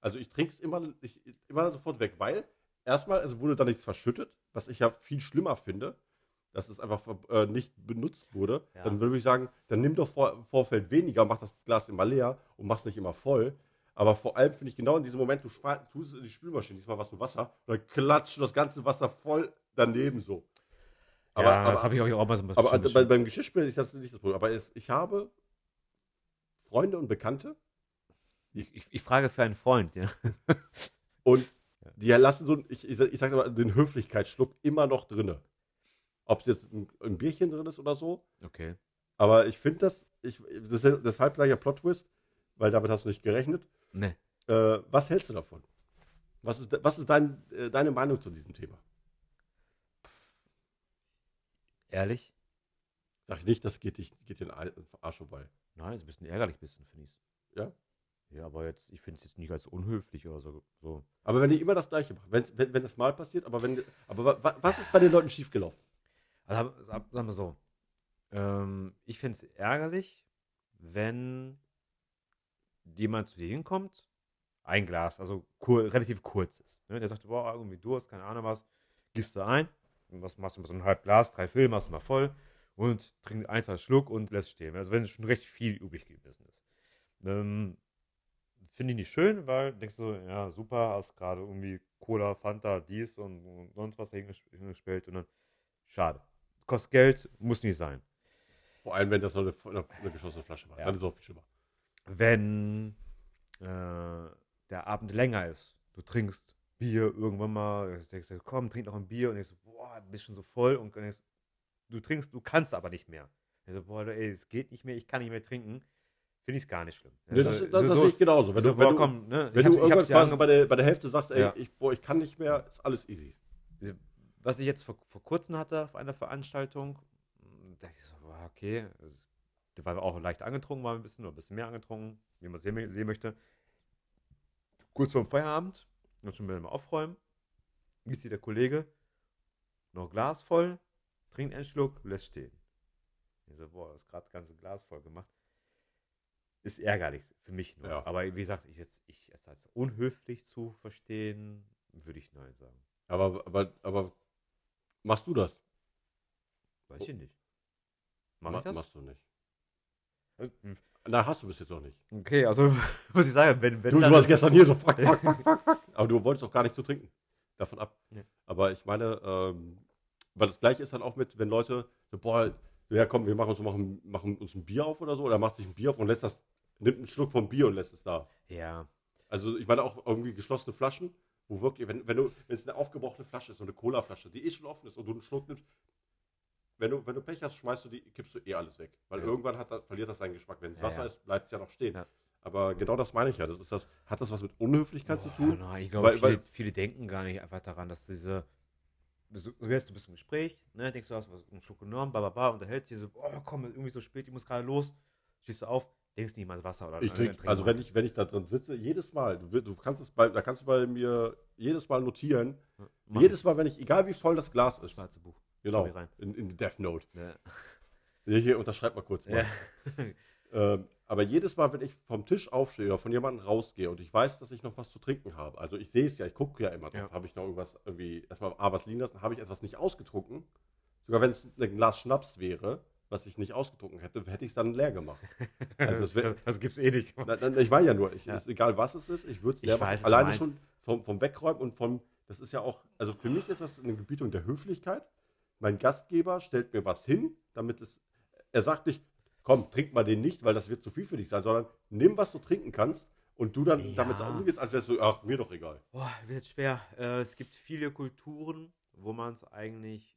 Speaker 1: Also ich trinke es immer, ich, immer sofort weg, weil erstmal, also wurde da nichts verschüttet, was ich ja viel schlimmer finde, dass es einfach äh, nicht benutzt wurde.
Speaker 2: Ja.
Speaker 1: Dann würde ich sagen, dann nimm doch vor, im Vorfeld weniger, mach das Glas immer leer und mach es nicht immer voll. Aber vor allem finde ich genau in diesem Moment, du tust es in die Spülmaschine, diesmal was du Wasser, und dann klatscht du das ganze Wasser voll daneben so. Aber,
Speaker 2: ja,
Speaker 1: aber,
Speaker 2: das habe ich auch mal so ein
Speaker 1: aber
Speaker 2: bisschen-
Speaker 1: bei, beim Geschirrspüler ist das nicht das Problem. Aber es, ich habe Freunde und Bekannte
Speaker 2: ich, ich, ich frage für einen Freund, ja.
Speaker 1: und die lassen so, ich, ich, ich sage mal, den Höflichkeitsschluck immer noch drinne. Ob es jetzt ein, ein Bierchen drin ist oder so.
Speaker 2: Okay.
Speaker 1: Aber ich finde das, ich, das ist deshalb gleicher Plot-Twist, weil damit hast du nicht gerechnet.
Speaker 2: Ne.
Speaker 1: Äh, was hältst du davon? Was ist, was ist dein, äh, deine Meinung zu diesem Thema?
Speaker 2: Ehrlich?
Speaker 1: Sag ich nicht, das geht, dich, geht den Arsch vorbei.
Speaker 2: Nein, ist ein bisschen ärgerlich, bisschen, finde ich.
Speaker 1: Ja?
Speaker 2: Ja, aber jetzt, ich finde es jetzt nicht als unhöflich oder so. so.
Speaker 1: Aber wenn die immer das Gleiche machen, wenn, wenn, wenn das mal passiert, aber wenn, aber wa- wa- was ist bei den Leuten schiefgelaufen?
Speaker 2: Also, sag- sag- sagen wir so. Ähm, ich finde es ärgerlich, wenn jemand zu dir hinkommt, ein Glas, also kur relativ kurz ist. Ne? Der sagt, boah, irgendwie Durst, keine Ahnung was, gießt du ein, was machst du mit so einem halb Glas, drei Viertel machst du mal voll und trinkst ein, zwei Schluck und lässt stehen. Also wenn schon recht viel übrig gewesen ist. Ähm, Finde ich nicht schön, weil denkst du, ja, super, hast gerade irgendwie Cola, Fanta, dies und, und sonst was hinges- hingestellt und dann, schade. Kostet Geld, muss nicht sein.
Speaker 1: Vor allem, wenn das noch eine, eine, eine geschlossene Flasche war.
Speaker 2: Ja.
Speaker 1: Dann ist es auch viel schlimmer.
Speaker 2: wenn äh, der Abend länger ist, du trinkst Bier irgendwann mal, denkst, du, komm, trink noch ein Bier und denkst, du, boah, bist schon so voll und denkst, du trinkst, du kannst aber nicht mehr. Also, boah, ey, es geht nicht mehr, ich kann nicht mehr trinken, finde ich es gar nicht schlimm.
Speaker 1: Das,
Speaker 2: Also,
Speaker 1: das, das
Speaker 2: so-
Speaker 1: sehe ich genauso. Wenn
Speaker 2: so,
Speaker 1: du, wenn
Speaker 2: boah,
Speaker 1: du,
Speaker 2: komm, ne,
Speaker 1: wenn
Speaker 2: ich
Speaker 1: du
Speaker 2: ich
Speaker 1: irgendwann
Speaker 2: ja
Speaker 1: bei der, bei der Hälfte sagst, ey,
Speaker 2: Ja.
Speaker 1: ich, boah, ich kann nicht mehr, ist alles easy.
Speaker 2: Was ich jetzt vor, vor kurzem hatte auf einer Veranstaltung, mh, dachte ich so, boah, okay, der war auch leicht angetrunken, war ein bisschen, oder ein bisschen mehr angetrunken, wie man sehen, sehen möchte. Kurz vorm Feierabend, noch schon mal aufräumen, gießt sich der Kollege noch Glas voll, trinkt einen Schluck, lässt stehen. Ich so, boah, ist gerade ganze Glas voll gemacht. Ist ärgerlich für mich nur.
Speaker 1: Ja.
Speaker 2: Aber wie gesagt, ich jetzt, ich es als unhöflich zu verstehen, würde ich nein sagen.
Speaker 1: Aber, aber, aber machst du das?
Speaker 2: Weiß ich nicht. Mach
Speaker 1: Ma-
Speaker 2: ich das?
Speaker 1: Machst du nicht.
Speaker 2: Äh,
Speaker 1: Na, hast du bis jetzt noch nicht.
Speaker 2: Okay, also muss ich sagen, wenn, wenn
Speaker 1: Du, du warst gestern hier so, fuck, fuck, fuck, fuck, fuck. Aber du wolltest auch gar nicht zu trinken. Davon ab.
Speaker 2: Nee.
Speaker 1: Aber ich meine, ähm, weil das gleiche ist dann auch mit, wenn Leute, so, boah, ja komm, wir machen uns, machen, machen uns ein Bier auf oder so, oder macht sich ein Bier auf und lässt das, nimmt einen Schluck vom Bier und lässt es da.
Speaker 2: Ja,
Speaker 1: Also ich meine auch irgendwie geschlossene Flaschen, wo wirklich, wenn, wenn du, wenn es eine aufgebrochene Flasche ist, so eine Cola-Flasche, die eh schon offen ist und du einen Schluck nimmst, wenn du, wenn du Pech hast, schmeißt du die, kippst du eh alles weg. Weil
Speaker 2: Ja.
Speaker 1: irgendwann hat, verliert das seinen Geschmack. Wenn es Wasser
Speaker 2: ja.
Speaker 1: ist, bleibt es ja noch stehen. Aber genau das meine ich ja. Das ist das, hat das was mit Unhöflichkeit zu
Speaker 2: Boah,
Speaker 1: tun?
Speaker 2: Nein, ich glaube,
Speaker 1: Weil-
Speaker 2: viele,
Speaker 1: weil-
Speaker 2: viele denken gar nicht einfach daran, dass diese. Du du bist, du bist im Gespräch, ne, denkst du, hast was einen Schluck genommen, bla bla bla, unterhältst dich so, oh komm, irgendwie so spät, ich muss gerade los, stehst du auf, denkst nicht mal Wasser oder
Speaker 1: Ich trinke, also wenn ich, wenn ich da drin sitze, jedes Mal, du, du kannst es bei, da kannst du bei mir jedes Mal notieren,
Speaker 2: Mach
Speaker 1: jedes Mal, wenn ich, egal wie voll das Glas
Speaker 2: das
Speaker 1: ist,
Speaker 2: schwarze Buch.
Speaker 1: genau, in, in die Death Note.
Speaker 2: Ja.
Speaker 1: Hier, hier unterschreib mal kurz mal.
Speaker 2: Ja.
Speaker 1: Ähm, aber jedes Mal, wenn ich vom Tisch aufstehe oder von jemandem rausgehe und ich weiß, dass ich noch was zu trinken habe, also ich sehe es ja, ich gucke ja immer drauf,
Speaker 2: Ja.
Speaker 1: habe ich noch irgendwas irgendwie, erstmal A, was liegen lassen, habe ich etwas nicht ausgetrunken. Sogar wenn es ein Glas Schnaps wäre, was ich nicht ausgetrunken hätte, hätte ich es dann leer gemacht. Also das wär,
Speaker 2: das gibt's eh nicht.
Speaker 1: na, na, ich meine ja nur, ich,
Speaker 2: Ja.
Speaker 1: ist egal was es ist, ich würde es leer machen. Alleine schon vom, vom Wegräumen und vom, das ist ja auch, also für mich ist das eine Gebietung der Höflichkeit. Mein Gastgeber stellt mir was hin, damit es, er sagt nicht, komm, trink mal den nicht, weil das wird zu viel für dich sein, sondern nimm, was du trinken kannst und du dann
Speaker 2: Ja.
Speaker 1: damit umgehst, als wärst du, ach, mir doch egal.
Speaker 2: Boah, wird schwer. Äh, es gibt viele Kulturen, wo man es eigentlich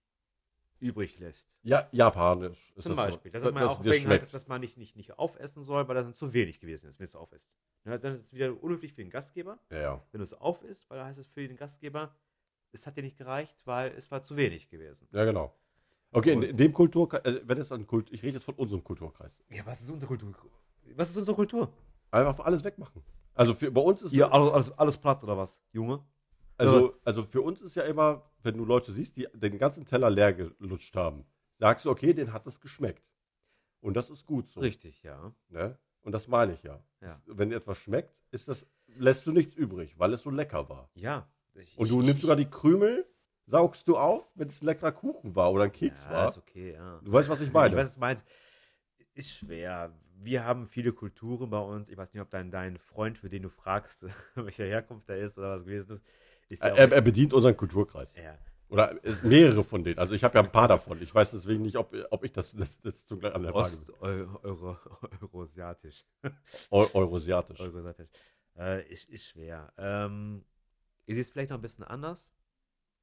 Speaker 2: übrig lässt.
Speaker 1: Ja, japanisch. Ist
Speaker 2: Zum Beispiel.
Speaker 1: So.
Speaker 2: Das hat man
Speaker 1: dass
Speaker 2: auch
Speaker 1: dir
Speaker 2: wegen halt,
Speaker 1: schmeckt.
Speaker 2: dass man nicht, nicht, nicht aufessen soll, weil das dann zu wenig gewesen ist, wenn es aufisst. Ja, dann ist es wieder unhöflich für den Gastgeber,
Speaker 1: Ja, ja.
Speaker 2: wenn du es aufisst, weil dann heißt es für den Gastgeber, es hat dir nicht gereicht, weil es war zu wenig gewesen.
Speaker 1: Ja, genau. Okay, in,
Speaker 2: Und-
Speaker 1: in dem Kulturkreis, äh, wenn es an Kult, ich rede jetzt von unserem Kulturkreis.
Speaker 2: Ja, was ist unsere Kultur? Was ist unsere Kultur?
Speaker 1: Einfach alles wegmachen. Also für, bei uns ist
Speaker 2: alles, alles, alles platt oder was, Junge?
Speaker 1: Also, also für uns ist ja immer, wenn du Leute siehst, die den ganzen Teller leer gelutscht haben, sagst du, okay, den hat es geschmeckt. Und das ist gut so.
Speaker 2: Richtig, ja.
Speaker 1: Ne? Und das meine ich ja.
Speaker 2: Ja.
Speaker 1: Wenn dir etwas schmeckt, ist das, lässt du nichts übrig, weil es so lecker war.
Speaker 2: Ja. Ich,
Speaker 1: Und du
Speaker 2: ich-
Speaker 1: nimmst
Speaker 2: ich-
Speaker 1: sogar die Krümel, saugst du auf, wenn es ein leckerer Kuchen war oder ein Keks
Speaker 2: ja,
Speaker 1: war.
Speaker 2: ist okay, ja.
Speaker 1: Du weißt, was ich
Speaker 2: Ich
Speaker 1: meine.
Speaker 2: weiß, was du meinst. Ist schwer. Wir haben viele Kulturen bei uns. Ich weiß nicht, ob dein, dein Freund, für den du fragst, welcher Herkunft er ist oder was gewesen ist ja
Speaker 1: er, er bedient unseren Kulturkreis.
Speaker 2: ja.
Speaker 1: Oder mehrere von denen. Also ich habe ja ein paar davon. Ich weiß deswegen nicht, ob, ob ich das, das, das zum an der Frage bin.
Speaker 2: Euro, Euro, Eurasiatisch.
Speaker 1: Eu Eurasiatisch.
Speaker 2: Eurasiatisch. Äh, ist, ist schwer. Ähm, ist es vielleicht noch ein bisschen anders?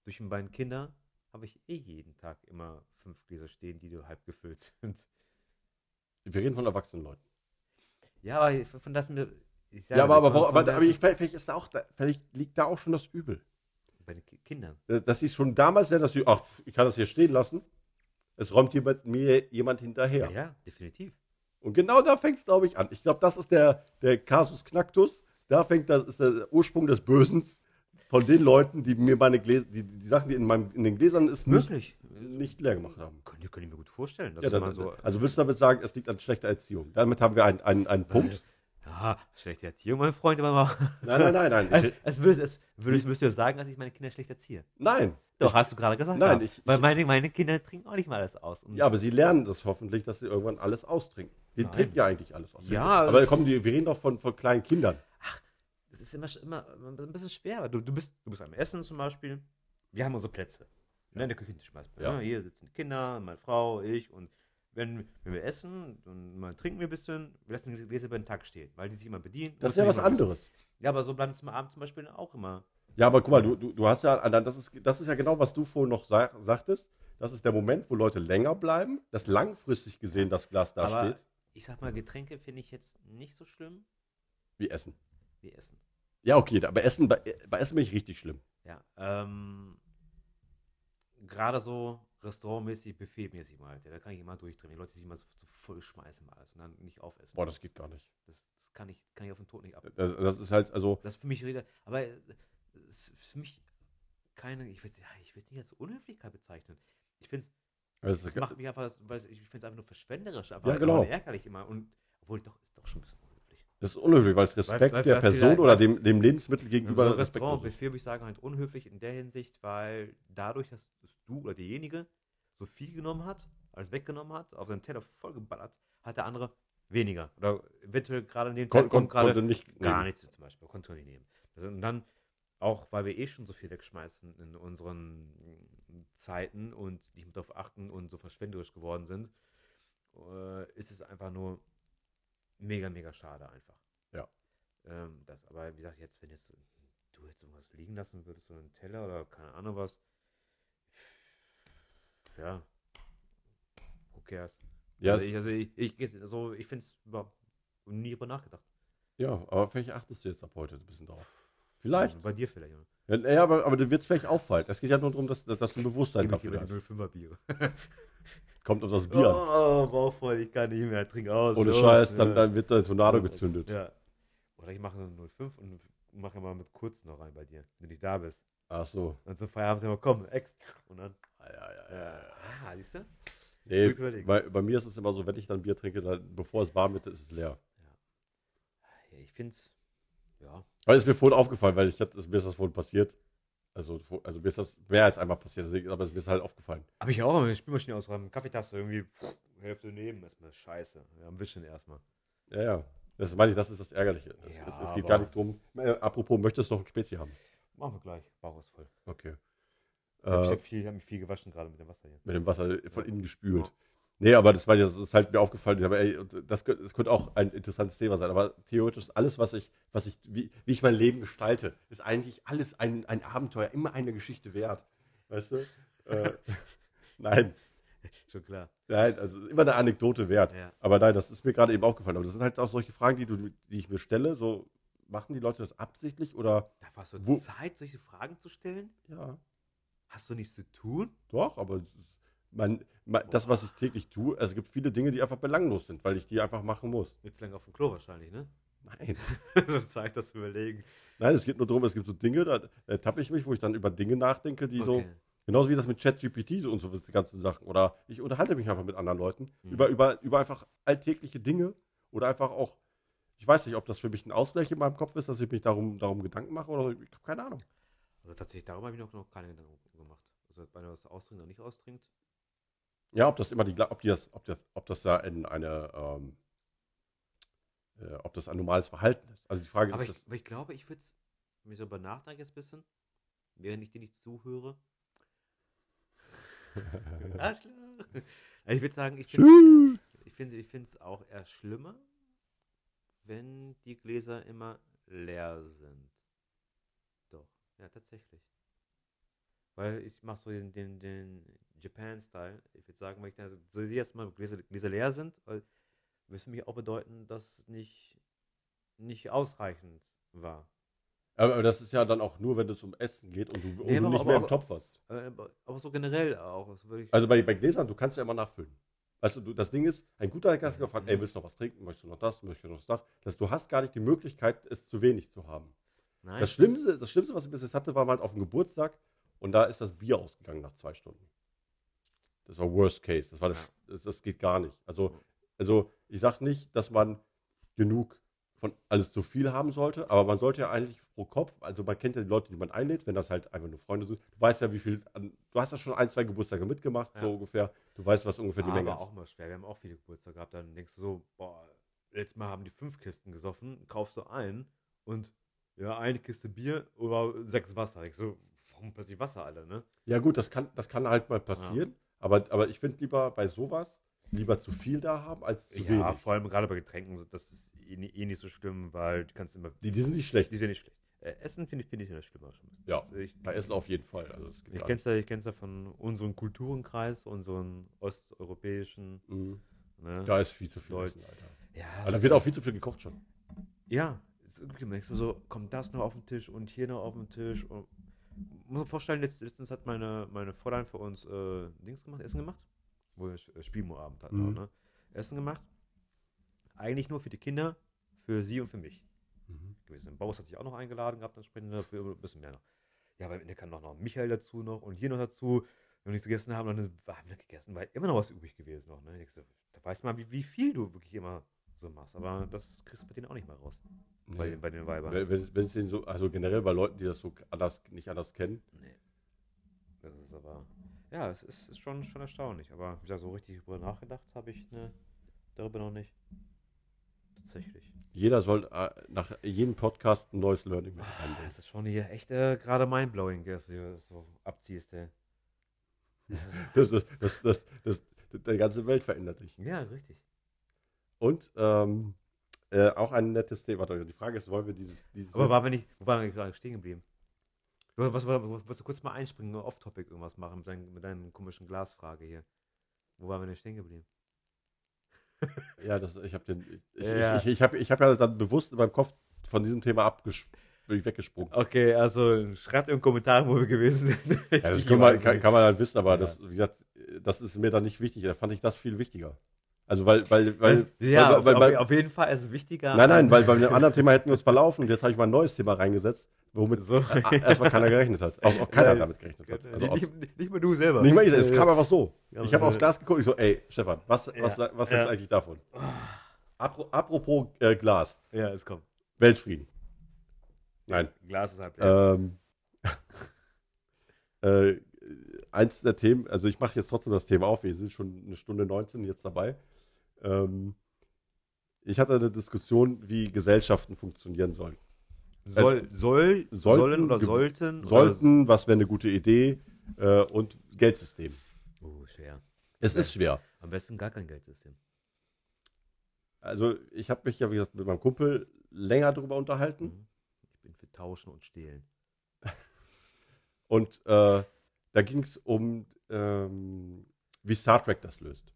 Speaker 2: Durch die beiden Kinder habe ich eh jeden Tag immer fünf Gläser stehen, die halb gefüllt sind.
Speaker 1: Wir reden von erwachsenen Leuten.
Speaker 2: Ja, aber von das
Speaker 1: Ja, aber, aber, warum- aber, aber ich, vielleicht, ist da auch, vielleicht liegt da auch schon das Übel.
Speaker 2: bei den Ki- Kindern.
Speaker 1: Äh, Dass sie schon damals lernen, dass sie, ach, ich kann das hier stehen lassen. Es räumt jemand, mir jemand hinterher.
Speaker 2: Ja, ja definitiv.
Speaker 1: Und genau da fängt es, glaube ich, an. Ich glaube, das ist der, der Kasus Knacktus. Da fängt das, ist der Ursprung des Bösens von den Leuten, die mir meine Gläser, die, die Sachen, die in, meinem, in den Gläsern ist, nicht,
Speaker 2: Möglich.
Speaker 1: nicht leer gemacht haben.
Speaker 2: Können ich mir gut vorstellen.
Speaker 1: Ja, dann,
Speaker 2: so,
Speaker 1: also willst du damit sagen, es liegt an schlechter Erziehung? Damit haben wir einen, einen, einen Punkt.
Speaker 2: Ja, schlechte Erziehung, mein Freund, aber.
Speaker 1: Nein, nein, nein, nein.
Speaker 2: Es,
Speaker 1: Ich,
Speaker 2: es, würdest, es würdest, müsst ihr sagen, dass ich meine Kinder schlecht erziehe.
Speaker 1: nein.
Speaker 2: Doch,
Speaker 1: Ich,
Speaker 2: hast du gerade gesagt.
Speaker 1: Nein,
Speaker 2: ja.
Speaker 1: ich-
Speaker 2: Weil meine, meine Kinder trinken auch nicht mal alles aus. Und
Speaker 1: ja, aber sie lernen das hoffentlich, dass sie irgendwann alles austrinken. Die
Speaker 2: Nein.
Speaker 1: trinken ja eigentlich alles aus.
Speaker 2: Ja,
Speaker 1: aber
Speaker 2: also-
Speaker 1: kommen die, wir reden doch von, von kleinen Kindern.
Speaker 2: das ist immer, immer ein bisschen schwer. Du, du, bist, du bist am Essen zum Beispiel. Wir haben unsere Plätze. Ja. In der Küche zum Beispiel.
Speaker 1: Ja.
Speaker 2: Ja. Hier sitzen die Kinder, meine Frau, ich. Und wenn, wenn wir essen und mal trinken wir ein bisschen, wir lassen die Gläser über den Tag stehen, weil die sich immer bedienen.
Speaker 1: Das ist ja was anderes.
Speaker 2: Ja, aber so bleibt es am Abend zum Beispiel auch immer.
Speaker 1: Ja, aber guck mal, du, du, du hast ja, Alter, das ist, das ist ja genau, was du vorhin noch sa sagtest. Das ist der Moment, wo Leute länger bleiben, dass langfristig gesehen das Glas da
Speaker 2: aber
Speaker 1: steht,
Speaker 2: ich sag mal, Getränke finde ich jetzt nicht so schlimm
Speaker 1: wie Essen.
Speaker 2: wie Essen.
Speaker 1: Ja, okay, bei Essen, bei, bei Essen bin ich richtig schlimm.
Speaker 2: Ja, ähm, gerade so restaurantmäßig, buffetmäßig mal, ja, da kann ich immer durchdrehen. Die Leute sich immer so, so voll schmeißen mal alles und dann nicht aufessen.
Speaker 1: Boah, das geht gar nicht.
Speaker 2: das, das kann, ich, kann ich auf den Tod nicht ab.
Speaker 1: Das, das ist halt, also,
Speaker 2: Das ist für mich wieder, aber es ist für mich keine, ich würde würd nicht als Unhöflichkeit bezeichnen. Ich finde es,
Speaker 1: ist,
Speaker 2: das macht mich einfach, weil ich finde es einfach nur verschwenderisch, aber,
Speaker 1: Ja, genau.
Speaker 2: ärgerlich immer und, obwohl doch, ist doch schon ein bisschen.
Speaker 1: Das ist unhöflich, weil es Respekt
Speaker 2: weil-
Speaker 1: der
Speaker 2: weil
Speaker 1: Person
Speaker 2: vielleicht-
Speaker 1: oder dem, dem Lebensmittel gegenüber
Speaker 2: so ein
Speaker 1: respektlos
Speaker 2: Restaurant,
Speaker 1: ist.
Speaker 2: Würde ich sagen, halt unhöflich in der Hinsicht, weil dadurch, dass du oder derjenige so viel genommen hat, alles weggenommen hat, auf seinen Teller vollgeballert, hat der andere weniger. Oder eventuell gerade in dem
Speaker 1: Kon,
Speaker 2: Zeitpunkt
Speaker 1: kon, konnte nicht
Speaker 2: gar
Speaker 1: nehmen.
Speaker 2: nichts zum Beispiel, konnte nicht nehmen. Also, und dann, auch weil wir eh schon so viel wegschmeißen in unseren Zeiten und nicht darauf achten und so verschwenderisch geworden sind, äh, ist es einfach nur mega, mega schade einfach.
Speaker 1: Ja.
Speaker 2: Ähm, das, aber wie gesagt, jetzt, wenn jetzt du jetzt irgendwas liegen lassen würdest, so einen Teller oder keine Ahnung was, ja, who cares?
Speaker 1: Ja,
Speaker 2: also ich, also ich, ich, also ich finde es überhaupt nie drüber nachgedacht.
Speaker 1: ja, aber vielleicht achtest du jetzt ab heute ein bisschen drauf. Vielleicht.
Speaker 2: Bei dir vielleicht, ja.
Speaker 1: Ja, aber, aber dir wird es vielleicht auffallen. Es geht ja nur darum, dass, dass du ein Bewusstsein
Speaker 2: Gib
Speaker 1: dafür hast.
Speaker 2: die 05er Biere.
Speaker 1: Kommt auf das Bier.
Speaker 2: Oh, bauchvoll, ich kann nicht mehr, trink aus.
Speaker 1: Ohne
Speaker 2: los.
Speaker 1: Scheiß, dann, dann wird der Tornado gezündet.
Speaker 2: Ja. Oder ich mache eine 05 und mache mal mit kurz noch rein bei dir, wenn du nicht da bist.
Speaker 1: Ach so.
Speaker 2: Und zum Feierabend immer, komm, Ex. Und dann,
Speaker 1: Ja, ja, ja,
Speaker 2: ja,
Speaker 1: ja.
Speaker 2: ah, siehst du?
Speaker 1: Nee, bei, bei mir ist es immer so, wenn ich dann Bier trinke, dann, bevor es warm wird, ist es leer.
Speaker 2: Ja, ich finde es, ja.
Speaker 1: Weil es mir vorhin aufgefallen, weil ich hatte, mir ist das vorhin passiert. Also, also mir ist das mehr als einmal passiert, aber es mir ist halt aufgefallen.
Speaker 2: Habe ich auch eine Spülmaschine ausräumen, Kaffeetasse irgendwie, pff, Hälfte neben, erstmal scheiße. Ja, ein bisschen erstmal.
Speaker 1: Ja, ja. Das meine ich, das ist das Ärgerliche. Es,
Speaker 2: Ja,
Speaker 1: es, es geht gar nicht drum. Äh, apropos, möchtest du noch ein Spezi haben?
Speaker 2: Machen wir gleich, Bauch ist voll.
Speaker 1: Okay.
Speaker 2: ich habe
Speaker 1: Äh,
Speaker 2: viel, hab mich viel gewaschen gerade mit dem Wasser hier.
Speaker 1: mit dem Wasser von
Speaker 2: Ja.
Speaker 1: innen gespült. Nee, aber das, ich, das ist halt mir aufgefallen. Aber ey, das, könnte, das könnte auch ein interessantes Thema sein. Aber theoretisch alles, was ich, was ich, wie, wie ich mein Leben gestalte, ist eigentlich alles ein, ein Abenteuer, immer eine Geschichte wert. Weißt du? äh, Nein,
Speaker 2: Schon klar.
Speaker 1: nein, also immer eine Anekdote wert.
Speaker 2: Ja.
Speaker 1: Aber nein, das ist mir gerade eben aufgefallen. Aber das sind halt auch solche Fragen, die, du, die ich mir stelle. So, machen die Leute das absichtlich oder
Speaker 2: Da warst du
Speaker 1: Wo-
Speaker 2: Zeit, solche Fragen zu stellen?
Speaker 1: ja,
Speaker 2: Hast du nichts zu tun?
Speaker 1: doch, aber es ist, man, man, das, was ich täglich tue, also es gibt viele Dinge, die einfach belanglos sind, weil ich die einfach machen muss.
Speaker 2: Jetzt lange auf dem Klo wahrscheinlich, ne?
Speaker 1: Nein.
Speaker 2: so Zeit, das zu überlegen.
Speaker 1: Nein, es geht nur darum, es gibt so Dinge, da ertappe ich mich, wo ich dann über Dinge nachdenke, die so,
Speaker 2: Okay.
Speaker 1: genauso wie das mit ChatGPT so und so, die ganzen Sachen. Oder ich unterhalte mich einfach mit anderen Leuten
Speaker 2: Mhm.
Speaker 1: über, über, über einfach alltägliche Dinge oder einfach auch, ich weiß nicht, ob das für mich ein Ausgleich in meinem Kopf ist, dass ich mich darum, darum Gedanken mache oder ich habe keine Ahnung.
Speaker 2: Also tatsächlich, darüber habe ich noch, noch keine Gedanken gemacht. Also bei was ausdringt oder nicht ausdringt.
Speaker 1: Ja, ob das immer die, ob die das, ob das, ob das da in eine, ähm, äh, ob das ein normales Verhalten ist. Also die Frage
Speaker 2: Aber
Speaker 1: ist,
Speaker 2: ich,
Speaker 1: das,
Speaker 2: aber ich glaube, ich würde es, ich so über nachdenke jetzt ein bisschen, während ich dir nicht zuhöre. Arschloch. Also ich würde sagen, ich finde ich finde ich finde es auch eher schlimmer, wenn die Gläser immer leer sind. Doch, ja, tatsächlich. Weil ich mache so den, den, den Japan-Style. Ich würde sagen, wenn ich dann so sehe jetzt mal Gläser, Gläser leer sind, weil das für mich auch bedeuten, dass es nicht, nicht ausreichend war.
Speaker 1: aber, aber das ist ja dann auch nur, wenn es um Essen geht und du, und
Speaker 2: Nee,
Speaker 1: du nicht
Speaker 2: aber-
Speaker 1: mehr im Topf hast.
Speaker 2: Aber, aber so generell auch. Also
Speaker 1: Also bei, bei Gläsern, du kannst ja immer nachfüllen. Also du, das Ding ist, ein guter Klassiker fragt, ey, willst du noch was trinken? Möchtest du noch das? Möchtest du noch das? Dass du hast gar nicht die Möglichkeit, es zu wenig zu haben.
Speaker 2: nein.
Speaker 1: Das Schlimmste, das Schlimmste, was ich bis jetzt hatte, war mal auf dem Geburtstag und da ist das Bier ausgegangen nach zwei Stunden. Das war Worst Case. Das, war das, das, das geht gar nicht. Also, also ich sage nicht, dass man genug von alles zu viel haben sollte, aber man sollte ja eigentlich pro Kopf, also man kennt ja die Leute, die man einlädt, wenn das halt einfach nur Freunde sind. Du weißt ja, wie viel, du hast ja schon ein, zwei Geburtstage mitgemacht,
Speaker 2: Ja.
Speaker 1: so ungefähr. Du weißt, was ungefähr die
Speaker 2: aber
Speaker 1: Menge
Speaker 2: auch
Speaker 1: ist.
Speaker 2: mal schwer. Wir haben auch viele Geburtstage gehabt. Dann denkst du so, boah, letztes Mal haben die fünf Kisten gesoffen, kaufst du ein und ja, eine Kiste Bier oder sechs Wasser. Ich so, warum plötzlich Wasser alle, ne?
Speaker 1: Ja gut, das kann, das kann halt mal passieren, aber, aber ich finde lieber bei sowas lieber zu viel da haben als zu
Speaker 2: Ja,
Speaker 1: wenig.
Speaker 2: vor allem gerade bei Getränken, das ist eh, eh nicht so schlimm, weil du kannst immer.
Speaker 1: Die, die sind nicht schlecht.
Speaker 2: Die sind nicht schlecht. Äh, Essen finde ich, finde ich ja schlimmer schon.
Speaker 1: Ja,
Speaker 2: ich,
Speaker 1: Bei Essen auf jeden Fall. Also das
Speaker 2: Ich kenne es ja, ich kenn's ja von unserem Kulturenkreis, unseren osteuropäischen.
Speaker 1: Mhm.
Speaker 2: Ne?
Speaker 1: Da ist viel zu viel
Speaker 2: Deutsch.
Speaker 1: Essen, Alter.
Speaker 2: Ja, es
Speaker 1: da wird auch viel zu viel gekocht schon.
Speaker 2: Ja, es ist so, kommt das noch auf den Tisch und hier noch auf den Tisch. Und, muss man vorstellen, letzt, letztens hat meine, meine Fräulein für uns äh, Dings gemacht, Essen gemacht, wo wir äh, Spielmoabend hatten.
Speaker 1: Mhm.
Speaker 2: auch, Ne? Essen gemacht. Eigentlich nur für die Kinder, für sie und für mich gewesen. Baus hat sich auch noch eingeladen gehabt, entsprechend dafür ein bisschen mehr noch. Ja, aber am Ende kam noch, noch Michael dazu noch und hier noch dazu. Wenn wir nichts gegessen haben, dann haben wir gegessen, weil immer noch was übrig gewesen noch. Ne? So, da weißt du mal, wie, wie viel du wirklich immer so machst. Aber das kriegst du bei denen auch nicht mehr raus. Bei,
Speaker 1: Nee.
Speaker 2: den, bei den Weibern.
Speaker 1: Wenn, wenn, wenn es den so, also generell bei Leuten, die das so anders, nicht anders kennen,
Speaker 2: Nee. Das ist aber. Ja, es ist, ist schon, schon erstaunlich. Aber wie gesagt, so richtig drüber nachgedacht habe ich ne, darüber noch nicht. Tatsächlich.
Speaker 1: jeder soll äh, nach jedem Podcast ein neues Learning mit
Speaker 2: Ah,
Speaker 1: einbringen.
Speaker 2: Das ist schon hier echt äh, gerade mindblowing, dass du so abziehst, ey.
Speaker 1: Das, das, das, das, das, das, die ganze Welt verändert sich.
Speaker 2: Ja, richtig.
Speaker 1: Und ähm, äh, auch ein nettes Thema. Warte, Die Frage ist, wollen wir dieses. dieses
Speaker 2: Aber waren wir nicht, wo waren wir gerade stehen geblieben? Du, was, was, du kurz mal einspringen, nur off-topic irgendwas machen mit, dein, mit deinen komischen Glasfrage hier. Wo waren wir denn stehen geblieben?
Speaker 1: ja, das, ich habe den. Ich,
Speaker 2: Ja.
Speaker 1: ich, ich, ich habe ich hab ja dann bewusst in meinem Kopf von diesem Thema abges bin ich weggesprungen.
Speaker 2: Okay, also schreibt im Kommentar, wo wir gewesen sind.
Speaker 1: Ja, das kann man, kann, kann man dann wissen, aber
Speaker 2: Ja.
Speaker 1: das, wie gesagt, das ist mir dann nicht wichtig. Da fand ich das viel wichtiger. Also weil, weil, weil,
Speaker 2: ja,
Speaker 1: weil,
Speaker 2: auf,
Speaker 1: weil, weil,
Speaker 2: auf, jeden Fall ist es wichtiger.
Speaker 1: nein, nein, weil bei einem anderen Thema hätten wir uns verlaufen und jetzt habe ich mal ein neues Thema reingesetzt, womit
Speaker 2: So.
Speaker 1: erstmal keiner gerechnet hat. Auch, auch keiner
Speaker 2: Ja,
Speaker 1: damit gerechnet hat. Also aus,
Speaker 2: nicht, nicht, nicht mal du selber.
Speaker 1: nicht mal ich, es kam einfach so.
Speaker 2: Ja,
Speaker 1: Ich habe aufs Glas geguckt, ich so, ey, Stefan, was, was,
Speaker 2: Ja,
Speaker 1: was
Speaker 2: ja.
Speaker 1: ist eigentlich davon? Apro, apropos äh, Glas,
Speaker 2: Ja, es kommt.
Speaker 1: Weltfrieden. Nein.
Speaker 2: Glas ist halb leer.
Speaker 1: Ähm, äh, eins der Themen, also ich mache jetzt trotzdem das Thema auf, wir sind schon eine Stunde 19 jetzt dabei. Ähm, ich hatte eine Diskussion, wie Gesellschaften funktionieren sollen.
Speaker 2: Soll, soll,
Speaker 1: sollten
Speaker 2: sollen oder sollten?
Speaker 1: Sollten, was wäre eine gute Idee äh, und Geldsystem.
Speaker 2: Oder, oh, schwer.
Speaker 1: Es
Speaker 2: Ja.
Speaker 1: ist schwer.
Speaker 2: Am besten gar kein Geldsystem.
Speaker 1: Also ich habe mich ja, wie gesagt, mit meinem Kumpel länger darüber unterhalten.
Speaker 2: Mhm. Ich bin für Tauschen und Stehlen.
Speaker 1: Und äh, da ging es um ähm, wie Star Trek das löst.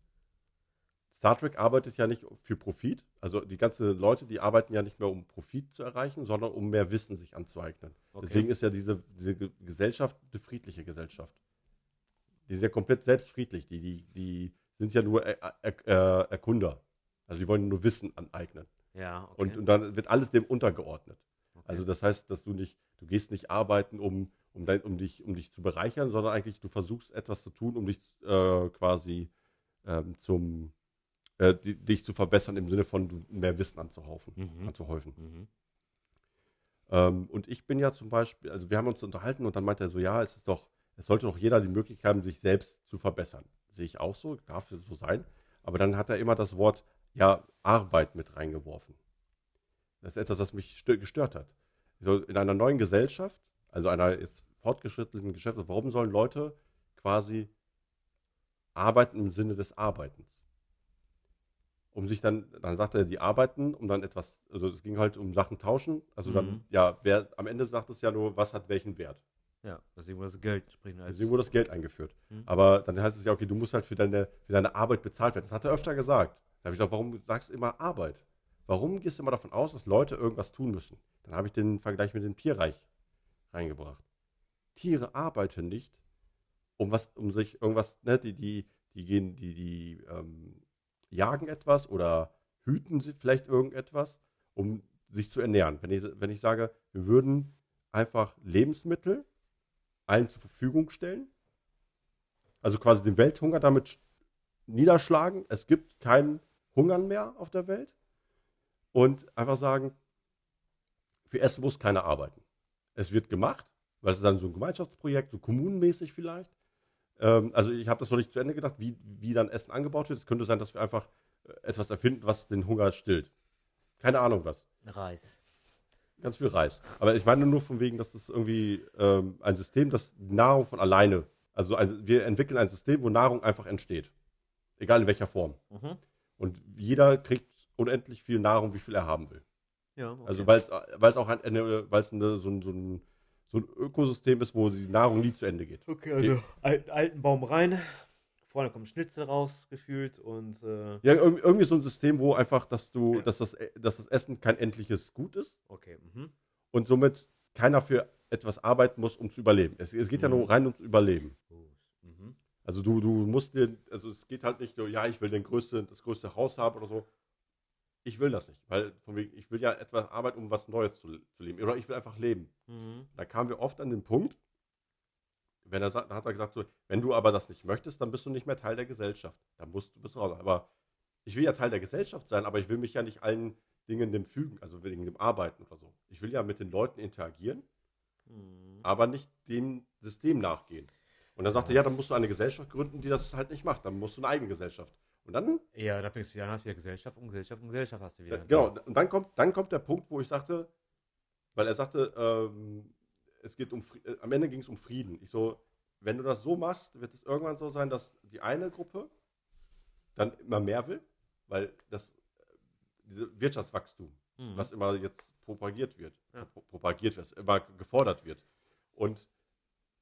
Speaker 1: Star Trek arbeitet ja nicht für Profit. Also die ganzen Leute, die arbeiten ja nicht mehr, um Profit zu erreichen, sondern um mehr Wissen sich anzueignen.
Speaker 2: Okay.
Speaker 1: Deswegen ist ja diese, diese Ge- Gesellschaft eine friedliche Gesellschaft. Die ist ja komplett selbstfriedlich. Die, die, die sind ja nur er, er, er, Erkunder. Also die wollen nur Wissen aneignen.
Speaker 2: Ja, okay.
Speaker 1: Und, und dann wird alles dem untergeordnet.
Speaker 2: okay.
Speaker 1: Also das heißt, dass du nicht, du gehst nicht arbeiten, um, um, dein, um, dich, um dich zu bereichern, sondern eigentlich du versuchst etwas zu tun, um dich äh, quasi ähm, zum äh, die, dich zu verbessern im Sinne von mehr Wissen anzuhaufen,
Speaker 2: Mhm.
Speaker 1: anzuhäufen.
Speaker 2: Mhm.
Speaker 1: Ähm, und ich bin ja zum Beispiel, also wir haben uns unterhalten und dann meinte er so, ja, es ist doch, es sollte doch jeder die Möglichkeit haben, sich selbst zu verbessern. Sehe ich auch so, darf es so sein. Aber dann hat er immer das Wort, ja, Arbeit mit reingeworfen. Das ist etwas, was mich stö- gestört hat. So, in einer neuen Gesellschaft, also einer jetzt fortgeschrittenen Gesellschaft, warum sollen Leute quasi arbeiten im Sinne des Arbeitens? Um sich dann, dann sagt er, die arbeiten, um dann etwas, also es ging halt um Sachen tauschen. Also dann,
Speaker 2: Mhm.
Speaker 1: ja, wer, am Ende sagt es ja nur, was hat welchen Wert.
Speaker 2: Ja, deswegen wurde das Geld sprechen als.
Speaker 1: Deswegen wurde das Geld eingeführt.
Speaker 2: Mhm.
Speaker 1: Aber dann heißt es ja, okay, du musst halt für deine, für deine Arbeit bezahlt werden. Das hat er öfter gesagt. Da habe ich gesagt, warum sagst du immer Arbeit? Warum gehst du immer davon aus, dass Leute irgendwas tun müssen? Dann habe ich den Vergleich mit dem Tierreich reingebracht. Tiere arbeiten nicht, um was, um sich irgendwas, ne, die, die, die gehen, die, die ähm, jagen etwas oder hüten sie vielleicht irgendetwas, um sich zu ernähren. Wenn ich, wenn ich sage, wir würden einfach Lebensmittel allen zur Verfügung stellen, also quasi den Welthunger damit sch- niederschlagen, es gibt keinen Hungern mehr auf der Welt und einfach sagen, für Essen muss keiner arbeiten. Es wird gemacht, weil es dann so ein Gemeinschaftsprojekt, so kommunenmäßig vielleicht. Ähm, also ich habe das noch nicht zu Ende gedacht, wie, wie dann Essen angebaut wird. Es könnte sein, dass wir einfach äh, etwas erfinden, was den Hunger stillt. Keine Ahnung was.
Speaker 2: Reis.
Speaker 1: Ganz viel Reis. Aber ich meine nur von wegen, dass es irgendwie ähm, ein System, das Nahrung von alleine, also ein, wir entwickeln ein System, wo Nahrung einfach entsteht. Egal in welcher Form.
Speaker 2: Mhm.
Speaker 1: Und jeder kriegt unendlich viel Nahrung, wie viel er haben will.
Speaker 2: Ja, okay.
Speaker 1: Also weil es auch ein, eine, weil es eine, so, so, ein, so ein Ökosystem ist, wo die Nahrung nie zu Ende geht.
Speaker 2: Okay, also alten, alten Baum rein, vorne kommt Schnitzel raus, gefühlt und äh,
Speaker 1: Ja, irg- irgendwie so ein System, wo einfach, dass du,
Speaker 2: Ja.
Speaker 1: dass das, dass das Essen kein endliches Gut ist
Speaker 2: okay. Mhm.
Speaker 1: und somit keiner für etwas arbeiten muss, um zu überleben. Es, es geht ja
Speaker 2: Mhm.
Speaker 1: nur rein ums Überleben.
Speaker 2: Gut. Mhm.
Speaker 1: Also du, du musst dir, also es geht halt nicht so, ja, ich will den größte, das größte Haus haben oder so. Ich will das nicht, weil von wegen, ich will ja etwas arbeiten, um was Neues zu, zu leben. Oder ich will einfach leben.
Speaker 2: Mhm.
Speaker 1: Da kamen wir oft an den Punkt, wenn er sagt, da hat er gesagt, so, wenn du aber das nicht möchtest, dann bist du nicht mehr Teil der Gesellschaft. Dann musst du bist raus. Aber ich will ja Teil der Gesellschaft sein, aber ich will mich ja nicht allen Dingen dem fügen, also wegen dem Arbeiten oder so. Ich will ja mit den Leuten interagieren,
Speaker 2: Mhm.
Speaker 1: aber nicht dem System nachgehen. Und dann sagte er, ja, dann musst du eine Gesellschaft gründen, die das halt nicht macht. Dann musst du eine eigene Gesellschaft. Und dann,
Speaker 2: Ja, da fängst du wieder an, hast wieder Gesellschaft und Gesellschaft und Gesellschaft hast du wieder.
Speaker 1: genau, und dann kommt, dann kommt der Punkt, wo ich sagte, weil er sagte, ähm, es geht um, äh, am Ende ging es um Frieden. Ich so, wenn du das so machst, wird es irgendwann so sein, dass die eine Gruppe dann immer mehr will, weil das, äh, diese Wirtschaftswachstum,
Speaker 2: Mhm.
Speaker 1: was immer jetzt propagiert wird,
Speaker 2: Ja.
Speaker 1: pro- propagiert wird, immer gefordert wird. Und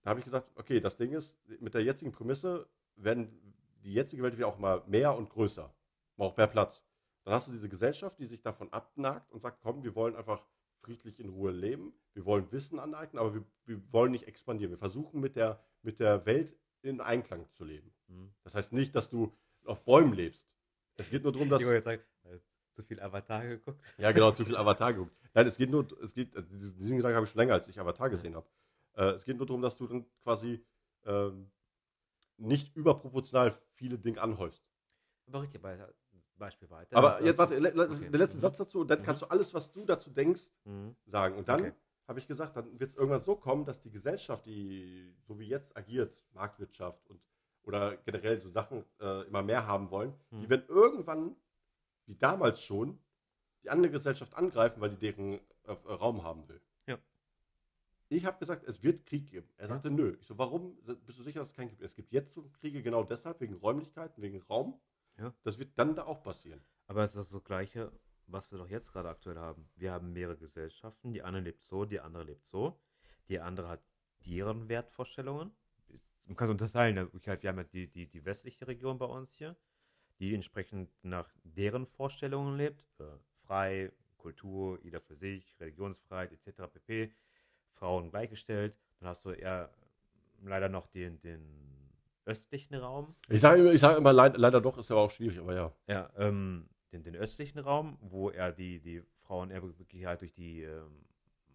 Speaker 1: da habe ich gesagt, okay, das Ding ist, mit der jetzigen Prämisse werden die jetzige Welt wird auch mal mehr und größer, auch mehr Platz. Dann hast du diese Gesellschaft, die sich davon abnagt und sagt, komm, wir wollen einfach friedlich in Ruhe leben, wir wollen Wissen aneignen, aber wir, wir wollen nicht expandieren. Wir versuchen mit der, mit der Welt in Einklang zu leben.
Speaker 2: Mhm.
Speaker 1: Das heißt nicht, dass du auf Bäumen lebst. Es geht nur darum, dass...
Speaker 2: Ich jetzt sagen, zu viel Avatar geguckt.
Speaker 1: Ja, genau, zu viel Avatar geguckt. Nein, es geht nur, es geht, also diesen diesen Gedanken habe ich schon länger, als ich Avatar gesehen habe. Äh, es geht nur darum, dass du dann quasi ähm, nicht überproportional viele Dinge anhäufst.
Speaker 2: Aber richtig, bei, Beispiel weiter.
Speaker 1: Aber jetzt warte, le, le,
Speaker 2: okay.
Speaker 1: der letzte
Speaker 2: Mhm.
Speaker 1: Satz dazu und dann
Speaker 2: Mhm.
Speaker 1: kannst du alles, was du dazu denkst,
Speaker 2: Mhm.
Speaker 1: sagen. Und dann
Speaker 2: Okay.
Speaker 1: habe ich gesagt, dann wird es irgendwann so kommen, dass die Gesellschaft, die so wie jetzt agiert, Marktwirtschaft und oder generell so Sachen äh, immer mehr haben wollen, die
Speaker 2: Mhm.
Speaker 1: werden irgendwann, wie damals schon, die andere Gesellschaft angreifen, weil die deren äh, Raum haben will. Ich habe gesagt, es wird Krieg geben. Er sagte, nö. Ich so, warum bist du sicher, dass es keinen gibt? Es gibt jetzt so Kriege genau deshalb, wegen Räumlichkeiten, wegen Raum.
Speaker 2: Ja.
Speaker 1: Das wird dann da auch passieren.
Speaker 2: Aber es ist das Gleiche, was wir doch jetzt gerade aktuell haben. Wir haben mehrere Gesellschaften. Die eine lebt so, die andere lebt so. Die andere hat deren Wertvorstellungen. man kann es unterteilen. ne? Wir haben ja die, die, die westliche Region bei uns hier, die entsprechend nach deren Vorstellungen lebt. Äh, frei, Kultur, jeder für sich, Religionsfreiheit etc. pp. Frauen gleichgestellt. Dann hast du eher leider noch den, den östlichen Raum.
Speaker 1: Ich sage ich sag immer, leid, leider doch, ist ja auch schwierig, aber ja.
Speaker 2: Ja, ähm, den, den östlichen Raum, wo er die, die Frauen eher wirklich halt durch die ähm,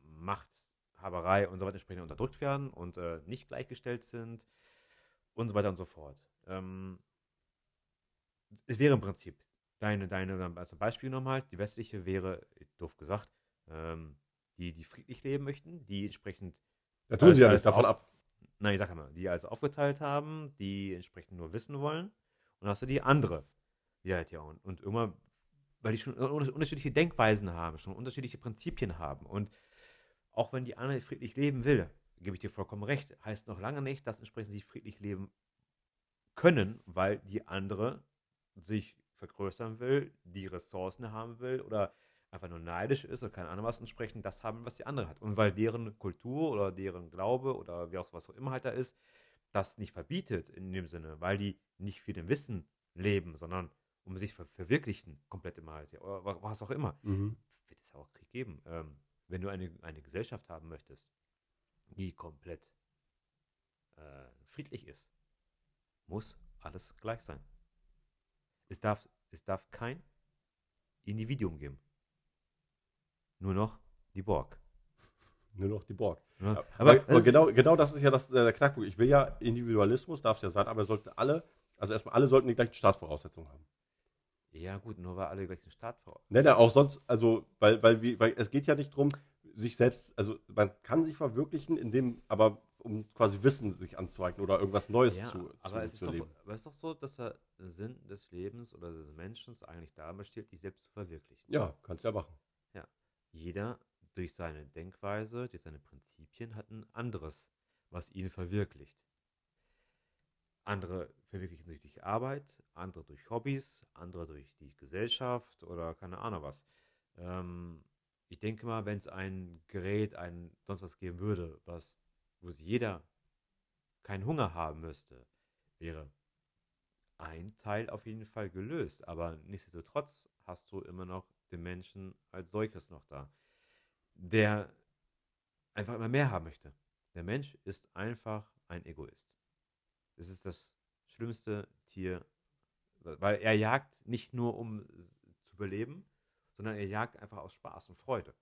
Speaker 2: Machthaberei und so weiter entsprechend unterdrückt werden und äh, nicht gleichgestellt sind und so weiter und so fort. Ähm, es wäre im Prinzip deine, deine, also Beispiel nochmal, die westliche wäre, doof gesagt, ähm, die, die friedlich leben möchten, die entsprechend
Speaker 1: Da tun sie ja nichts davon ab.
Speaker 2: Nein, ich sag mal, die also aufgeteilt haben, die entsprechend nur wissen wollen. Und dann hast du die andere, die halt ja und, und immer, weil die schon un- unterschiedliche Denkweisen haben, schon unterschiedliche Prinzipien haben. Und auch wenn die andere friedlich leben will, gebe ich dir vollkommen recht, heißt noch lange nicht, dass entsprechend sie friedlich leben können, weil die andere sich vergrößern will, die Ressourcen haben will oder einfach nur neidisch ist oder keine Ahnung was entsprechend das haben, was die andere hat. Und weil deren Kultur oder deren Glaube oder wie auch was auch immer halt da ist, das nicht verbietet in dem Sinne, weil die nicht für den Wissen leben, sondern um sich ver verwirklichen, komplett immer halt, oder wa- was auch immer,
Speaker 1: Mhm.
Speaker 2: wird es ja auch Krieg geben. Ähm, wenn du eine, eine Gesellschaft haben möchtest, die komplett äh, friedlich ist, muss alles gleich sein. Es darf, es darf kein Individuum geben. Nur noch die Borg.
Speaker 1: Nur noch die Borg. Ja,
Speaker 2: aber
Speaker 1: aber, aber
Speaker 2: es-
Speaker 1: genau, genau das ist ja das, der Knackpunkt. Ich will ja Individualismus, darf es ja sein, aber sollten alle, also erstmal alle sollten die gleichen Startvoraussetzungen haben.
Speaker 2: Ja, gut, nur weil alle gleich den Start vor.
Speaker 1: Ne, ne, auch sonst, also, weil, weil, weil es geht ja nicht darum, sich selbst, also man kann sich verwirklichen, indem, aber um quasi Wissen sich anzueignen oder irgendwas Neues
Speaker 2: Ja,
Speaker 1: zu,
Speaker 2: aber,
Speaker 1: zu,
Speaker 2: es ist
Speaker 1: zu
Speaker 2: doch,
Speaker 1: leben.
Speaker 2: aber es ist doch so, dass der Sinn des Lebens oder des Menschen eigentlich darin besteht, dich selbst zu verwirklichen.
Speaker 1: Ja, kannst ja machen.
Speaker 2: Jeder durch seine Denkweise, durch seine Prinzipien hat ein anderes, was ihn verwirklicht. Andere verwirklichen sich durch Arbeit, andere durch Hobbys, andere durch die Gesellschaft oder keine Ahnung was. Ähm, ich denke mal, wenn es ein Gerät, ein sonst was geben würde, was, wo jeder keinen Hunger haben müsste, wäre ein Teil auf jeden Fall gelöst. Aber nichtsdestotrotz hast du immer noch den Menschen als solches noch da, der einfach immer mehr haben möchte. Der Mensch ist einfach ein Egoist. Es ist das schlimmste Tier, weil er jagt nicht nur um zu überleben, sondern er jagt einfach aus Spaß und Freude.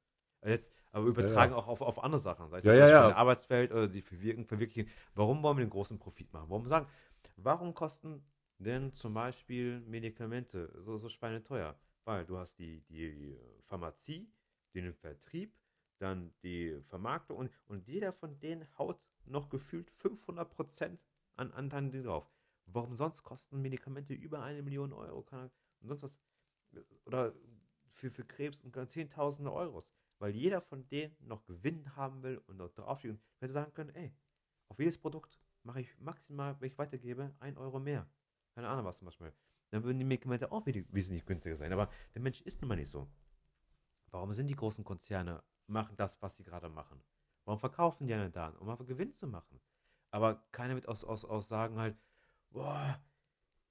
Speaker 2: Jetzt, aber übertragen auch auf, auf andere Sachen, sei es
Speaker 1: Ja,
Speaker 2: jetzt
Speaker 1: ja, ja.
Speaker 2: Arbeitsfeld oder die verwirken, verwirklichen. Warum wollen wir den großen Profit machen? Warum sagen, warum kosten denn zum Beispiel Medikamente so, so schweineteuer? Weil du hast die, die Pharmazie, den Vertrieb, dann die Vermarktung und, und jeder von denen haut noch gefühlt 500 Prozent an Anteil drauf. Warum sonst kosten Medikamente über eine Million Euro? Keine, und sonst was. Oder für, für Krebs und Zehntausende Euros. Weil jeder von denen noch Gewinn haben will und noch drauf und hätte sagen können, ey, auf jedes Produkt mache ich maximal, wenn ich weitergebe, ein Euro mehr. Keine Ahnung was zum Beispiel. Dann würden die Medikamente auch wieder wesentlich günstiger sein. Aber der Mensch ist nun mal nicht so. Warum sind die großen Konzerne, machen das, was sie gerade machen? Warum verkaufen die eine da? Um einfach Gewinn zu machen. Aber keiner wird aus, aus, aus sagen halt, boah,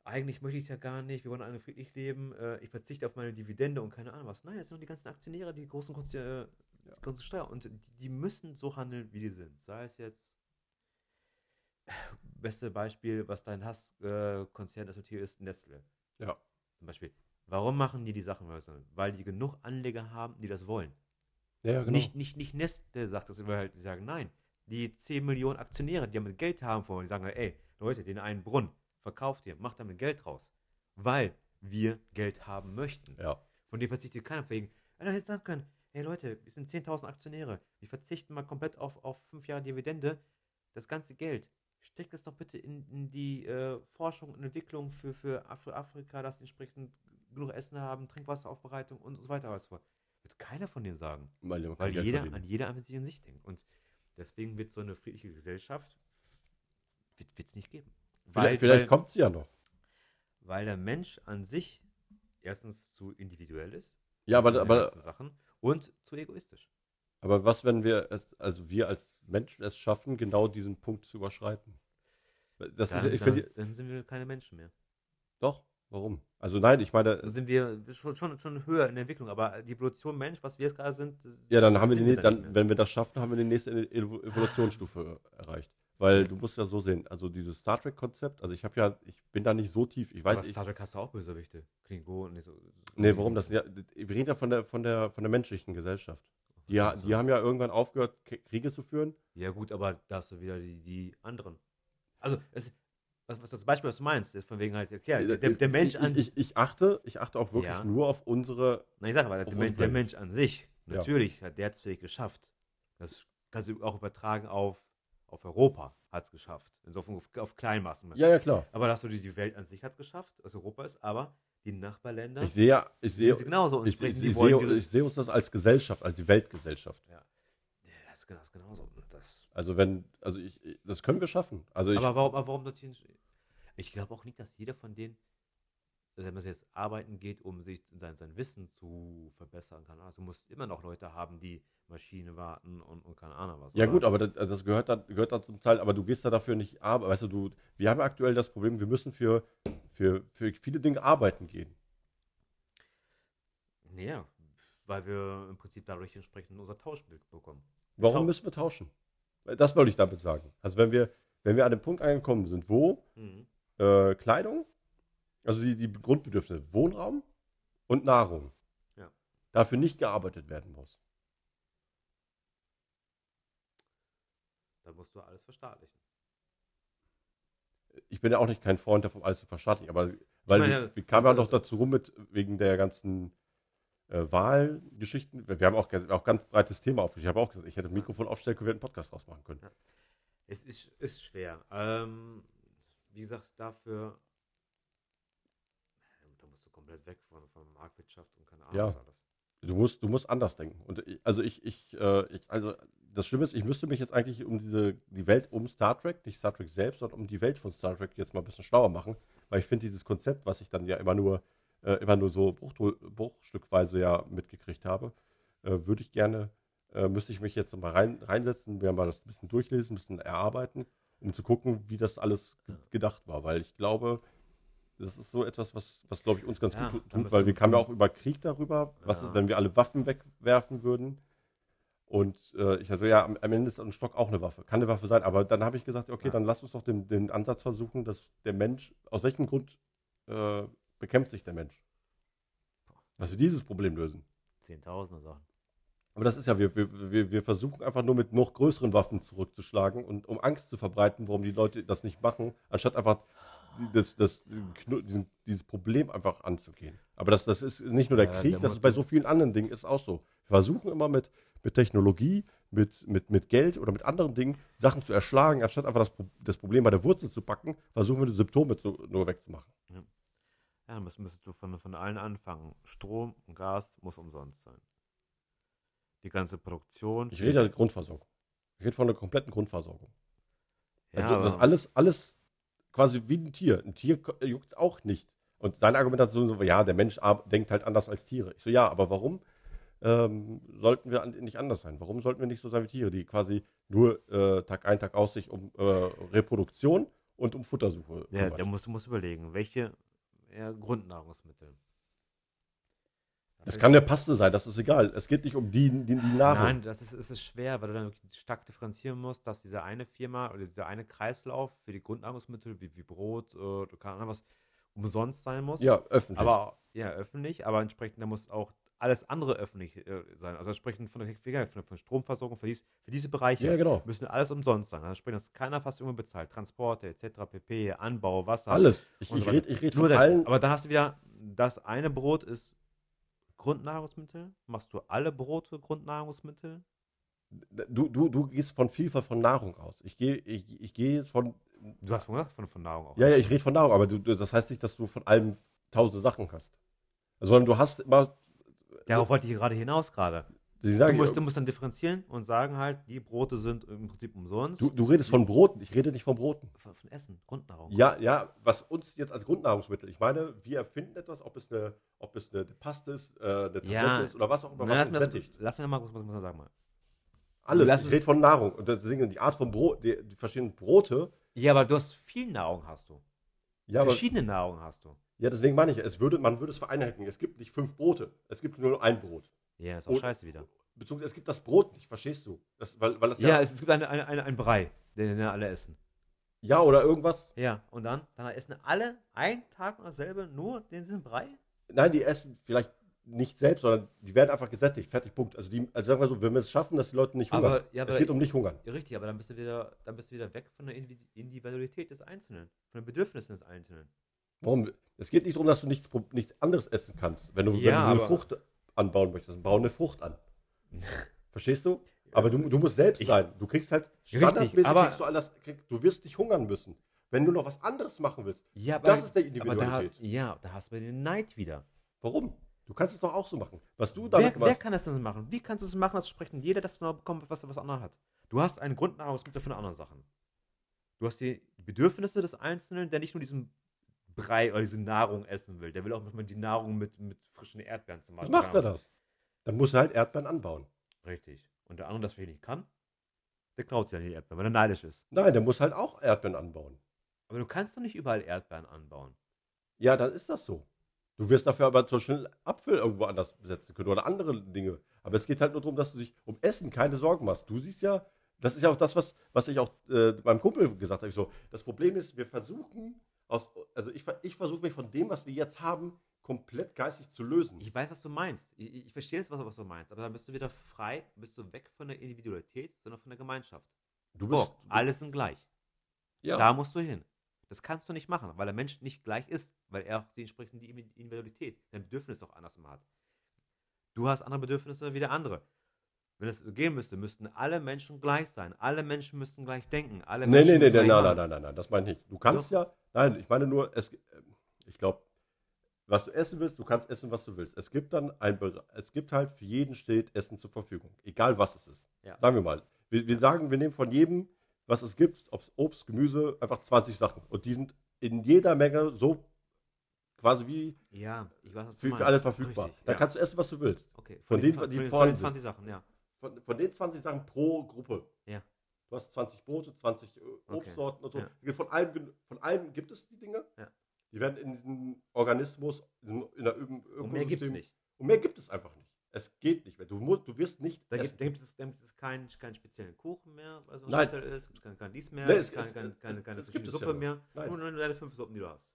Speaker 2: eigentlich möchte ich es ja gar nicht, wir wollen alle friedlich leben, äh, ich verzichte auf meine Dividende und keine Ahnung was. Nein, das sind nur die ganzen Aktionäre, die großen Konzerne, äh, die großen Steuer und die, die müssen so handeln, wie die sind. Sei es jetzt, beste Beispiel, was dein Hasskonzern äh, Konzern ist, Nestle.
Speaker 1: Ja.
Speaker 2: Zum Beispiel. Warum machen die die Sachen? Weil die genug Anleger haben, die das wollen.
Speaker 1: Ja, ja, genau.
Speaker 2: Nicht, nicht, nicht Nestle sagt das, weil halt die sagen, nein. Die 10 Millionen Aktionäre, die damit Geld haben wollen, die sagen, ey, Leute, den einen Brunnen, verkauft ihr, macht damit Geld raus. Weil wir Geld haben möchten.
Speaker 1: ja.
Speaker 2: Von dem verzichtet keiner wegen. Einer hätte sagen können, hey Leute, wir sind 10.000 Aktionäre, wir verzichten mal komplett auf, auf 5 Jahre Dividende. Das ganze Geld, steckt es doch bitte in, in die äh, Forschung und Entwicklung für, für Afri Afrika, dass die entsprechend genug Essen haben, Trinkwasseraufbereitung und so weiter. Was Wird keiner von denen sagen.
Speaker 1: Weil,
Speaker 2: Weil jeder an jeder an sich in sich denkt. Und deswegen wird so eine friedliche Gesellschaft wird es nicht geben.
Speaker 1: Vielleicht, vielleicht kommt sie ja noch.
Speaker 2: weil der Mensch an sich erstens zu individuell ist.
Speaker 1: Ja, aber, aber,
Speaker 2: Sachen, und zu egoistisch.
Speaker 1: Aber was, wenn wir es, also wir als Menschen es schaffen, genau diesen Punkt zu überschreiten? Das
Speaker 2: dann,
Speaker 1: ist, ich
Speaker 2: dann,
Speaker 1: finde,
Speaker 2: dann sind wir keine Menschen mehr.
Speaker 1: doch, warum? Also nein, ich meine,
Speaker 2: Dann sind wir schon, schon, schon höher in der Entwicklung, aber die Evolution Mensch, was wir jetzt gerade sind, das-
Speaker 1: ja, dann haben wir die,
Speaker 2: da
Speaker 1: dann,
Speaker 2: nicht mehr.
Speaker 1: wenn wir das schaffen, haben wir die nächste Evo- Evolutionsstufe erreicht. Weil du musst ja so sehen, also dieses Star Trek-Konzept, also ich habe ja, ich bin da nicht so tief, ich weiß, ich,
Speaker 2: Star Trek hast du auch Bösewichte. Klingonen, nee, so, so
Speaker 1: nee, warum das, ja, wir reden ja von der, von der, von der menschlichen Gesellschaft. Die, ja- die haben ja irgendwann aufgehört, Kriege zu führen.
Speaker 2: Ja, gut, aber da hast du wieder die, die anderen. Also, es, was, was das Beispiel, was du meinst, ist von wegen halt, okay, der, der, der Mensch
Speaker 1: ich,
Speaker 2: an
Speaker 1: ich, ich, ich achte, ich achte auch wirklich
Speaker 2: Ja.
Speaker 1: nur auf unsere,
Speaker 2: Nein, ich sage aber, der, Men- der. Mensch an sich,
Speaker 1: Ja.
Speaker 2: natürlich hat der es geschafft. Das kannst du auch übertragen auf, auf Europa, hat es geschafft. Insofern auf, auf Kleinmassen.
Speaker 1: ja, ja, klar.
Speaker 2: Aber dass du die, die Welt an sich hat es geschafft, was Europa ist, aber die Nachbarländer
Speaker 1: Ich sehe, ich sehe,
Speaker 2: genauso.
Speaker 1: Ich, ich, ich, sehe, ich sehe uns das als Gesellschaft, als die Weltgesellschaft.
Speaker 2: Ja, das ist genau- das ist genauso. Das,
Speaker 1: Also wenn, also ich, das können wir schaffen. Also ich,
Speaker 2: aber warum, aber warum dorthin? Ich glaube auch nicht, dass jeder von denen, wenn man jetzt arbeiten geht, um sich sein, sein Wissen zu verbessern kann. Also musst immer noch Leute haben, die Maschine warten und, und keine Ahnung was.
Speaker 1: ja
Speaker 2: oder?
Speaker 1: gut, aber das, also das gehört dann, gehört dann zum Teil, aber du gehst da dafür nicht arbeiten. Weißt du, du, wir haben aktuell das Problem, wir müssen für, für, für viele Dinge arbeiten gehen.
Speaker 2: Naja, weil wir im Prinzip dadurch entsprechend unser Tauschbild bekommen.
Speaker 1: Warum
Speaker 2: Tau-
Speaker 1: müssen wir tauschen? Das wollte ich damit sagen. Also wenn wir, wenn wir an dem Punkt angekommen sind, wo äh, Kleidung, also die, die Grundbedürfnisse, Wohnraum und Nahrung,
Speaker 2: Ja.
Speaker 1: dafür nicht gearbeitet werden muss.
Speaker 2: Da musst du alles verstaatlichen.
Speaker 1: Ich bin ja auch nicht kein Freund davon, alles zu verstaatlichen, aber weil
Speaker 2: meine,
Speaker 1: wir, wir kamen ja noch dazu rum mit wegen der ganzen äh, Wahlgeschichten. Wir wir haben auch, auch ganz breites Thema aufgestellt. Ich habe auch gesagt, ich hätte ein Mikrofon aufstellen können, wir hätten einen Podcast draus machen können.
Speaker 2: Es ist, ist schwer. Ähm, wie gesagt, dafür. Komplett weg von, von Marktwirtschaft und keine Ahnung
Speaker 1: Ja.
Speaker 2: was alles.
Speaker 1: Du musst, du musst anders denken. Und ich, also ich, ich, äh, ich, also das Schlimme ist, ich müsste mich jetzt eigentlich um diese, die Welt um Star Trek, nicht Star Trek selbst, sondern um die Welt von Star Trek jetzt mal ein bisschen schlauer machen, weil ich finde dieses Konzept, was ich dann ja immer nur, äh, immer nur so Bruch, bruchstückweise ja mitgekriegt habe, äh, würde ich gerne, äh, müsste ich mich jetzt mal rein, reinsetzen, mir mal das ein bisschen durchlesen, ein bisschen erarbeiten, um zu gucken, wie das alles ge- gedacht war, weil ich glaube, das ist so etwas, was, was glaube ich, uns ganz
Speaker 2: Ja,
Speaker 1: gut tut, weil wir kamen ja auch über Krieg darüber. Was
Speaker 2: Ja.
Speaker 1: ist, wenn wir alle Waffen wegwerfen würden? Und äh, ich also ja, am, am Ende ist ein Stock auch eine Waffe. Kann eine Waffe sein, aber dann habe ich gesagt, okay,
Speaker 2: Ja.
Speaker 1: dann lass uns doch den, den Ansatz versuchen, dass der Mensch, aus welchem Grund äh, bekämpft sich der Mensch? Dass wir dieses Problem lösen.
Speaker 2: Zehntausende Sachen.
Speaker 1: Aber das ist ja, wir, wir, wir versuchen einfach nur mit noch größeren Waffen zurückzuschlagen und um Angst zu verbreiten, warum die Leute das nicht machen, anstatt einfach das, das, dieses Problem einfach anzugehen. Aber das, das ist nicht nur der
Speaker 2: Ja,
Speaker 1: Krieg,
Speaker 2: der
Speaker 1: das ist bei so vielen anderen Dingen ist auch so. Wir versuchen immer mit, mit Technologie, mit, mit, mit Geld oder mit anderen Dingen Sachen zu erschlagen, anstatt einfach das, das Problem bei der Wurzel zu packen, versuchen wir die Symptome zu, nur wegzumachen.
Speaker 2: Ja, dann müsst- müsstest du von, von allen anfangen. Strom und Gas muss umsonst sein. Die ganze Produktion.
Speaker 1: Ich rede ja Grundversorgung. Ich rede von der kompletten Grundversorgung.
Speaker 2: ja,
Speaker 1: also, das alles, alles quasi wie ein Tier. Ein Tier juckt es auch nicht. Und seine Argumentation so, ja, der Mensch denkt halt anders als Tiere. Ich so, ja, aber warum ähm, sollten wir an, nicht anders sein? Warum sollten wir nicht so sein wie Tiere, die quasi nur äh, Tag ein, Tag aus sich um äh, Reproduktion und um Futtersuche
Speaker 2: Ja,
Speaker 1: kümmert?
Speaker 2: der muss, muss überlegen, welche ja, Grundnahrungsmittel.
Speaker 1: Das kann eine Paste sein, das ist egal. Es geht nicht um die, die, die Nahrung.
Speaker 2: Nein, das ist, es ist schwer, weil du dann wirklich stark differenzieren musst, dass diese eine Firma oder dieser eine Kreislauf für die Grundnahrungsmittel wie, wie Brot äh, oder keine Ahnung was umsonst sein muss.
Speaker 1: Ja, öffentlich.
Speaker 2: aber ja, öffentlich, aber entsprechend, da muss auch alles andere öffentlich äh, sein. Also entsprechend von der, von der Stromversorgung für, dies, für diese Bereiche
Speaker 1: ja, genau.
Speaker 2: müssen alles umsonst sein. Also entsprechend, dass keiner fast irgendwo bezahlt. Transporte etc., pp, Anbau, Wasser.
Speaker 1: Alles. Ich, ich
Speaker 2: so
Speaker 1: rede red
Speaker 2: Nur
Speaker 1: von
Speaker 2: das,
Speaker 1: allen.
Speaker 2: aber dann hast du wieder, das eine Brot ist Grundnahrungsmittel. Machst du alle Brote Grundnahrungsmittel?
Speaker 1: Du, du, du gehst von Vielfalt von Nahrung aus. Ich gehe ich, ich gehe jetzt von.
Speaker 2: Du hast gesagt, von, von Nahrung auch.
Speaker 1: Ja, ja, ich rede von Nahrung, aber du, du, das heißt nicht, dass du von allem tausende Sachen hast. Sondern du hast immer.
Speaker 2: Darauf wollte ich gerade hinaus gerade. Du
Speaker 1: sagen,
Speaker 2: musst, du musst dann differenzieren und sagen halt, die Brote sind im Prinzip umsonst.
Speaker 1: du, du redest von Broten, ich rede nicht von Broten.
Speaker 2: von, von Essen, Grundnahrung.
Speaker 1: Ja, ja, was uns jetzt als Grundnahrungsmittel, ich meine, wir erfinden etwas, ob es eine, ob es eine Paste ist, äh, eine Tablette
Speaker 2: Ja.
Speaker 1: ist oder was auch immer,
Speaker 2: Na,
Speaker 1: was
Speaker 2: lass,
Speaker 1: uns sättigt.
Speaker 2: lass mir mal kurz was sagen. Mal.
Speaker 1: Alles.
Speaker 2: Lass
Speaker 1: ich rede von Nahrung. Und deswegen die Art von Brot, die, die verschiedenen Brote.
Speaker 2: Ja, aber du hast viel Nahrung, hast du.
Speaker 1: Ja, aber,
Speaker 2: Verschiedene Nahrung hast du.
Speaker 1: ja deswegen meine ich, es würde, man würde es vereinheitlichen. Es gibt nicht fünf Brote. Es gibt nur ein Brot.
Speaker 2: Ja, ist auch
Speaker 1: Und-
Speaker 2: scheiße wieder.
Speaker 1: Beziehungsweise es gibt das Brot nicht, verstehst du? Das, weil, weil das
Speaker 2: Ja, es, es gibt eine, eine, eine, einen Brei, den, den alle essen.
Speaker 1: ja, oder irgendwas.
Speaker 2: Ja, und dann? Dann essen alle einen Tag und dasselbe, nur den diesen Brei?
Speaker 1: Nein, die essen vielleicht nicht selbst, sondern die werden einfach gesättigt. Fertig, Punkt. Also, die, also sagen wir so, wenn wir es schaffen, dass die Leute nicht
Speaker 2: Aber-
Speaker 1: hungern.
Speaker 2: ja, aber-
Speaker 1: es geht um nicht hungern.
Speaker 2: Ja, richtig, aber dann bist du wieder, dann bist du wieder weg von der Individu- Individualität des Einzelnen, von den Bedürfnissen des Einzelnen.
Speaker 1: Warum? Es geht nicht darum, dass du nichts, nichts anderes essen kannst. Wenn du, wenn
Speaker 2: Ja,
Speaker 1: du eine
Speaker 2: aber-
Speaker 1: Frucht anbauen möchtest, dann bau eine Frucht an. Verstehst du? Aber du, du musst selbst
Speaker 2: Ich-
Speaker 1: sein. Du kriegst halt standardmäßig
Speaker 2: aber-
Speaker 1: kriegst du alles, krieg, du wirst nicht hungern müssen. Wenn du noch was anderes machen willst,
Speaker 2: Ja, aber,
Speaker 1: das ist der
Speaker 2: aber da,
Speaker 1: Individualität.
Speaker 2: ja, da hast du den Neid wieder.
Speaker 1: Warum? Du kannst es doch auch so machen. Was du
Speaker 2: Wer,
Speaker 1: damit
Speaker 2: wer
Speaker 1: machst.
Speaker 2: kann das denn machen? Wie kannst du es machen, dass sprechen jeder das genau bekommt, was er was anderer hat? Du hast ein Grundnahrungsmittel von anderen Sachen. Du hast die Bedürfnisse des Einzelnen, der nicht nur diesen Brei oder diese Nahrung essen will. Der will auch manchmal die Nahrung mit, mit frischen Erdbeeren zum
Speaker 1: Wie
Speaker 2: Beispiel.
Speaker 1: macht er das? Dann muss er halt Erdbeeren anbauen.
Speaker 2: Richtig. Und der andere das vielleicht nicht kann, der klaut sich ja die Erdbeeren, weil er neidisch ist.
Speaker 1: Nein, der muss halt auch Erdbeeren anbauen.
Speaker 2: Aber du kannst doch nicht überall Erdbeeren anbauen.
Speaker 1: Ja, dann ist das so. Du wirst dafür aber zum Beispiel Apfel irgendwo anders setzen können oder andere Dinge. Aber es geht halt nur darum, dass du dich um Essen keine Sorgen machst. Du siehst ja, das ist ja auch das, was, was ich auch äh, meinem Kumpel gesagt habe. Ich so, das Problem ist, wir versuchen, aus, also ich, ich versuche mich von dem, was wir jetzt haben, komplett geistig zu lösen.
Speaker 2: Ich weiß, was du meinst. Ich, ich verstehe jetzt, was, was du meinst. Aber dann bist du wieder frei, bist du weg von der Individualität, sondern von der Gemeinschaft.
Speaker 1: Du
Speaker 2: Oh,
Speaker 1: bist,
Speaker 2: alle sind gleich.
Speaker 1: ja.
Speaker 2: Da musst du hin. Das kannst du nicht machen, weil der Mensch nicht gleich ist, weil er auch die entsprechende Individualität, sein Bedürfnis auch anders hat. Du hast andere Bedürfnisse wie der andere. Wenn es gehen müsste, müssten alle Menschen gleich sein. Alle Menschen müssten gleich denken. Alle
Speaker 1: Nee,
Speaker 2: Menschen
Speaker 1: nee, nee, nein, nein,
Speaker 2: machen.
Speaker 1: nein, nein, nein, das meine ich nicht. Du kannst
Speaker 2: Doch.
Speaker 1: ja, nein, ich meine nur, es, ähm, ich glaube, was du essen willst, du kannst essen, was du willst. Es gibt dann ein, es gibt halt für jeden steht Essen zur Verfügung, egal was es ist.
Speaker 2: Ja.
Speaker 1: Sagen wir mal, wir, wir sagen, wir nehmen von jedem, was es gibt, ob es Obst, Gemüse, einfach 20 Sachen. Und die sind in jeder Menge so quasi wie
Speaker 2: Ja, weiß,
Speaker 1: für, für alle verfügbar.
Speaker 2: Richtig,
Speaker 1: Da
Speaker 2: ja.
Speaker 1: kannst du essen, was du willst.
Speaker 2: okay.
Speaker 1: von die
Speaker 2: von den-
Speaker 1: vorhanden
Speaker 2: von den 20 Sachen, ja.
Speaker 1: Von, von den 20 Sachen pro Gruppe.
Speaker 2: Ja.
Speaker 1: Du hast 20 Brote, 20 äh, Obstsorten und so.
Speaker 2: Ja.
Speaker 1: Von, allem, von allem gibt es die Dinge.
Speaker 2: Ja.
Speaker 1: Die werden in diesem Organismus, in, in der Öko
Speaker 2: Und mehr gibt es
Speaker 1: Ökosystem.
Speaker 2: nicht.
Speaker 1: Und mehr gibt es einfach nicht. Es geht nicht mehr. Du, musst, du wirst nicht.
Speaker 2: Da gibt, da gibt es, da gibt es keinen, keinen speziellen Kuchen mehr, weil es so
Speaker 1: Nein.
Speaker 2: ist. Es gibt kein, kein dies mehr,
Speaker 1: Nee,
Speaker 2: es
Speaker 1: es-
Speaker 2: gibt
Speaker 1: es-
Speaker 2: keine,
Speaker 1: es-
Speaker 2: keine,
Speaker 1: es-
Speaker 2: keine
Speaker 1: das gibt es ja
Speaker 2: Suppe
Speaker 1: noch.
Speaker 2: mehr.
Speaker 1: Nein.
Speaker 2: Nur deine fünf Suppen, die du hast.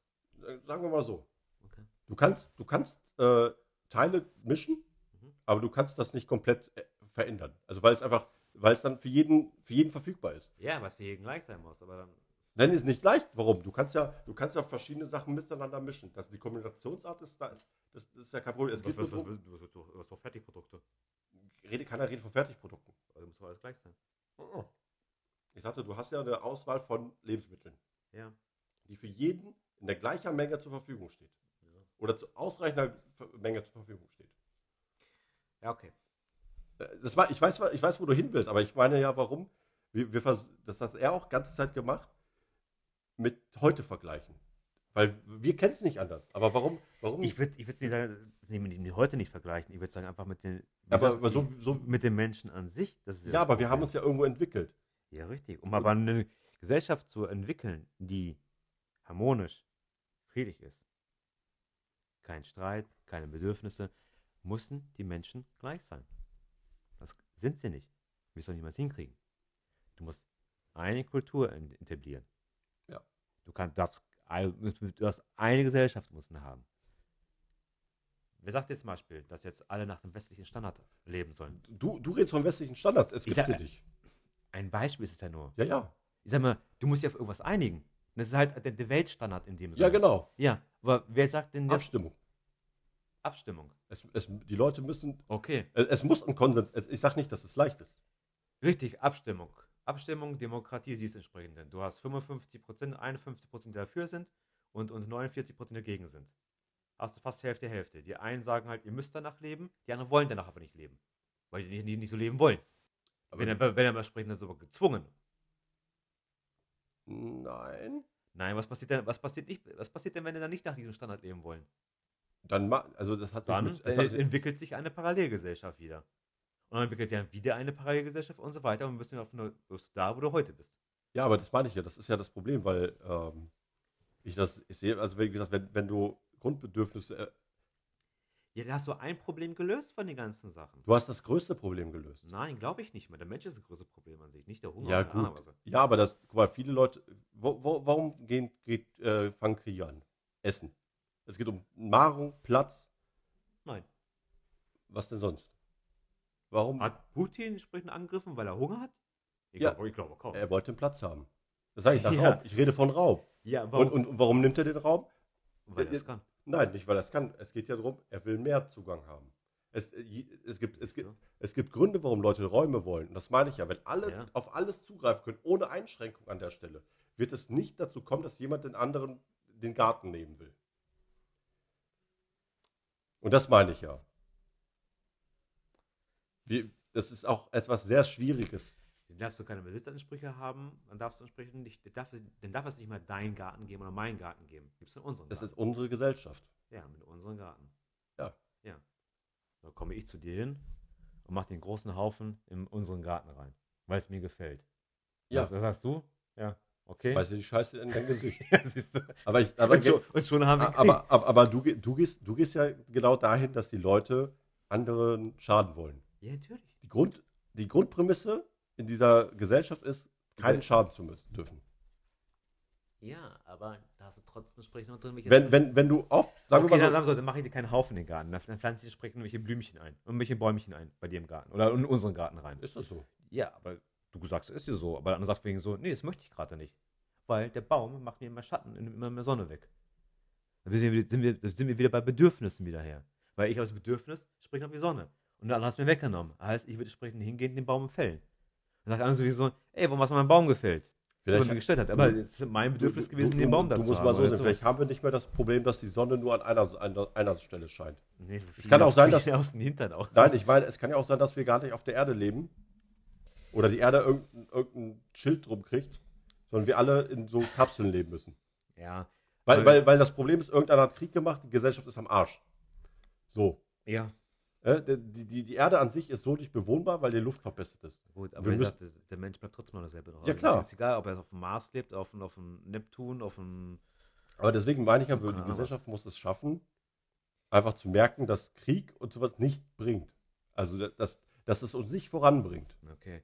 Speaker 1: Sagen wir mal so.
Speaker 2: Okay.
Speaker 1: Du kannst, du kannst äh, Teile mischen,
Speaker 2: Mhm.
Speaker 1: aber du kannst das nicht komplett äh, verändern. Also weil es einfach, weil es dann für jeden, für jeden verfügbar ist.
Speaker 2: Ja, was für jeden gleich sein muss, aber dann.
Speaker 1: Nein, ist nicht leicht. Warum? Du kannst ja, du kannst ja verschiedene Sachen miteinander mischen. Das, die Kombinationsart ist da, das, das ist ja kein Problem. Es
Speaker 2: was,
Speaker 1: nur
Speaker 2: was, was, was, was, was, was Fertigprodukte?
Speaker 1: rede, keiner redet von Fertigprodukten.
Speaker 2: Also muss doch alles gleich sein.
Speaker 1: Ich sagte, du hast ja eine Auswahl von Lebensmitteln,
Speaker 2: Ja.
Speaker 1: die für jeden in der gleichen Menge zur Verfügung steht. Oder zu ausreichender Menge zur Verfügung steht.
Speaker 2: Ja, okay.
Speaker 1: Das war, ich, weiß, ich weiß, wo du hin willst, aber ich meine ja, warum. Wir, wir das hat er auch ganze Zeit gemacht, mit heute vergleichen. Weil wir kennen es nicht anders. Aber warum? warum
Speaker 2: Ich würde ich würd nicht sagen, die heute nicht vergleichen. Ich würde sagen, einfach mit den.
Speaker 1: aber, aber so, so,
Speaker 2: mit den Menschen an sich. Das ist
Speaker 1: ja,
Speaker 2: das
Speaker 1: aber wir haben uns ja irgendwo entwickelt.
Speaker 2: Ja, richtig. Um aber eine Gesellschaft zu entwickeln, die harmonisch, friedlich ist, kein Streit, keine Bedürfnisse, müssen die Menschen gleich sein. Sind sie nicht. Wir sollen niemals hinkriegen. Du musst eine Kultur etablieren.
Speaker 1: Ja.
Speaker 2: Du kannst, darfst, du darfst eine Gesellschaft müssen haben. Wer sagt jetzt zum Beispiel, dass jetzt alle nach dem westlichen Standard leben sollen?
Speaker 1: Du, du redest vom westlichen Standard. Es gibt sie nicht.
Speaker 2: Ein Beispiel ist es ja nur.
Speaker 1: Ja, ja.
Speaker 2: ich sag mal, du musst dich auf irgendwas einigen. Und das ist halt der, der Weltstandard in dem
Speaker 1: Ja,
Speaker 2: Sinne.
Speaker 1: genau.
Speaker 2: Ja, aber wer sagt denn das?
Speaker 1: Abstimmung.
Speaker 2: Abstimmung.
Speaker 1: Es, es, die Leute müssen.
Speaker 2: Okay,
Speaker 1: Es, es muss ein Konsens. Es, ich sage nicht, dass es leicht ist.
Speaker 2: richtig, Abstimmung. Abstimmung, Demokratie siehst entsprechend. denn Du hast 55 Prozent, 51 Prozent, die dafür sind und, und 49 Prozent dagegen sind. Hast du fast Hälfte, Hälfte. Die einen sagen halt, ihr müsst danach leben, die anderen wollen danach aber nicht leben. Weil die, die nicht so leben wollen.
Speaker 1: Aber
Speaker 2: wenn, er, wenn er entsprechend dann sogar gezwungen.
Speaker 1: nein.
Speaker 2: Nein, was passiert denn, was passiert nicht, was passiert denn, wenn die dann nicht nach diesem Standard leben wollen?
Speaker 1: Dann also das hat
Speaker 2: Dann
Speaker 1: mit, das
Speaker 2: äh,
Speaker 1: hat
Speaker 2: entwickelt sich eine Parallelgesellschaft wieder. Und dann entwickelt sich wieder eine Parallelgesellschaft und so weiter und bist du auf eine, bist du da, wo du heute bist.
Speaker 1: Ja, aber das meine ich ja, das ist ja das Problem, weil ähm, ich das, ich sehe, also wie gesagt, wenn, wenn du Grundbedürfnisse, äh,
Speaker 2: Ja, da hast du ein Problem gelöst von den ganzen Sachen.
Speaker 1: du hast das größte Problem gelöst.
Speaker 2: Nein, glaube ich nicht mehr. Der Mensch ist das größte Problem an sich, nicht der Hunger.
Speaker 1: Ja, gut.
Speaker 2: was.
Speaker 1: Ja, aber das, guck mal, viele Leute, wo, wo, warum gehen, geht, äh, fangen Kriege an? Essen. Es geht um Nahrung, Platz,
Speaker 2: Nein.
Speaker 1: was denn sonst? Warum?
Speaker 2: Hat Putin entsprechend angegriffen, weil er Hunger hat? Ich
Speaker 1: Ja.
Speaker 2: glaube, ich glaube kaum.
Speaker 1: Er wollte einen Platz haben. Das sage ich nach
Speaker 2: Ja.
Speaker 1: Raub. Ich rede von Raub.
Speaker 2: ja,
Speaker 1: Und, und, und warum nimmt er den Raum?
Speaker 2: weil er
Speaker 1: äh,
Speaker 2: es kann.
Speaker 1: Nein, nicht weil er es kann. Es geht ja darum, er will mehr Zugang haben. Es, äh, es, gibt, es, gibt, es gibt Gründe, warum Leute Räume wollen. Und das meine ich ja. Wenn alle
Speaker 2: Ja.
Speaker 1: auf alles zugreifen können, ohne Einschränkung an der Stelle, wird es nicht dazu kommen, dass jemand den anderen den Garten nehmen will. Und das meine ich ja. Wie, das ist auch etwas sehr Schwieriges.
Speaker 2: Dann darfst du keine Besitzansprüche haben, dann darfst du entsprechend nicht, dann darf, dann darf es nicht mal deinen Garten geben oder meinen Garten geben. Du in unseren
Speaker 1: Das
Speaker 2: Garten.
Speaker 1: ist unsere Gesellschaft.
Speaker 2: ja, mit unserem Garten.
Speaker 1: Ja.
Speaker 2: Ja. Dann komme ich zu dir hin und mache den großen Haufen in unseren Garten rein, weil es mir gefällt.
Speaker 1: Ja.
Speaker 2: Was, was sagst du? Ja, okay.
Speaker 1: Weißt du, die Scheiße in dein Gesicht.
Speaker 2: ja.
Speaker 1: Aber, ich, aber,
Speaker 2: und, schon, und schon haben wir
Speaker 1: aber, aber, aber du, du, gehst, du gehst ja genau dahin, dass die Leute anderen schaden wollen.
Speaker 2: Ja, natürlich.
Speaker 1: Die, Grund, die Grundprämisse in dieser Gesellschaft ist, keinen. Schaden zu müssen, dürfen.
Speaker 2: Ja, aber da hast du trotzdem entsprechend noch drin,
Speaker 1: Wenn, wenn, wenn du oft, sagen
Speaker 2: okay,
Speaker 1: wir
Speaker 2: dann,
Speaker 1: mal
Speaker 2: so, dann mache ich dir keinen Haufen in den Garten. Dann, dann pflanze ich entsprechend irgendwelche Blümchen ein und welche Bäumchen ein bei dir im Garten oder in unseren Garten rein.
Speaker 1: so, ist das so?
Speaker 2: Ja, aber du sagst, es ist ja so. Aber der andere sagt wegen so, nee, das möchte ich gerade nicht. Weil der Baum macht mir immer Schatten und nimmt immer mehr Sonne weg. Dann sind wir, sind wir, da sind wir wieder bei Bedürfnissen wieder her. Weil ich habe das Bedürfnis, sprich auf die Sonne. Und der andere hat es mir weggenommen. Heißt, ich würde entsprechend hingehen, den Baum fällen. Dann sagt der andere sowieso, ey, warum hast du meinen Baum gefällt? Er
Speaker 1: Vielleicht,
Speaker 2: mir gestört hat. Aber
Speaker 1: du-
Speaker 2: es ist mein Bedürfnis
Speaker 1: du,
Speaker 2: gewesen,
Speaker 1: du,
Speaker 2: den Baum
Speaker 1: du,
Speaker 2: dazu
Speaker 1: du musst
Speaker 2: haben.
Speaker 1: mal so sehen,
Speaker 2: so.
Speaker 1: vielleicht haben wir nicht mehr das Problem, dass die Sonne nur an einer, einer, einer Stelle scheint.
Speaker 2: Nee,
Speaker 1: Es kann auch sein, dass-
Speaker 2: aus dem Hintern auch.
Speaker 1: Nein, ich meine, es kann ja auch sein, dass wir gar nicht auf der Erde leben. Oder die Erde irgendein, irgendein Schild drum kriegt, sondern wir alle in so Kapseln leben müssen.
Speaker 2: Ja,
Speaker 1: Weil, weil, weil das Problem ist, irgendeiner hat Krieg gemacht, die Gesellschaft ist am Arsch. So.
Speaker 2: ja,
Speaker 1: Äh, die, die, die Erde an sich ist so nicht bewohnbar, weil die Luft verbessert ist.
Speaker 2: Gut, aber
Speaker 1: Wir
Speaker 2: wie gesagt, der, Mensch bleibt trotzdem noch dasselbe.
Speaker 1: Ja, klar.
Speaker 2: Es ist egal, ob er auf dem Mars lebt, auf, auf dem Neptun, auf dem.
Speaker 1: Aber deswegen meine ich ja, die. Gesellschaft muss es schaffen, einfach zu merken, dass Krieg und sowas nicht bringt. Also, dass, dass es uns nicht voranbringt.
Speaker 2: Okay.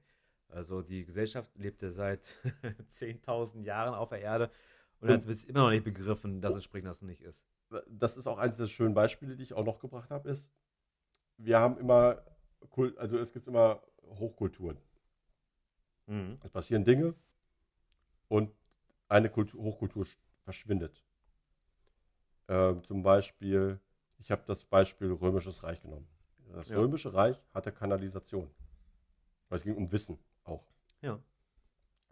Speaker 2: Also die Gesellschaft lebte seit 10.000 Jahren auf der Erde und,
Speaker 1: Und-
Speaker 2: hat bis immer noch nicht begriffen, dass entsprechend das nicht ist.
Speaker 1: Das ist auch eines der schönen Beispiele, die ich auch noch gebracht habe, ist, wir haben immer, Kult, also es gibt immer Hochkulturen.
Speaker 2: Mhm.
Speaker 1: Es passieren Dinge und eine Kultur, Hochkultur sch- verschwindet. Ähm, zum Beispiel, ich habe das Beispiel Römisches Reich genommen. Das
Speaker 2: Ja.
Speaker 1: Römische Reich hatte Kanalisation. Weil es ging um Wissen auch.
Speaker 2: Ja.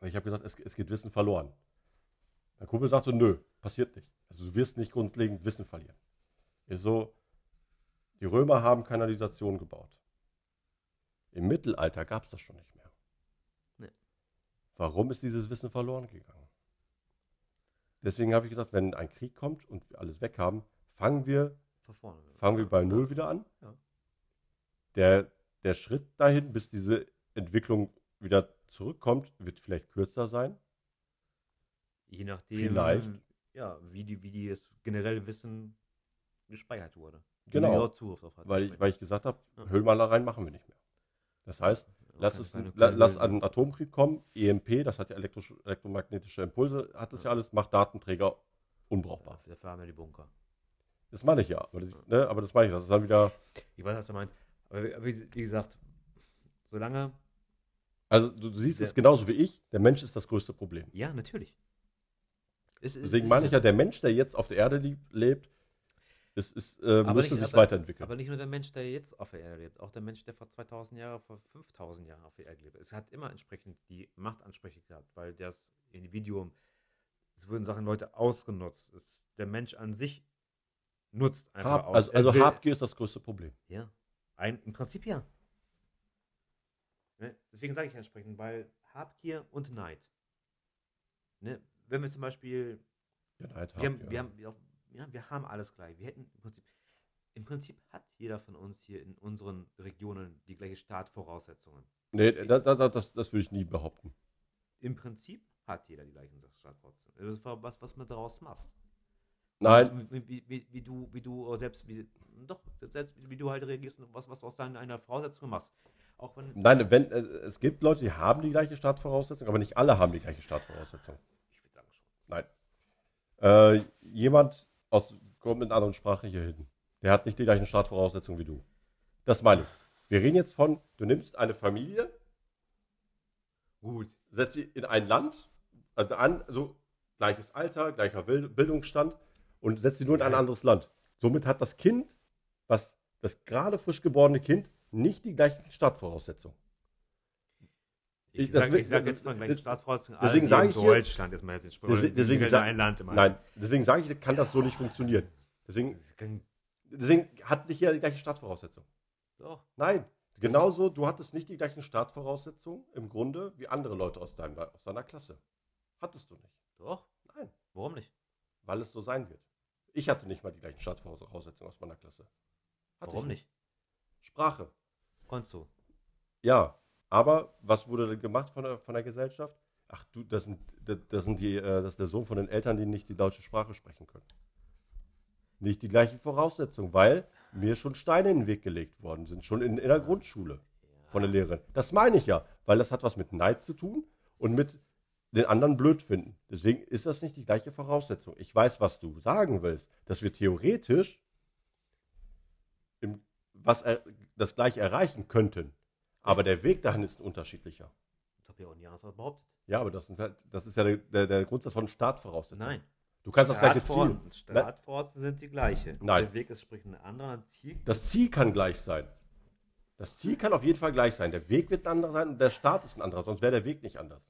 Speaker 1: Und ich habe gesagt, es, es geht Wissen verloren. Mein Kumpel sagte, nö, passiert nicht. Also du wirst nicht grundlegend Wissen verlieren. Ich so, die Römer haben Kanalisation gebaut. Im Mittelalter gab es das schon nicht mehr.
Speaker 2: Nee.
Speaker 1: Warum ist dieses Wissen verloren gegangen? Deswegen habe ich gesagt, wenn ein Krieg kommt und wir alles weg haben, fangen wir,
Speaker 2: vorne.
Speaker 1: fangen wir bei. Null wieder an.
Speaker 2: Ja.
Speaker 1: Der, der Schritt dahin, bis diese Entwicklung wieder zurückkommt, wird vielleicht kürzer sein.
Speaker 2: Je nachdem,
Speaker 1: Vielleicht.
Speaker 2: ja, wie, die, wie die das generelle Wissen gespeichert wurde.
Speaker 1: Genau. Weil ich, weil ich gesagt habe,
Speaker 2: Ja.
Speaker 1: Höhlenmalereien machen wir nicht mehr. Das heißt, lass, es, la, lass einen Atomkrieg kommen, EMP, das hat ja elektromagnetische Impulse, hat das ja alles, macht Datenträger unbrauchbar.
Speaker 2: Ja, dafür haben wir die Bunker.
Speaker 1: Das meine ich ja, aber das, ne, aber das meine ich, das ist dann wieder,
Speaker 2: Ich weiß, was du meinst. Aber wie wie gesagt, solange.
Speaker 1: Also du, du siehst es genauso wie ich, der Mensch ist das größte Problem.
Speaker 2: Ja, natürlich. Es
Speaker 1: Deswegen
Speaker 2: es
Speaker 1: meine ich ja, der Mensch, der jetzt auf der Erde lebt, ist, ist, äh, müsste
Speaker 2: nicht-
Speaker 1: sich
Speaker 2: aber-
Speaker 1: weiterentwickeln.
Speaker 2: Aber nicht nur der Mensch, der jetzt auf der Erde lebt, auch der Mensch, der vor 2000 Jahren, vor 5000 Jahren auf der Erde lebt. Es hat immer entsprechend die Machtansprüche gehabt, weil das Individuum, es wurden Sachen Leute ausgenutzt. Es, der Mensch an sich nutzt einfach
Speaker 1: Hab,
Speaker 2: aus.
Speaker 1: also also Habgier ist das größte Problem.
Speaker 2: Ja, ein, im Prinzip ja. Ne? Deswegen sage ich entsprechend, weil Habgier und Neid. Ne? Wenn wir zum Beispiel
Speaker 1: Ja, Neid,
Speaker 2: wir haben, wir, haben, wir, ja, wir haben alles gleich. Wir hätten im Prinzip. Im Prinzip hat jeder von uns hier in unseren Regionen die gleiche Startvoraussetzungen.
Speaker 1: Nee, das, das, das, das würde ich nie behaupten.
Speaker 2: Im Prinzip hat jeder die gleichen Startvoraussetzungen. Das ist was, was man daraus machst.
Speaker 1: Nein,
Speaker 2: Wie, wie, wie, wie du, wie du selbst, wie, doch, selbst wie du halt reagierst und was, was du aus deiner einer Voraussetzung machst. Auch wenn.
Speaker 1: nein wenn, äh, es gibt Leute, die haben die gleiche Startvoraussetzung, aber nicht alle haben die gleiche Startvoraussetzung.
Speaker 2: Ich würde sagen schon.
Speaker 1: Nein. Äh, jemand aus, kommt mit einer anderen Sprache hier hin. Der hat nicht die gleichen Startvoraussetzungen wie du. Das meine ich. Wir reden jetzt von, du nimmst eine Familie,
Speaker 2: Gut.
Speaker 1: setzt sie in ein Land, also an, so gleiches Alter, gleicher Bild- Bildungsstand und setzt sie nur in ein anderes Land. Somit hat das Kind, was das gerade frisch geborene Kind, nicht die gleichen Startvoraussetzungen.
Speaker 2: Ich,
Speaker 1: Ich- das
Speaker 2: sag, sag jetzt mal gleich Staatsvoraussetzungen.
Speaker 1: deswegen sage ich
Speaker 2: Deutschland jetzt mal jetzt
Speaker 1: Deswegen, deswegen,
Speaker 2: deswegen
Speaker 1: sa-
Speaker 2: ein Land immer.
Speaker 1: nein, deswegen sage ich, kann das so nicht funktionieren. Deswegen, deswegen hat nicht jeder die gleiche Startvoraussetzung.
Speaker 2: doch.
Speaker 1: Nein, genauso, du hattest nicht die gleichen Startvoraussetzungen im Grunde wie andere Leute aus, deinem, aus deiner Klasse. Hattest du nicht.
Speaker 2: Doch.
Speaker 1: Nein,
Speaker 2: Warum nicht?
Speaker 1: weil es so sein wird. Ich hatte nicht mal die gleichen Startvoraussetzungen aus meiner Klasse. Hatte
Speaker 2: Warum
Speaker 1: ich
Speaker 2: nicht?
Speaker 1: Sprache.
Speaker 2: Konntest du.
Speaker 1: Ja, aber was wurde denn gemacht von der, von der Gesellschaft? Ach du, das, sind, das, sind die, äh, das ist der Sohn von den Eltern, die nicht die deutsche Sprache sprechen können. Nicht die gleichen Voraussetzungen, weil mir schon Steine in den Weg gelegt worden sind, schon in, in der Grundschule von der Lehrerin. Das meine ich ja, weil das hat was mit Neid zu tun und mit den anderen blöd finden. Deswegen ist das nicht die gleiche Voraussetzung. Ich weiß, was du sagen willst, dass wir theoretisch im, was er, das gleiche erreichen könnten. Aber der Weg dahin ist ein unterschiedlicher.
Speaker 2: Das habe ich auch nie anders behauptet.
Speaker 1: Ja, aber das, sind halt, das ist ja der, der, der Grundsatz von Startvoraussetzungen.
Speaker 2: Nein.
Speaker 1: Du kannst das gleiche Ziel.
Speaker 2: Startvoraussetzungen sind die gleiche.
Speaker 1: Nein.
Speaker 2: Der Weg ist sprich ein anderer Ziel.
Speaker 1: Das Ziel kann gleich sein. Das Ziel kann auf jeden Fall gleich sein. Der Weg wird ein anderer sein und der Start ist ein anderer, sonst wäre der Weg nicht anders.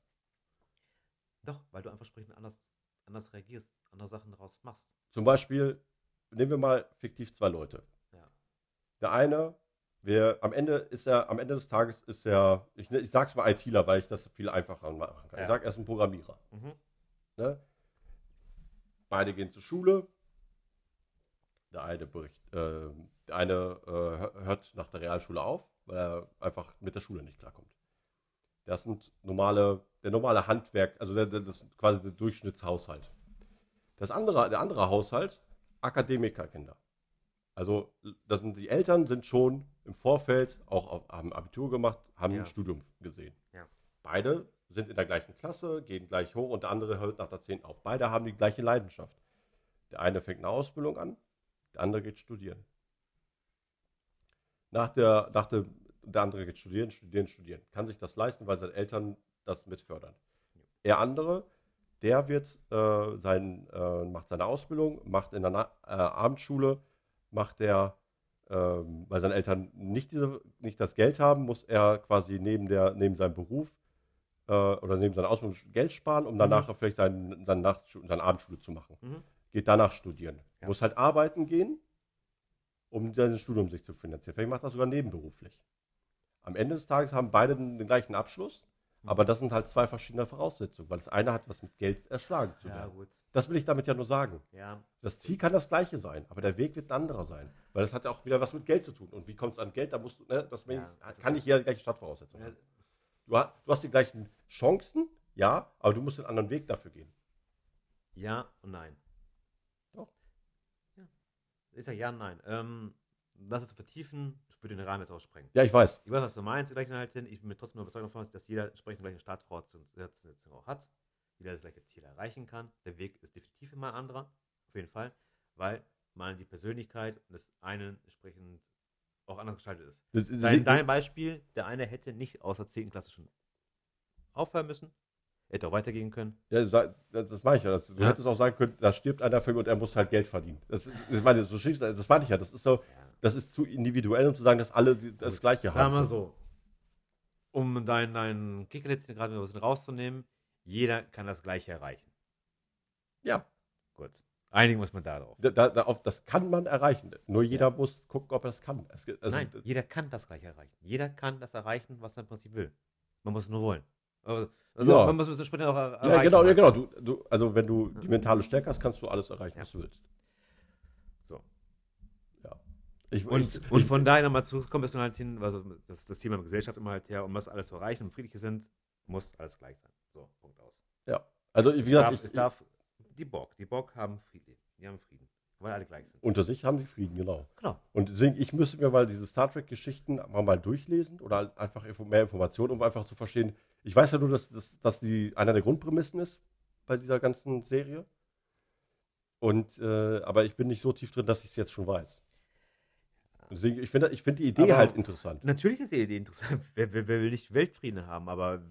Speaker 2: Doch, weil du einfach sprich anders, anders reagierst, andere Sachen daraus machst.
Speaker 1: Zum Beispiel, nehmen wir mal fiktiv zwei Leute. Der eine, wer, am Ende ist er, am Ende des Tages ist er, ich, ich sag's mal ITler, weil ich das viel einfacher machen kann.
Speaker 2: Ja.
Speaker 1: Ich sag, er ist ein Programmierer.
Speaker 2: Mhm.
Speaker 1: Ne? Beide gehen zur Schule. Der eine, bericht, äh, der eine äh, hör- hört nach der Realschule auf, weil er einfach mit der Schule nicht klarkommt. Das sind normale, der normale Handwerk, also der, der, das ist quasi der Durchschnittshaushalt. Das andere, der andere Haushalt, Akademikerkinder. Also das sind die Eltern sind schon im Vorfeld auch auf, haben Abitur gemacht, haben
Speaker 2: Ja.
Speaker 1: ein Studium gesehen.
Speaker 2: Ja.
Speaker 1: Beide sind in der gleichen Klasse, gehen gleich hoch und der andere hört nach der 10 auf. Beide haben die gleiche Leidenschaft. Der eine fängt eine Ausbildung an, der andere geht studieren. Nach der, nach der, der andere geht studieren, studieren, studieren. Kann sich das leisten, weil seine Eltern das mitfördern. Der andere, der wird äh, sein, äh, macht seine Ausbildung, macht in der Na äh, Abendschule, macht der, ähm, weil seine Eltern nicht, diese, nicht das Geld haben, muss er quasi neben, der, neben seinem Beruf äh, oder neben seiner Ausbildung Geld sparen, um danach vielleicht seine, seine, Nachtschule, seine Abendschule zu machen.
Speaker 2: Mhm.
Speaker 1: Geht danach studieren.
Speaker 2: Ja.
Speaker 1: Muss halt arbeiten gehen, um sein Studium sich zu finanzieren. Vielleicht macht er das sogar nebenberuflich. Am Ende des Tages haben beide den, den gleichen Abschluss,
Speaker 2: Mhm.
Speaker 1: Aber das sind halt zwei verschiedene Voraussetzungen, weil das eine hat was mit Geld erschlagen zu
Speaker 2: Ja,
Speaker 1: werden.
Speaker 2: gut.
Speaker 1: Das will ich damit ja nur sagen.
Speaker 2: Ja,
Speaker 1: Das Ziel kann das gleiche sein, aber der Weg wird ein anderer sein. Weil das hat ja auch wieder was mit Geld zu tun. Und wie kommt es an Geld? Da musst du, ne, das
Speaker 2: Ja, also
Speaker 1: kann nicht jeder die gleiche Stadtvoraussetzung
Speaker 2: Ja.
Speaker 1: haben. Du, du hast die gleichen Chancen, ja, aber du musst einen anderen Weg dafür gehen.
Speaker 2: ja und nein.
Speaker 1: Doch.
Speaker 2: Ja. Ich sag ja und nein. Ähm, das zu vertiefen, würde den Rahmen jetzt aussprengen.
Speaker 1: Ja, ich weiß.
Speaker 2: Ich weiß, was du meinst, die gleichen Inhalte. Ich bin mir trotzdem überzeugt davon, dass jeder entsprechend gleiche Startvoraussetzungen auch hat. Jeder das gleiche Ziel erreichen kann. Der Weg ist definitiv immer ein anderer. Auf jeden Fall. Weil man die Persönlichkeit des einen entsprechend auch anders gestaltet ist.
Speaker 1: Das, das,
Speaker 2: Dein, dein Beispiel, der eine hätte nicht außer 10. Klasse schon aufhören müssen. Hätte auch weitergehen können.
Speaker 1: ja, das, das meine ich ja. Das, du
Speaker 2: Ja.
Speaker 1: hättest auch sagen können, da stirbt einer für mich und er muss halt Geld verdienen. Das, ich meine, so schick- das meine ich ja. Das ist so,
Speaker 2: Ja.
Speaker 1: Das ist zu individuell, um zu sagen, dass alle das
Speaker 2: Gut.
Speaker 1: Gleiche
Speaker 2: Sagen
Speaker 1: haben.
Speaker 2: wir so. Um deinen dein Kickerlitzchen gerade ein bisschen rauszunehmen, jeder kann das Gleiche erreichen.
Speaker 1: Ja,
Speaker 2: Gut. Einigen muss man darauf.
Speaker 1: da, da, da, auf, das kann man erreichen. Nur jeder muss gucken, ob er es kann. Es, also,
Speaker 2: Nein, jeder kann das Gleiche erreichen. Jeder kann das erreichen, was er im Prinzip will. Man muss es nur wollen. Also, also
Speaker 1: Ja.
Speaker 2: man muss es entsprechend auch er erreichen.
Speaker 1: Ja, genau, ja,
Speaker 2: halt.
Speaker 1: genau. Du, du, also wenn du die mentale Stärke hast, kannst du alles erreichen,
Speaker 2: Ja.
Speaker 1: was du willst. Ich,
Speaker 2: Und,
Speaker 1: ich,
Speaker 2: und von daher nochmal zurückkommen, dann halt hin, also das, das Thema Gesellschaft immer halt her, um was alles zu erreichen, um friedliche sind, muss alles gleich sein. So, Punkt aus.
Speaker 1: ja. Also, wie
Speaker 2: Es
Speaker 1: gesagt,
Speaker 2: darf,
Speaker 1: ich,
Speaker 2: es darf, die Borg, die Borg haben Frieden. Die haben Frieden. Weil alle gleich sind.
Speaker 1: unter sich haben die Frieden, genau.
Speaker 2: Genau.
Speaker 1: Und deswegen, ich müsste mir mal diese Star Trek-Geschichten mal, mal durchlesen oder halt einfach mehr Informationen, um einfach zu verstehen. Ich weiß ja nur, dass, dass, dass die einer der Grundprämissen ist bei dieser ganzen Serie. Und, äh, aber ich bin nicht so tief drin, dass ich es jetzt schon weiß. Deswegen, ich finde ich find die Idee
Speaker 2: Aber-
Speaker 1: halt interessant.
Speaker 2: Natürlich ist die Idee interessant. Wer, wer, wer will nicht Weltfrieden haben, aber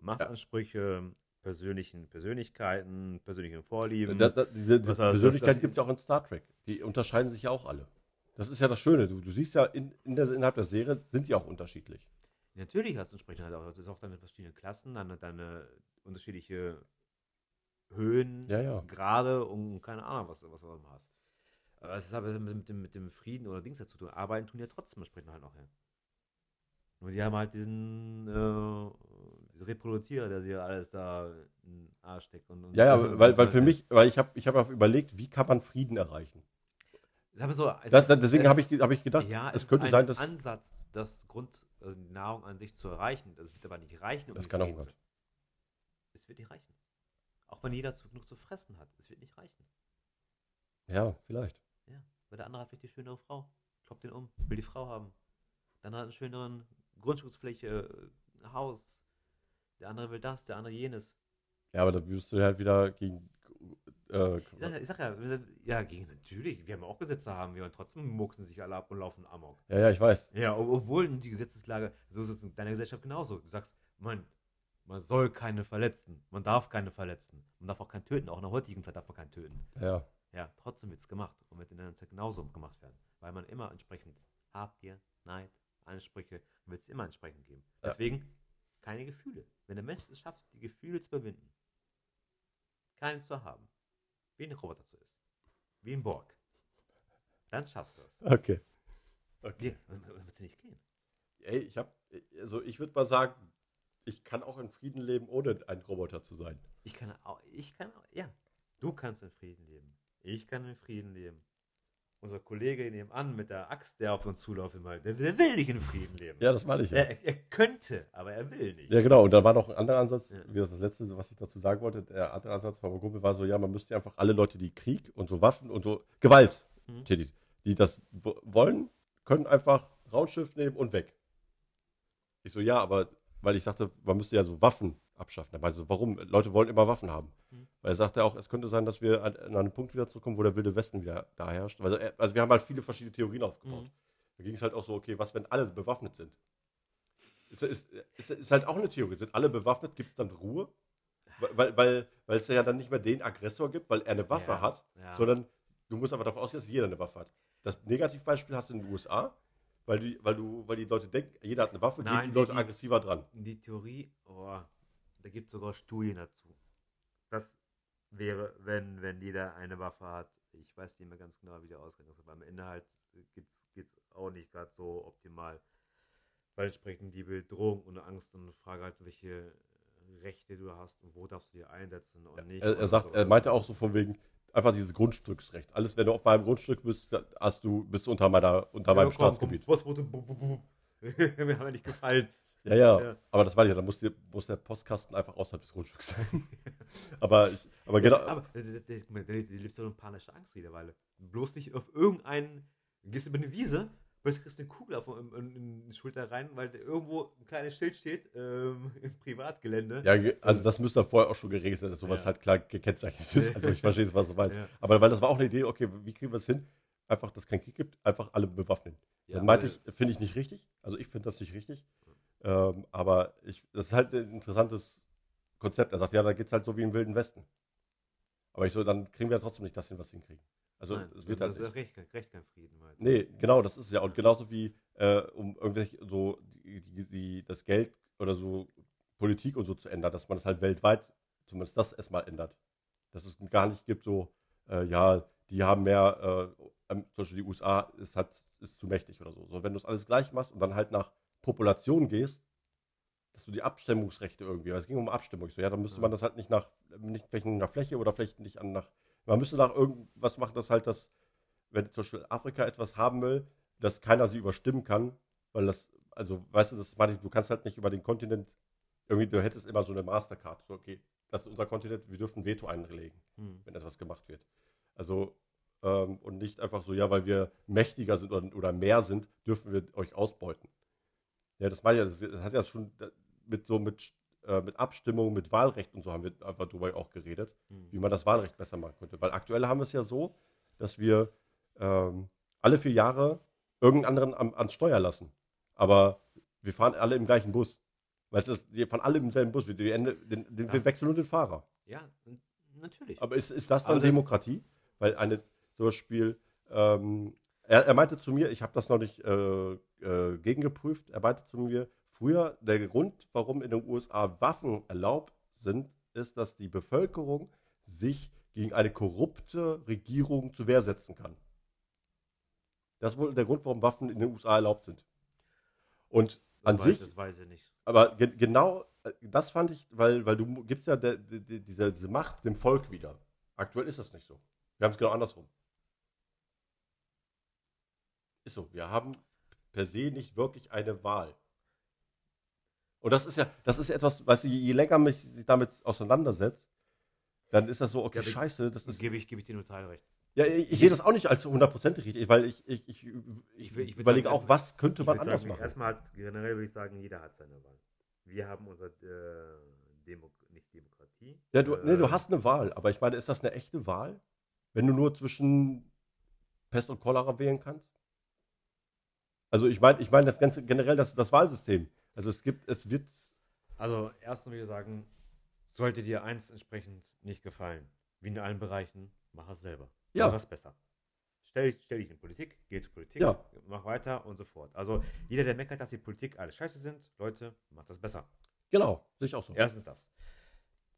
Speaker 2: Machtansprüche, persönlichen Persönlichkeiten, persönlichen Vorlieben.
Speaker 1: Da, da, diese diese Persönlichkeit gibt es ja auch in Star Trek. Die unterscheiden sich ja auch alle. Das ist ja das Schöne. Du, du siehst ja in, in der, innerhalb der Serie sind die auch unterschiedlich.
Speaker 2: Natürlich hast du entsprechend halt auch, das ist auch deine verschiedenen Klassen, deine, deine unterschiedliche Höhen,
Speaker 1: Ja, ja.
Speaker 2: Grade und keine Ahnung, was, was du auch immer hast. Aber es ist aber mit, dem, mit dem Frieden oder Dings dazu tun. Arbeiten tun ja trotzdem entsprechend halt noch her. Nur die haben halt diesen äh, Reproduzierer, der sich alles da in den Arsch steckt. Und, und
Speaker 1: Ja, ja,
Speaker 2: und-
Speaker 1: weil, weil für mich, weil ich habe ich hab auch überlegt, wie kann man Frieden erreichen.
Speaker 2: So, es
Speaker 1: Das,
Speaker 2: ist-
Speaker 1: deswegen
Speaker 2: es-
Speaker 1: habe ich, hab ich gedacht,
Speaker 2: ja,
Speaker 1: es
Speaker 2: ist
Speaker 1: könnte
Speaker 2: ein
Speaker 1: sein, dass.
Speaker 2: Ansatz, das Grund, also die Nahrung an sich zu erreichen. Das wird aber nicht reichen. um
Speaker 1: Das kann auch
Speaker 2: zu- Es wird nicht reichen. Auch wenn jeder zu, genug zu fressen hat, es wird nicht reichen.
Speaker 1: Ja, vielleicht.
Speaker 2: Ja, weil der andere hat vielleicht die schönere Frau. Kloppt den um, will die Frau haben. Der andere hat eine schönere Grundschutzfläche, ein Haus. Der andere will das, der andere jenes.
Speaker 1: Ja, aber da wirst du halt wieder gegen. Äh,
Speaker 2: Ich sag, ja- ich sag ja, ja, gegen, natürlich, wir haben auch Gesetze, haben wir, und trotzdem murksen sich alle ab und laufen amok.
Speaker 1: ja, ja, ich weiß.
Speaker 2: Ja, ob- obwohl die Gesetzeslage, so ist es in deiner Gesellschaft genauso. Du sagst, man, man soll keine verletzen, man darf keine verletzen, man darf auch keinen töten, auch in der heutigen Zeit darf man keinen töten.
Speaker 1: Ja.
Speaker 2: Ja, trotzdem wird es gemacht und wird in der Zeit genauso gemacht werden, weil man immer entsprechend Habgier, Neid, Ansprüche, wird es immer entsprechend geben.
Speaker 1: Ja.
Speaker 2: Deswegen keine Gefühle. Wenn der Mensch es schafft, die Gefühle zu überwinden, keine zu haben, wie ein Roboter zu ist, wie ein Borg, dann schaffst du es.
Speaker 1: Okay.
Speaker 2: Okay. Dann wird es nicht gehen.
Speaker 1: Ey, ich habe, also ich würde mal sagen, ich kann auch in Frieden leben, ohne ein Roboter zu sein.
Speaker 2: Ich kann auch, ich kann auch, ja, du kannst in Frieden leben. Ich kann in Frieden leben. Unser Kollege nebenan mit der Axt, der auf uns zuläuft, immer, der, der will nicht in Frieden leben.
Speaker 1: Ja, das meine ich ja.
Speaker 2: Er, er könnte, aber er will nicht.
Speaker 1: Ja, genau. Und da war noch ein anderer Ansatz,
Speaker 2: Ja.
Speaker 1: wie das, das letzte, was ich dazu sagen wollte. Der andere Ansatz von meinem Kumpel war so: Ja, man müsste einfach alle Leute, die Krieg und so Waffen und so Gewalt
Speaker 2: Mhm.
Speaker 1: tätig, die das wo- wollen, können einfach Raumschiff nehmen und weg. Ich so: Ja, aber weil ich sagte, man müsste ja so Waffen abschaffen. Er meinte so: Warum? Leute wollen immer Waffen haben.
Speaker 2: Mhm.
Speaker 1: Weil er sagte auch, es könnte sein, dass wir an, an einen Punkt wieder zurückkommen, wo der Wilde Westen wieder da herrscht. Also, also wir haben halt viele verschiedene Theorien aufgebaut.
Speaker 2: Mhm.
Speaker 1: Da ging es halt auch so: Okay, was, wenn alle bewaffnet sind? Ist, ist, ist, ist halt auch eine Theorie. Sind alle bewaffnet, gibt es dann Ruhe? Weil, weil, weil es ja dann nicht mehr den Aggressor gibt, weil er eine Waffe
Speaker 2: Ja,
Speaker 1: hat,
Speaker 2: ja.
Speaker 1: sondern du musst aber davon ausgehen, dass jeder eine Waffe hat. Das Negativbeispiel hast du in den USA, weil, die, weil, du, weil die Leute denken, jeder hat eine Waffe,
Speaker 2: Nein,
Speaker 1: gehen die
Speaker 2: die-
Speaker 1: Leute
Speaker 2: die-
Speaker 1: aggressiver dran.
Speaker 2: Die Theorie, oh, da gibt es sogar Studien dazu. Das wäre, wenn, wenn jeder eine Waffe hat. Ich weiß nicht mehr ganz genau, wie der ausgegangen ist, aber am Ende halt geht es auch nicht gerade so optimal. Weil entsprechend die Bedrohung und Angst und Frage halt, welche Rechte du hast und wo darfst du die einsetzen und nicht.
Speaker 1: Er, er,
Speaker 2: und
Speaker 1: sagt,
Speaker 2: so.
Speaker 1: er meinte auch so von wegen, einfach dieses Grundstücksrecht. Alles, wenn du auf meinem Grundstück bist, hast du, bist du unter, meiner, unter
Speaker 2: Ja,
Speaker 1: meinem
Speaker 2: komm, komm,
Speaker 1: Staatsgebiet.
Speaker 2: was wurde- bu- bu- bu- Mir haben nicht gefallen.
Speaker 1: Ja, ja,
Speaker 2: Ja.
Speaker 1: aber das war ja, da muss, muss der Postkasten einfach außerhalb des Grundstücks sein. aber ich, aber genau,
Speaker 2: Aber der, der, der, der, der lebt so eine panische Angst mittlerweile. Bloß nicht auf irgendeinen. Gehst über eine Wiese, plötzlich kriegst du eine Kugel auf in, in, in die Schulter rein, weil irgendwo ein kleines Schild steht ähm, im Privatgelände.
Speaker 1: Ja, also das müsste vorher auch schon geregelt sein, dass sowas
Speaker 2: Ja.
Speaker 1: halt klar gekennzeichnet ist. Also ich verstehe es, was du meinst. Aber weil das war auch eine Idee, okay, wie kriegen wir es hin? Einfach, dass es keinen Krieg gibt, einfach alle bewaffnen.
Speaker 2: Ja,
Speaker 1: Dann meinte ich, finde ich nicht richtig. Also ich finde das nicht richtig. Ähm, aber ich, das ist halt ein interessantes Konzept. Er sagt, ja, da geht es halt so wie im Wilden Westen. Aber ich so, dann kriegen wir ja trotzdem nicht das hin, was wir hinkriegen. Also
Speaker 2: Nein,
Speaker 1: es wird
Speaker 2: das
Speaker 1: halt
Speaker 2: ist
Speaker 1: nicht.
Speaker 2: recht, kein- recht kein Frieden. Halt.
Speaker 1: Nee, genau, das ist es ja. Und genauso wie äh, um irgendwelche so die, die, die, das Geld oder so Politik und so zu ändern, dass man das halt weltweit zumindest das erstmal ändert. Dass es gar nicht gibt, so, äh, ja, die haben mehr, äh, zum Beispiel die USA ist halt ist zu mächtig oder so. So, wenn du es alles gleich machst und dann halt nach Population gehst, dass du die Abstimmungsrechte irgendwie, weil es ging um Abstimmung. Ich so, ja, dann müsste
Speaker 2: Ja.
Speaker 1: man das halt nicht nach, nicht vielleicht nach Fläche oder vielleicht nicht an nach, man müsste nach irgendwas machen, dass halt das wenn zum Beispiel Afrika etwas haben will, dass keiner sie überstimmen kann, weil das, also weißt du, das meine ich, du kannst halt nicht über den Kontinent, irgendwie, du hättest immer so eine Mastercard, so okay, das ist unser Kontinent, wir dürfen Veto einlegen,
Speaker 2: Hm.
Speaker 1: wenn etwas gemacht wird. Also, ähm, und nicht einfach so, ja, weil wir mächtiger sind oder, oder mehr sind, dürfen wir euch ausbeuten. Ja, das meine ich, ja, das hat ja schon mit so mit, äh, mit Abstimmung, mit Wahlrecht und so haben wir einfach drüber auch geredet
Speaker 2: Hm.
Speaker 1: wie man das Wahlrecht besser machen könnte. Weil aktuell haben wir es ja so, dass wir ähm, alle vier Jahre irgendeinen anderen am, ans Steuer lassen. Aber wir fahren alle im gleichen Bus. Weißt du, wir fahren alle im selben Bus. Wir, Ende, den, den, wir
Speaker 2: Das-
Speaker 1: wechseln nur den Fahrer.
Speaker 2: Ja, natürlich.
Speaker 1: Aber ist, ist das dann
Speaker 2: Aber
Speaker 1: Demokratie? Weil eine, zum Beispiel, ähm, er, er meinte zu mir, ich habe das noch nicht äh, äh, gegengeprüft, er meinte zu mir, früher der Grund, warum in den USA Waffen erlaubt sind, ist, dass die Bevölkerung sich gegen eine korrupte Regierung zur Wehr setzen kann. Das ist wohl der Grund, warum Waffen in den USA erlaubt sind. Und an
Speaker 2: das
Speaker 1: sich,
Speaker 2: Weiß, das weiß ich nicht.
Speaker 1: aber ge genau, äh, das fand ich, weil, weil du gibst ja der, die, die, diese, diese Macht dem Volk wieder. Aktuell ist das nicht so. Wir haben es genau andersrum. Ist so. Wir haben per se nicht wirklich eine Wahl. Und das ist ja, das ist etwas, weißt du, je, länger man sich damit auseinandersetzt, dann ist das so, okay,
Speaker 2: Ja,
Speaker 1: scheiße, das ist.
Speaker 2: Gebe ich, gebe ich dir total recht.
Speaker 1: Ja, ich, ich sehe das auch nicht als hundertprozentig richtig, weil ich, ich, ich, ich,
Speaker 2: Ich
Speaker 1: überlege auch, was könnte man anders
Speaker 2: sagen,
Speaker 1: machen.
Speaker 2: Erstmal generell würde ich sagen, jeder hat seine Wahl. Wir haben unser äh, Demo nicht Demokratie.
Speaker 1: Ja, du, nee, du
Speaker 2: äh,
Speaker 1: hast eine Wahl, aber ich meine, ist das eine echte Wahl? Wenn du nur zwischen Pest und Cholera wählen kannst? Also ich meine, ich meine das ganze generell das, das Wahlsystem. Also es gibt, es wird,
Speaker 2: Also, erstens würde ich sagen, sollte dir eins entsprechend nicht gefallen, wie in allen Bereichen, mach es selber.
Speaker 1: Ja.
Speaker 2: Mach es besser. Stell dich, stell dich in Politik, geh zur Politik,
Speaker 1: Ja.
Speaker 2: mach weiter und so fort. Also, jeder, der meckert, dass die Politik alles scheiße sind, Leute, macht das besser.
Speaker 1: genau, sehe ich auch so.
Speaker 2: Erstens das.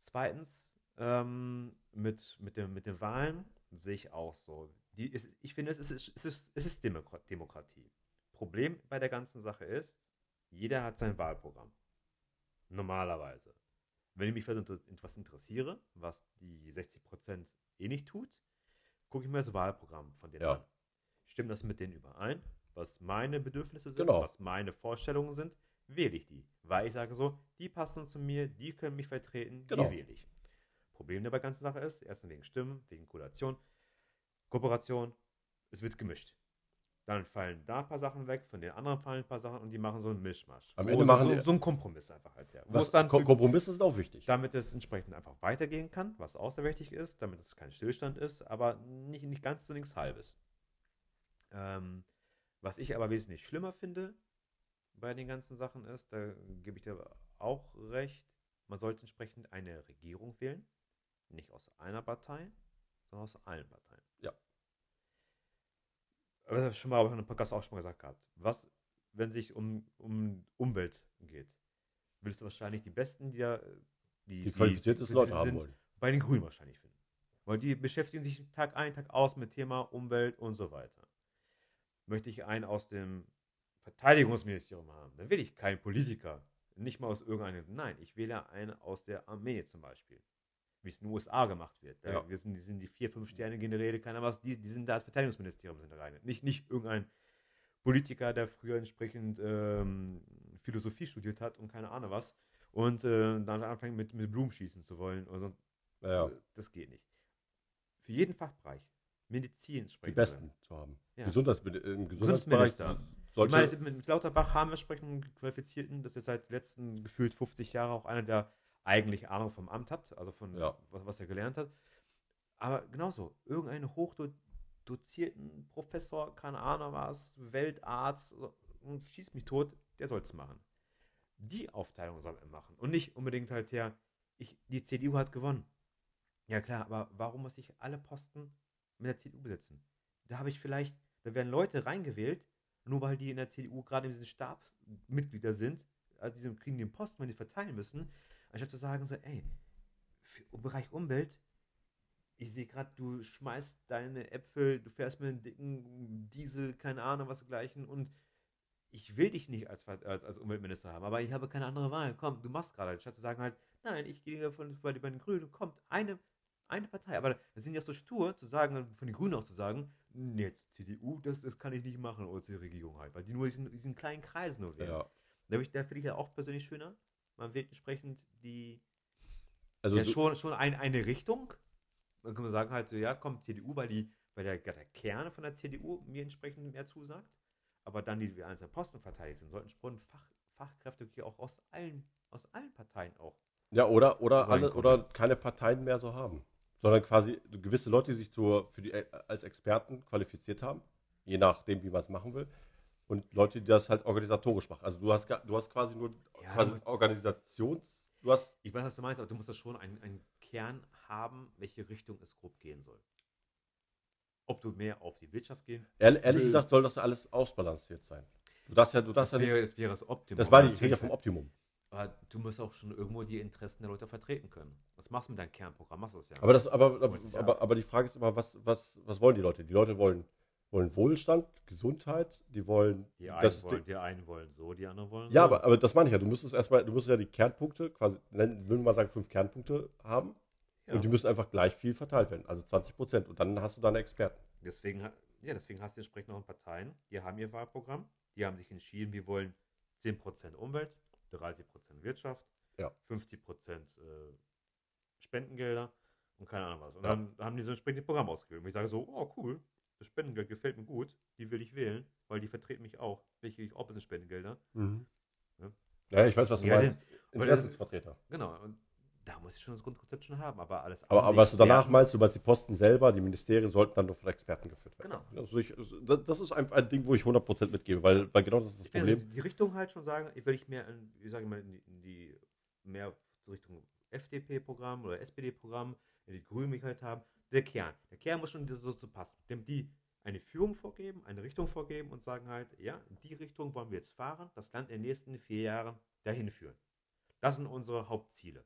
Speaker 2: Zweitens, ähm, mit, mit, dem, mit den Wahlen sehe ich auch so. Die ist, ich finde, es ist, es ist, es ist Demokra- Demokratie. Problem bei der ganzen Sache ist, jeder hat sein Wahlprogramm. Normalerweise. Wenn ich mich für etwas interessiere, was die 60% eh nicht tut, gucke ich mir das Wahlprogramm von denen
Speaker 1: Ja.
Speaker 2: an. Stimmt das mit denen überein? Was meine Bedürfnisse sind,
Speaker 1: Genau.
Speaker 2: was meine Vorstellungen sind, wähle ich die. Weil ich sage so, die passen zu mir, die können mich vertreten,
Speaker 1: Genau.
Speaker 2: die wähle ich. Problem der ganzen Sache ist, erstens wegen Stimmen, wegen Koalition, Kooperation, es wird gemischt. Dann fallen da ein paar Sachen weg, von den anderen fallen ein paar Sachen und die machen so einen Mischmasch.
Speaker 1: Am Ende
Speaker 2: so,
Speaker 1: machen
Speaker 2: so, so einen Kompromiss einfach halt her.
Speaker 1: Was,
Speaker 2: dann
Speaker 1: Kompromisse sind auch wichtig.
Speaker 2: damit es entsprechend einfach weitergehen kann, was auch sehr wichtig ist, damit es kein Stillstand ist, aber nicht, nicht ganz so nichts Halbes. Ähm, was ich aber wesentlich schlimmer finde bei den ganzen Sachen ist, da gebe ich dir auch recht, man sollte entsprechend eine Regierung wählen, nicht aus einer Partei, sondern aus allen Parteien. Das habe ich schon mal in einem Podcast auch schon mal gesagt gehabt. Was, wenn sich um, um Umwelt geht? Willst du wahrscheinlich die Besten, die da die,
Speaker 1: die qualifiziertesten Leute haben wollen.
Speaker 2: bei den Grünen wahrscheinlich finden. Weil die beschäftigen sich Tag ein, Tag aus mit Thema Umwelt und so weiter. Möchte ich einen aus dem Verteidigungsministerium haben, dann will ich keinen Politiker. Nicht mal aus irgendeinem. Nein, ich wähle einen aus der Armee zum Beispiel. Wie es in den USA gemacht wird. Da
Speaker 1: Ja.
Speaker 2: sind, die sind die vier, fünf Sterne Generäle, keiner was, die, die sind da als Verteidigungsministerium sind da rein. Nicht, nicht irgendein Politiker, der früher entsprechend ähm, Philosophie studiert hat und keine Ahnung was. Und äh, dann anfängt mit, mit Blumen schießen zu wollen. Also,
Speaker 1: Ja, ja.
Speaker 2: äh, Das geht nicht. Für jeden Fachbereich, Medizin
Speaker 1: Die
Speaker 2: sprechen
Speaker 1: Besten zu haben.
Speaker 2: Ja.
Speaker 1: Gesundheits Im Gesundheitsbereich
Speaker 2: Gesundheitsminister. Ich meine, mit Lauterbach haben wir entsprechend einen Qualifizierten, das ist seit den letzten gefühlt 50 Jahren auch einer, der eigentlich Ahnung vom Amt hat, also von
Speaker 1: Ja.
Speaker 2: was, was er gelernt hat. Aber genauso, irgendeinen hochdozierten Professor, keine Ahnung was, Weltarzt schießt mich tot, der soll es machen. Die Aufteilung soll er machen und nicht unbedingt halt der, ich, die CDU hat gewonnen. Ja klar, aber warum muss ich alle Posten mit der CDU besetzen? Da habe ich vielleicht, da werden Leute reingewählt, nur weil die in der CDU gerade in diesen Stabsmitglieder sind, also die kriegen den Posten, wenn die verteilen müssen, anstatt zu sagen so, ey, für, im Bereich Umwelt, ich sehe gerade, du schmeißt deine Äpfel, du fährst mit einem dicken Diesel, keine Ahnung was dergleichen und ich will dich nicht als, als, als Umweltminister haben, aber ich habe keine andere Wahl. Komm, du machst gerade, anstatt zu sagen halt, nein, ich gehe von, bei, bei den Grünen, kommt eine, eine Partei. Aber das sind ja so stur zu sagen, von den Grünen auch zu sagen, nee, CDU, das, das kann ich nicht machen oder zur Regierung halt, weil die nur diesen, diesen kleinen Kreis nur wählen.
Speaker 1: Ja.
Speaker 2: Da, da finde ich ja auch persönlich schöner. Man wählt entsprechend die
Speaker 1: Also
Speaker 2: ja, schon, schon ein, eine Richtung. Dann kann man sagen halt so, ja, kommt CDU, weil die, weil der, der Kern von der CDU mir entsprechend mehr zusagt. Aber dann, die wir einzelnen Posten verteidigt sind, sollten schon Fach, Fachkräfte hier auch aus allen, aus allen Parteien auch.
Speaker 1: Ja, oder, oder, alle, oder keine Parteien mehr so haben. Sondern quasi gewisse Leute, die sich zur, für die, äh, als Experten qualifiziert haben, je nachdem, wie man es machen will. Und Leute, die das halt organisatorisch machen. Also du hast, du hast quasi nur
Speaker 2: Ja,
Speaker 1: quasi Organisations... Du hast,
Speaker 2: Ich weiß, was du meinst, aber du musst da schon einen, einen Kern haben, welche Richtung es grob gehen soll. Ob du mehr auf die Wirtschaft gehen
Speaker 1: ehrlich, ehrlich gesagt, soll das alles ausbalanciert sein. Du darfst ja, du darfst
Speaker 2: Das
Speaker 1: ja
Speaker 2: wäre,
Speaker 1: nicht,
Speaker 2: das wäre das Optimum.
Speaker 1: das war die, ich rede ja vom Optimum.
Speaker 2: Aber du musst auch schon irgendwo die Interessen der Leute vertreten können. Was machst du mit deinem Kernprogramm? Machst du das ja.
Speaker 1: Aber, das, aber, aber, aber, aber die Frage ist immer, was, was, was wollen die Leute? Die Leute wollen, wollen Wohlstand, Gesundheit, die wollen.
Speaker 2: die, einen
Speaker 1: das-
Speaker 2: wollen, die einen wollen so, die anderen wollen
Speaker 1: Ja,
Speaker 2: so.
Speaker 1: aber, aber das meine ich ja. Du müsstest erstmal, du musst ja die Kernpunkte, quasi, nennen, würden wir mal sagen, fünf Kernpunkte haben.
Speaker 2: Ja.
Speaker 1: Und die müssen einfach gleich viel verteilt werden. Also 20 Prozent. Und dann hast du deine Experten.
Speaker 2: Deswegen, ja, deswegen hast du entsprechend noch Parteien, die haben ihr Wahlprogramm, die haben sich entschieden, wir wollen 10% Umwelt, 30% Wirtschaft,
Speaker 1: Ja.
Speaker 2: 50% äh, Spendengelder und keine Ahnung was. Und
Speaker 1: Ja.
Speaker 2: dann haben die so entsprechend ein Programm ausgewählt. Und ich sage so, oh cool, das Spendengeld gefällt mir gut, die will ich wählen, weil die vertreten mich auch. Welche ich ein bisschen Spendengelder. Ja.
Speaker 1: Ja, ich weiß, was du
Speaker 2: Ja,
Speaker 1: meinst. Interessensvertreter.
Speaker 2: Genau, und da muss ich schon das Grundkonzept schon haben, aber alles
Speaker 1: Aber,
Speaker 2: andere,
Speaker 1: aber was du danach meinst, du meinst, die Posten selber, die Ministerien sollten dann nur von Experten geführt werden.
Speaker 2: Genau.
Speaker 1: Also ich, das ist ein, ein Ding, wo ich 100% mitgebe, weil, weil genau das ist das
Speaker 2: Ich
Speaker 1: Problem.
Speaker 2: also die Richtung halt schon sagen, ich will ich mehr, in, wie sage ich mal, in die, in die mehr Richtung FDP-Programm oder SPD-Programm, in die Grünen mich halt haben. Der Kern. Der Kern muss schon so zu passen. Dem die eine Führung vorgeben, eine Richtung vorgeben und sagen halt, ja, in die Richtung wollen wir jetzt fahren, das Land in den nächsten vier Jahren dahin führen. Das sind unsere Hauptziele.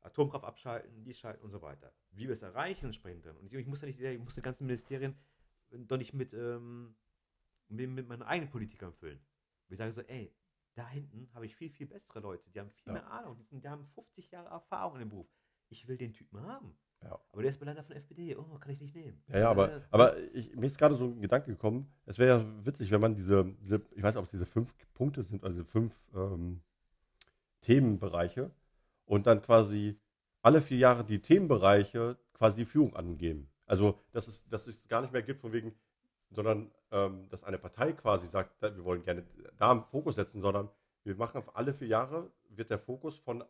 Speaker 2: Atomkraft abschalten, die schalten und so weiter. Wie wir es erreichen entsprechend dann. Und ich, ich muss ja nicht, ich muss die ganzen Ministerien doch nicht mit, ähm, mit, mit meinen eigenen Politikern füllen. Wir sagen so, ey, da hinten habe ich viel, viel bessere Leute, die haben viel
Speaker 1: Ja.
Speaker 2: mehr Ahnung, die, sind, die haben 50 Jahre Erfahrung in dem Beruf. Ich will den Typen haben.
Speaker 1: Ja.
Speaker 2: Aber der ist mir leider von FPD, oh, kann ich nicht nehmen.
Speaker 1: Ja, ja, aber,
Speaker 2: Äh,
Speaker 1: aber ich, mir ist gerade so ein Gedanke gekommen, es wäre ja witzig, wenn man diese, diese, ich weiß nicht, ob es diese fünf Punkte sind, also fünf ähm, Themenbereiche und dann quasi alle vier Jahre die Themenbereiche quasi die Führung angeben. Also, dass es, dass es gar nicht mehr gibt von wegen, sondern ähm, dass eine Partei quasi sagt, wir wollen gerne da einen Fokus setzen, sondern wir machen auf alle vier Jahre, wird der Fokus von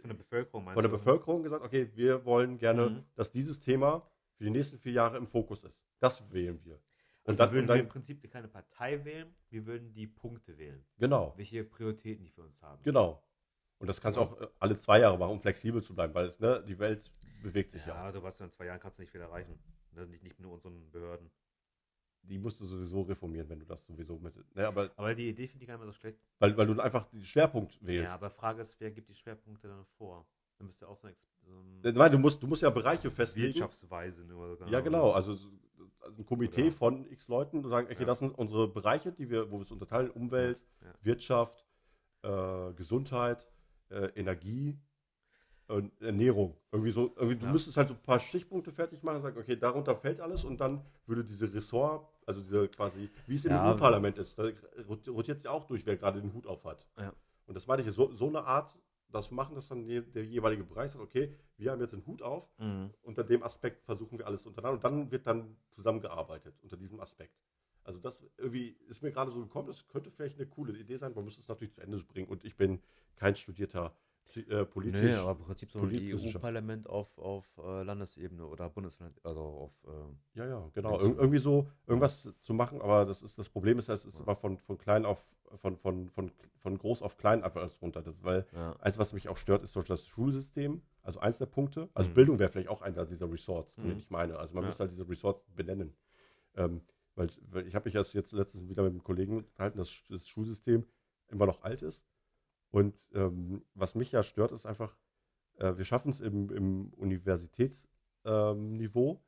Speaker 2: von der Bevölkerung meinst
Speaker 1: von der
Speaker 2: du?
Speaker 1: Bevölkerung gesagt, okay, wir wollen gerne,
Speaker 2: Mhm.
Speaker 1: dass dieses Thema für die nächsten vier Jahre im Fokus ist. Das wählen wir. Und
Speaker 2: Also
Speaker 1: dann,
Speaker 2: würden wir im Prinzip keine Partei wählen, wir würden die Punkte wählen.
Speaker 1: genau,
Speaker 2: Welche Prioritäten die für uns haben.
Speaker 1: genau. Und das kannst du auch äh, alle zwei Jahre machen, um flexibel zu bleiben, weil es, ne, die Welt bewegt sich ja.
Speaker 2: Ja, du weißt, in zwei Jahren kannst du nicht viel erreichen. Ne? Nicht, nicht nur unseren Behörden.
Speaker 1: Die musst du sowieso reformieren, wenn du das sowieso mit. Ne, aber
Speaker 2: Aber die Idee finde ich gar nicht mehr so schlecht.
Speaker 1: weil, weil du einfach den Schwerpunkt wählst.
Speaker 2: Ja, aber Frage ist, wer gibt die Schwerpunkte dann vor? Dann müsste auch so ein, so ein
Speaker 1: Äh, Nein, du musst, du musst ja Bereiche festlegen.
Speaker 2: Wirtschaftsweise nur.
Speaker 1: Ja, genau. Also so- also ein Komitee
Speaker 2: Oder-
Speaker 1: von x Leuten, die sagen, okay,
Speaker 2: Ja.
Speaker 1: das sind unsere Bereiche, die wir, wo wir es unterteilen: Umwelt,
Speaker 2: Ja.
Speaker 1: Wirtschaft, äh, Gesundheit, äh, Energie und Ernährung. Irgendwie so, irgendwie, du
Speaker 2: Ja.
Speaker 1: müsstest halt so ein paar Stichpunkte fertig machen und sagen, okay, darunter fällt alles und dann würde diese Ressort, also diese quasi, wie es im
Speaker 2: Ja.
Speaker 1: EU-Parlament ist, da rotiert es ja auch durch, wer gerade den Hut auf hat.
Speaker 2: Ja.
Speaker 1: Und das meine ich, so, so eine Art, das machen, dass dann je- der jeweilige Bereich sagt, okay, wir haben jetzt den Hut auf,
Speaker 2: Mhm.
Speaker 1: unter dem Aspekt versuchen wir alles untereinander und dann wird dann zusammengearbeitet unter diesem Aspekt. Also das irgendwie ist mir gerade so gekommen, das könnte vielleicht eine coole Idee sein, man müsste es natürlich zu Ende bringen und ich bin kein studierter äh, politisch.
Speaker 2: Nee, aber im Prinzip so ein. EU-Parlament auf, auf äh, Landesebene oder Bundesland, also auf. Äh,
Speaker 1: ja, ja, genau. Ir irgendwie so irgendwas zu machen, aber das ist das Problem ist, es ist
Speaker 2: Ja.
Speaker 1: immer von, von klein auf von, von, von, von groß auf klein einfach alles runter. Das, weil
Speaker 2: ja.
Speaker 1: eins, was mich auch stört, ist so das Schulsystem, also eins der Punkte. Also
Speaker 2: Mhm.
Speaker 1: Bildung wäre vielleicht auch einer dieser Resorts, von denen
Speaker 2: Mhm.
Speaker 1: ich meine. Also man
Speaker 2: Ja.
Speaker 1: müsste halt diese Resorts benennen. Ähm, weil, weil ich habe mich erst jetzt letztens wieder mit einem Kollegen unterhalten, dass das Schulsystem immer noch alt ist. Und ähm, was mich ja stört, ist einfach, äh, wir schaffen es im, im Universitätsniveau ähm,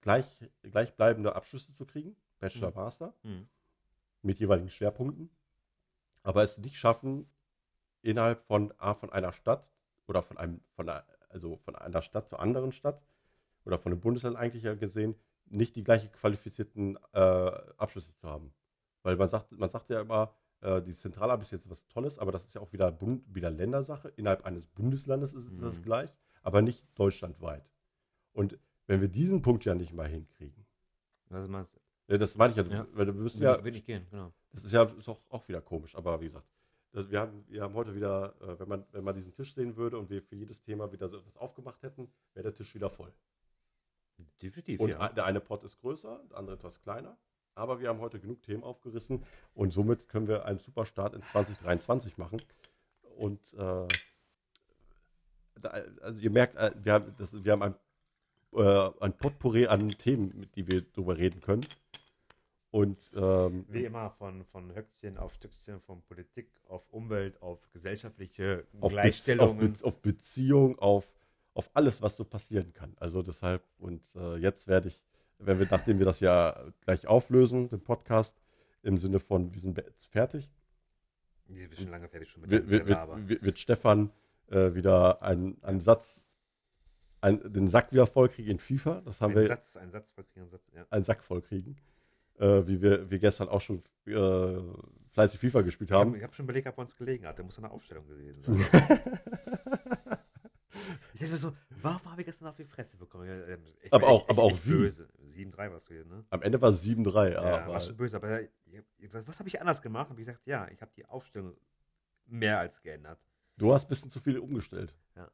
Speaker 1: gleich, gleichbleibende Abschlüsse zu kriegen, Bachelor,
Speaker 2: Mhm.
Speaker 1: Master,
Speaker 2: Mhm.
Speaker 1: mit jeweiligen Schwerpunkten, aber es nicht schaffen, innerhalb von, A, von einer Stadt oder von einem, von einer, also von einer Stadt zur anderen Stadt oder von einem Bundesland eigentlich ja gesehen, nicht die gleichen qualifizierten äh, Abschlüsse zu haben. Weil man sagt, man sagt ja immer, äh, die Zentralab ist jetzt was Tolles, aber das ist ja auch wieder, Bund, wieder Ländersache. Innerhalb eines Bundeslandes ist es das
Speaker 2: Mhm.
Speaker 1: gleich, aber nicht deutschlandweit. Und wenn wir diesen Punkt ja nicht mal hinkriegen,
Speaker 2: Was meinst du?
Speaker 1: ja, das meine ich ja,
Speaker 2: Ja.
Speaker 1: weil du müsst
Speaker 2: Ja, will nicht gehen, genau.
Speaker 1: das ist ja ist auch, auch wieder komisch, aber wie gesagt, das, wir, haben, wir haben heute wieder, äh, wenn, man, wenn man diesen Tisch sehen würde und wir für jedes Thema wieder so etwas aufgemacht hätten, wäre der Tisch wieder voll.
Speaker 2: Definitiv,
Speaker 1: Und
Speaker 2: ja.
Speaker 1: der eine Pot ist größer, der andere etwas kleiner. Aber wir haben heute genug Themen aufgerissen und somit können wir einen super Start in 2023 machen. Und äh, da, also ihr merkt, äh, wir haben, das, wir haben ein, äh, ein Potpourri an Themen, mit die wir drüber reden können. Und ähm,
Speaker 2: Wie immer von, von Höchstchen auf Stückchen, von Politik auf Umwelt, auf gesellschaftliche
Speaker 1: auf, Be auf,
Speaker 2: Gleichstellungen.
Speaker 1: Be auf Beziehung, auf, auf alles, was so passieren kann. Also deshalb, und äh, jetzt werde ich, wenn wir, nachdem wir das ja gleich auflösen, den Podcast, im Sinne von, wir sind jetzt fertig,
Speaker 2: Die sind schon lange fertig schon mit
Speaker 1: wird,
Speaker 2: dem
Speaker 1: wird, wird, wird Stefan äh, wieder einen, einen Satz, ein, den Sack wieder vollkriegen in FIFA. Das haben
Speaker 2: Ein
Speaker 1: wir,
Speaker 2: Satz, ein Satz, vollkriegen, Satz, ja.
Speaker 1: einen Sack vollkriegen. Äh, wie wir, wir gestern auch schon äh, fleißig FIFA gespielt
Speaker 2: Ich habe
Speaker 1: haben.
Speaker 2: hab schon überlegt, ob er uns gelegen hat. Der muss eine Aufstellung gewesen sein. Ich dachte mir so, warum habe ich gestern auf die Fresse bekommen? Ich
Speaker 1: Aber auch-
Speaker 2: echt-
Speaker 1: aber auch
Speaker 2: echt
Speaker 1: wie?
Speaker 2: böse. 7-3 war es gewesen, ne?
Speaker 1: Am Ende war es 7-3.
Speaker 2: Ja,
Speaker 1: aber
Speaker 2: war schon böse. Aber was, habe ich anders gemacht? Habe ich gesagt, ja, ich habe die Aufstellung mehr als geändert.
Speaker 1: du hast ein bisschen zu viel umgestellt.
Speaker 2: Ja.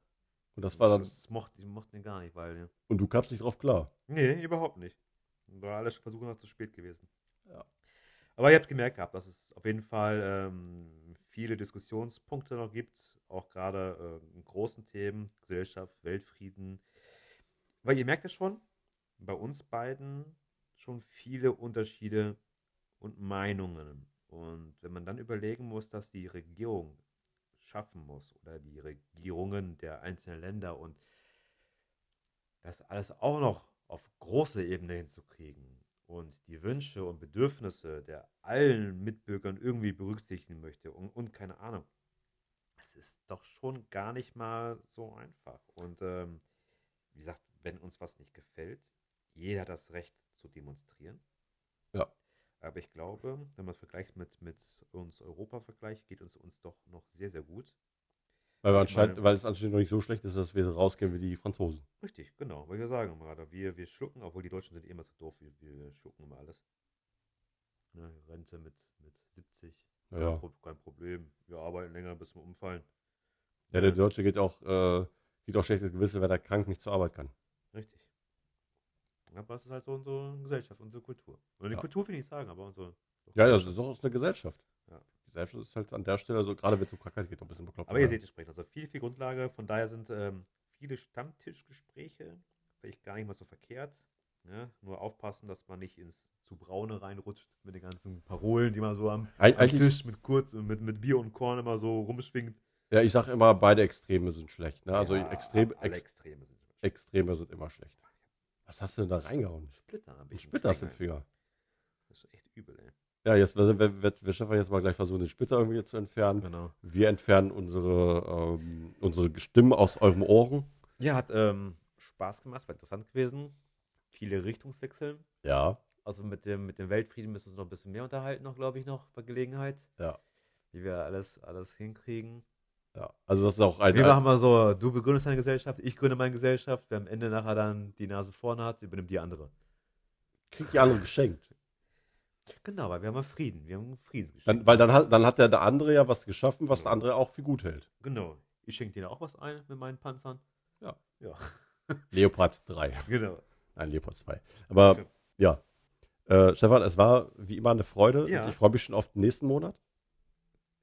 Speaker 1: Und das war dann,
Speaker 2: das, das mochte, ich mochte gar nicht, weil. Ja.
Speaker 1: und du kamst nicht drauf klar.
Speaker 2: Nee, überhaupt nicht. War alles Versuche noch zu spät gewesen.
Speaker 1: Ja.
Speaker 2: Aber ihr habt gemerkt gehabt, dass es auf jeden Fall ähm, viele Diskussionspunkte noch gibt, auch gerade äh, in großen Themen, Gesellschaft, Weltfrieden. Weil ihr merkt ja schon, bei uns beiden schon viele Unterschiede und Meinungen. Und wenn man dann überlegen muss, dass die Regierung schaffen muss oder die Regierungen der einzelnen Länder und das alles auch noch auf große Ebene hinzukriegen und die Wünsche und Bedürfnisse der allen Mitbürgern irgendwie berücksichtigen möchte und, und keine Ahnung. Es ist doch schon gar nicht mal so einfach. Und ähm, wie gesagt, wenn uns was nicht gefällt, jeder hat das Recht zu demonstrieren.
Speaker 1: Ja.
Speaker 2: Aber ich glaube, wenn man es vergleicht mit, mit uns Europa vergleicht, geht uns uns doch noch sehr, sehr gut.
Speaker 1: Weil, wir anscheinend,
Speaker 2: meine-
Speaker 1: weil es anscheinend noch nicht so schlecht ist, dass wir rausgehen wie die Franzosen.
Speaker 2: Richtig, genau, wollte ich ja sagen, gerade. Wir, wir schlucken, obwohl die Deutschen sind immer so doof, wir, wir schlucken immer alles. Ne, Rente mit, mit 70,
Speaker 1: Ja,
Speaker 2: kein, kein Problem. Wir arbeiten länger, bis wir umfallen.
Speaker 1: ja der Deutsche geht auch, äh, geht auch schlechtes Gewissen, wenn er krank nicht zur Arbeit kann.
Speaker 2: Richtig. Aber es ist halt so unsere Gesellschaft, unsere Kultur. Und die
Speaker 1: Ja.
Speaker 2: Kultur will ich nicht sagen, aber unsere.
Speaker 1: Ja, das ist doch eine Gesellschaft.
Speaker 2: Ja.
Speaker 1: Die Gesellschaft ist halt an der Stelle, so gerade wenn es um Krankheit geht, ein bisschen bekloppt.
Speaker 2: Aber ihr seht, es spricht also viel, viel Grundlage. Von daher sind ähm, viele Stammtischgespräche vielleicht gar nicht mal so verkehrt. Ja? Nur aufpassen, dass man nicht ins zu Braune reinrutscht mit den ganzen Parolen, die man so am, am Tisch mit kurz und mit, mit Bier und Korn immer so rumschwingt.
Speaker 1: Ja, ich sage immer, beide Extreme sind schlecht. Ne? Also
Speaker 2: Ja,
Speaker 1: extrem, ex,
Speaker 2: Extreme sind
Speaker 1: Extreme sind immer schlecht. Was hast du denn da reingehauen?
Speaker 2: Splitter. hab
Speaker 1: Ein
Speaker 2: ich
Speaker 1: Splitter hast du im
Speaker 2: Finger. Das ist echt übel, ey.
Speaker 1: Ja, jetzt wird, wird, wird, wird Stefan jetzt mal gleich versuchen, den Splitter irgendwie zu entfernen.
Speaker 2: Genau.
Speaker 1: Wir entfernen unsere, ähm, unsere Stimmen aus euren Ohren.
Speaker 2: Ja, hat ähm, Spaß gemacht, war interessant gewesen. Viele Richtungswechsel.
Speaker 1: Ja,
Speaker 2: Also mit dem, mit dem Weltfrieden müssen wir uns noch ein bisschen mehr unterhalten, noch, glaube ich, noch bei Gelegenheit.
Speaker 1: Ja.
Speaker 2: Wie wir alles, alles hinkriegen.
Speaker 1: ja. Also das ist auch ein.
Speaker 2: Wir machen mal so, du begründest deine Gesellschaft, ich gründe meine Gesellschaft. Wer am Ende nachher dann die Nase vorne hat, übernimmt die andere.
Speaker 1: kriegt die andere geschenkt.
Speaker 2: Genau, weil wir haben ja Frieden. Wir haben Frieden
Speaker 1: Dann, weil dann hat, dann hat der, der andere ja was geschaffen, was der andere auch für gut hält.
Speaker 2: Genau. Ich schenke dir auch was ein mit meinen Panzern.
Speaker 1: Ja.
Speaker 2: Ja.
Speaker 1: Leopard 3.
Speaker 2: Genau.
Speaker 1: Nein, Leopard 2. Aber
Speaker 2: Okay.
Speaker 1: ja. Äh, Stefan, es war wie immer eine Freude.
Speaker 2: Ja.
Speaker 1: Ich freue mich schon auf den nächsten Monat.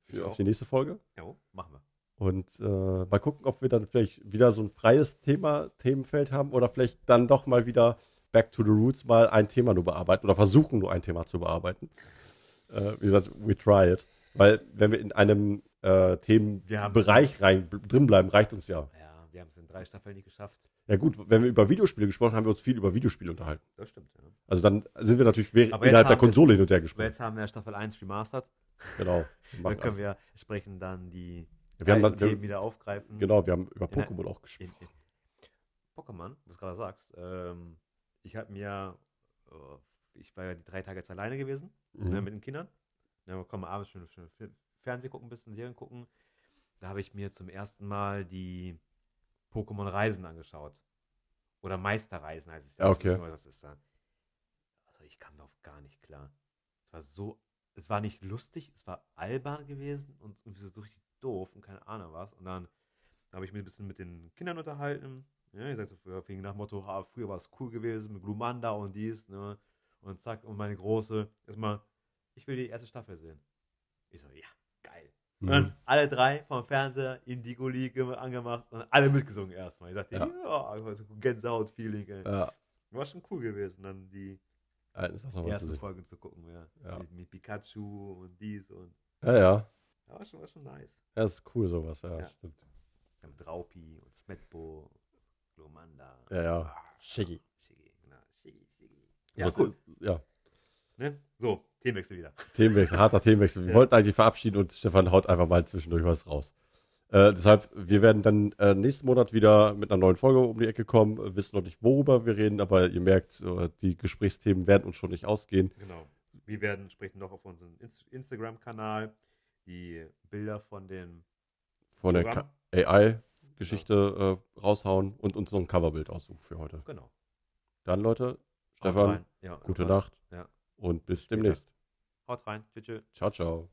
Speaker 1: Für, auf die nächste Folge.
Speaker 2: Ja, machen wir.
Speaker 1: Und äh, mal gucken, ob wir dann vielleicht wieder so ein freies Thema, Themenfeld haben oder vielleicht dann doch mal wieder back to the roots mal ein Thema nur bearbeiten oder versuchen nur ein Thema zu bearbeiten. Äh, wie gesagt, we try it. Weil wenn wir in einem äh, Themenbereich rein, drin bleiben, reicht uns ja.
Speaker 2: Ja, wir haben es in drei Staffeln nicht geschafft.
Speaker 1: Ja gut, wenn wir über Videospiele gesprochen haben, haben wir uns viel über Videospiele unterhalten.
Speaker 2: Das stimmt, ja.
Speaker 1: Also dann sind wir natürlich
Speaker 2: Aber
Speaker 1: innerhalb der Konsole hin und her
Speaker 2: Aber
Speaker 1: gesprochen.
Speaker 2: jetzt haben wir Staffel 1 remastered.
Speaker 1: Genau.
Speaker 2: Dann können wir sprechen dann die
Speaker 1: wir haben dann,
Speaker 2: Themen
Speaker 1: wir,
Speaker 2: wieder aufgreifen.
Speaker 1: genau, wir haben über
Speaker 2: In
Speaker 1: Pokémon auch
Speaker 2: In,
Speaker 1: gesprochen.
Speaker 2: in Pokémon, was du gerade sagst. Ähm, ich habe mir äh, ich war ja die drei Tage jetzt alleine gewesen,
Speaker 1: Mhm.
Speaker 2: ne, mit den Kindern. Ja, wir kommen abends schön, schön Fernsehen gucken, ein bisschen Serien gucken. Da habe ich mir zum ersten Mal die Pokémon Reisen angeschaut. Oder Meisterreisen heißt es
Speaker 1: Ja,
Speaker 2: Ich
Speaker 1: okay.
Speaker 2: weiß nicht, was das ist da. Also ich kam darauf gar nicht klar. Es war so, es war nicht lustig, es war albern gewesen und irgendwie so richtig doof und keine Ahnung was. Und dann habe ich mich ein bisschen mit den Kindern unterhalten. Ja, ich sag so, früher fing nach Motto, ah, früher war es cool gewesen mit Glumanda und dies, ne? Und zack, und meine große, erstmal, ich will die erste Staffel sehen. Ich so, ja, Und
Speaker 1: Mhm.
Speaker 2: dann alle drei vom Fernseher Indigo League angemacht und alle mitgesungen erstmal. Ich sagte,
Speaker 1: Ja.
Speaker 2: ja, ja Gänsehaut-Feeling, ey.
Speaker 1: Ja,
Speaker 2: War schon cool gewesen, dann die
Speaker 1: ja, noch was zu
Speaker 2: erste
Speaker 1: sehen.
Speaker 2: Folge zu gucken, ja.
Speaker 1: Ja.
Speaker 2: Mit, mit Pikachu und dies und.
Speaker 1: Ja, ja.
Speaker 2: Ja, war schon, war schon nice.
Speaker 1: Ja, ist cool sowas, ja,
Speaker 2: Ja.
Speaker 1: stimmt.
Speaker 2: Ja, mit Raupi und Smetbo, Glomanda.
Speaker 1: Ja, ja.
Speaker 2: Ah,
Speaker 1: Shiggy.
Speaker 2: Shiggy, genau. Shiggy, Shiggy. Ja, cool.
Speaker 1: ist- Ja,
Speaker 2: Ne? So, Themenwechsel wieder.
Speaker 1: Themenwechsel, harter Themenwechsel. Wir
Speaker 2: Ja.
Speaker 1: wollten eigentlich verabschieden und Stefan haut einfach mal zwischendurch was raus. Äh, deshalb, wir werden dann äh, nächsten Monat wieder mit einer neuen Folge um die Ecke kommen. Äh, wissen noch nicht, worüber wir reden, aber ihr merkt, äh, die Gesprächsthemen werden uns schon nicht ausgehen.
Speaker 2: Genau. Wir werden entsprechend noch auf unserem Inst Instagram-Kanal die Bilder von den
Speaker 1: Von der
Speaker 2: Programm.
Speaker 1: AI-Geschichte äh, raushauen und uns noch ein Coverbild aussuchen für heute.
Speaker 2: Genau.
Speaker 1: Dann, Leute, Stefan.
Speaker 2: Ja,
Speaker 1: gute. Nacht
Speaker 2: Ja
Speaker 1: und bis
Speaker 2: Später.
Speaker 1: demnächst.
Speaker 2: Haut rein. Tschüss. tschö.
Speaker 1: Ciao, ciao.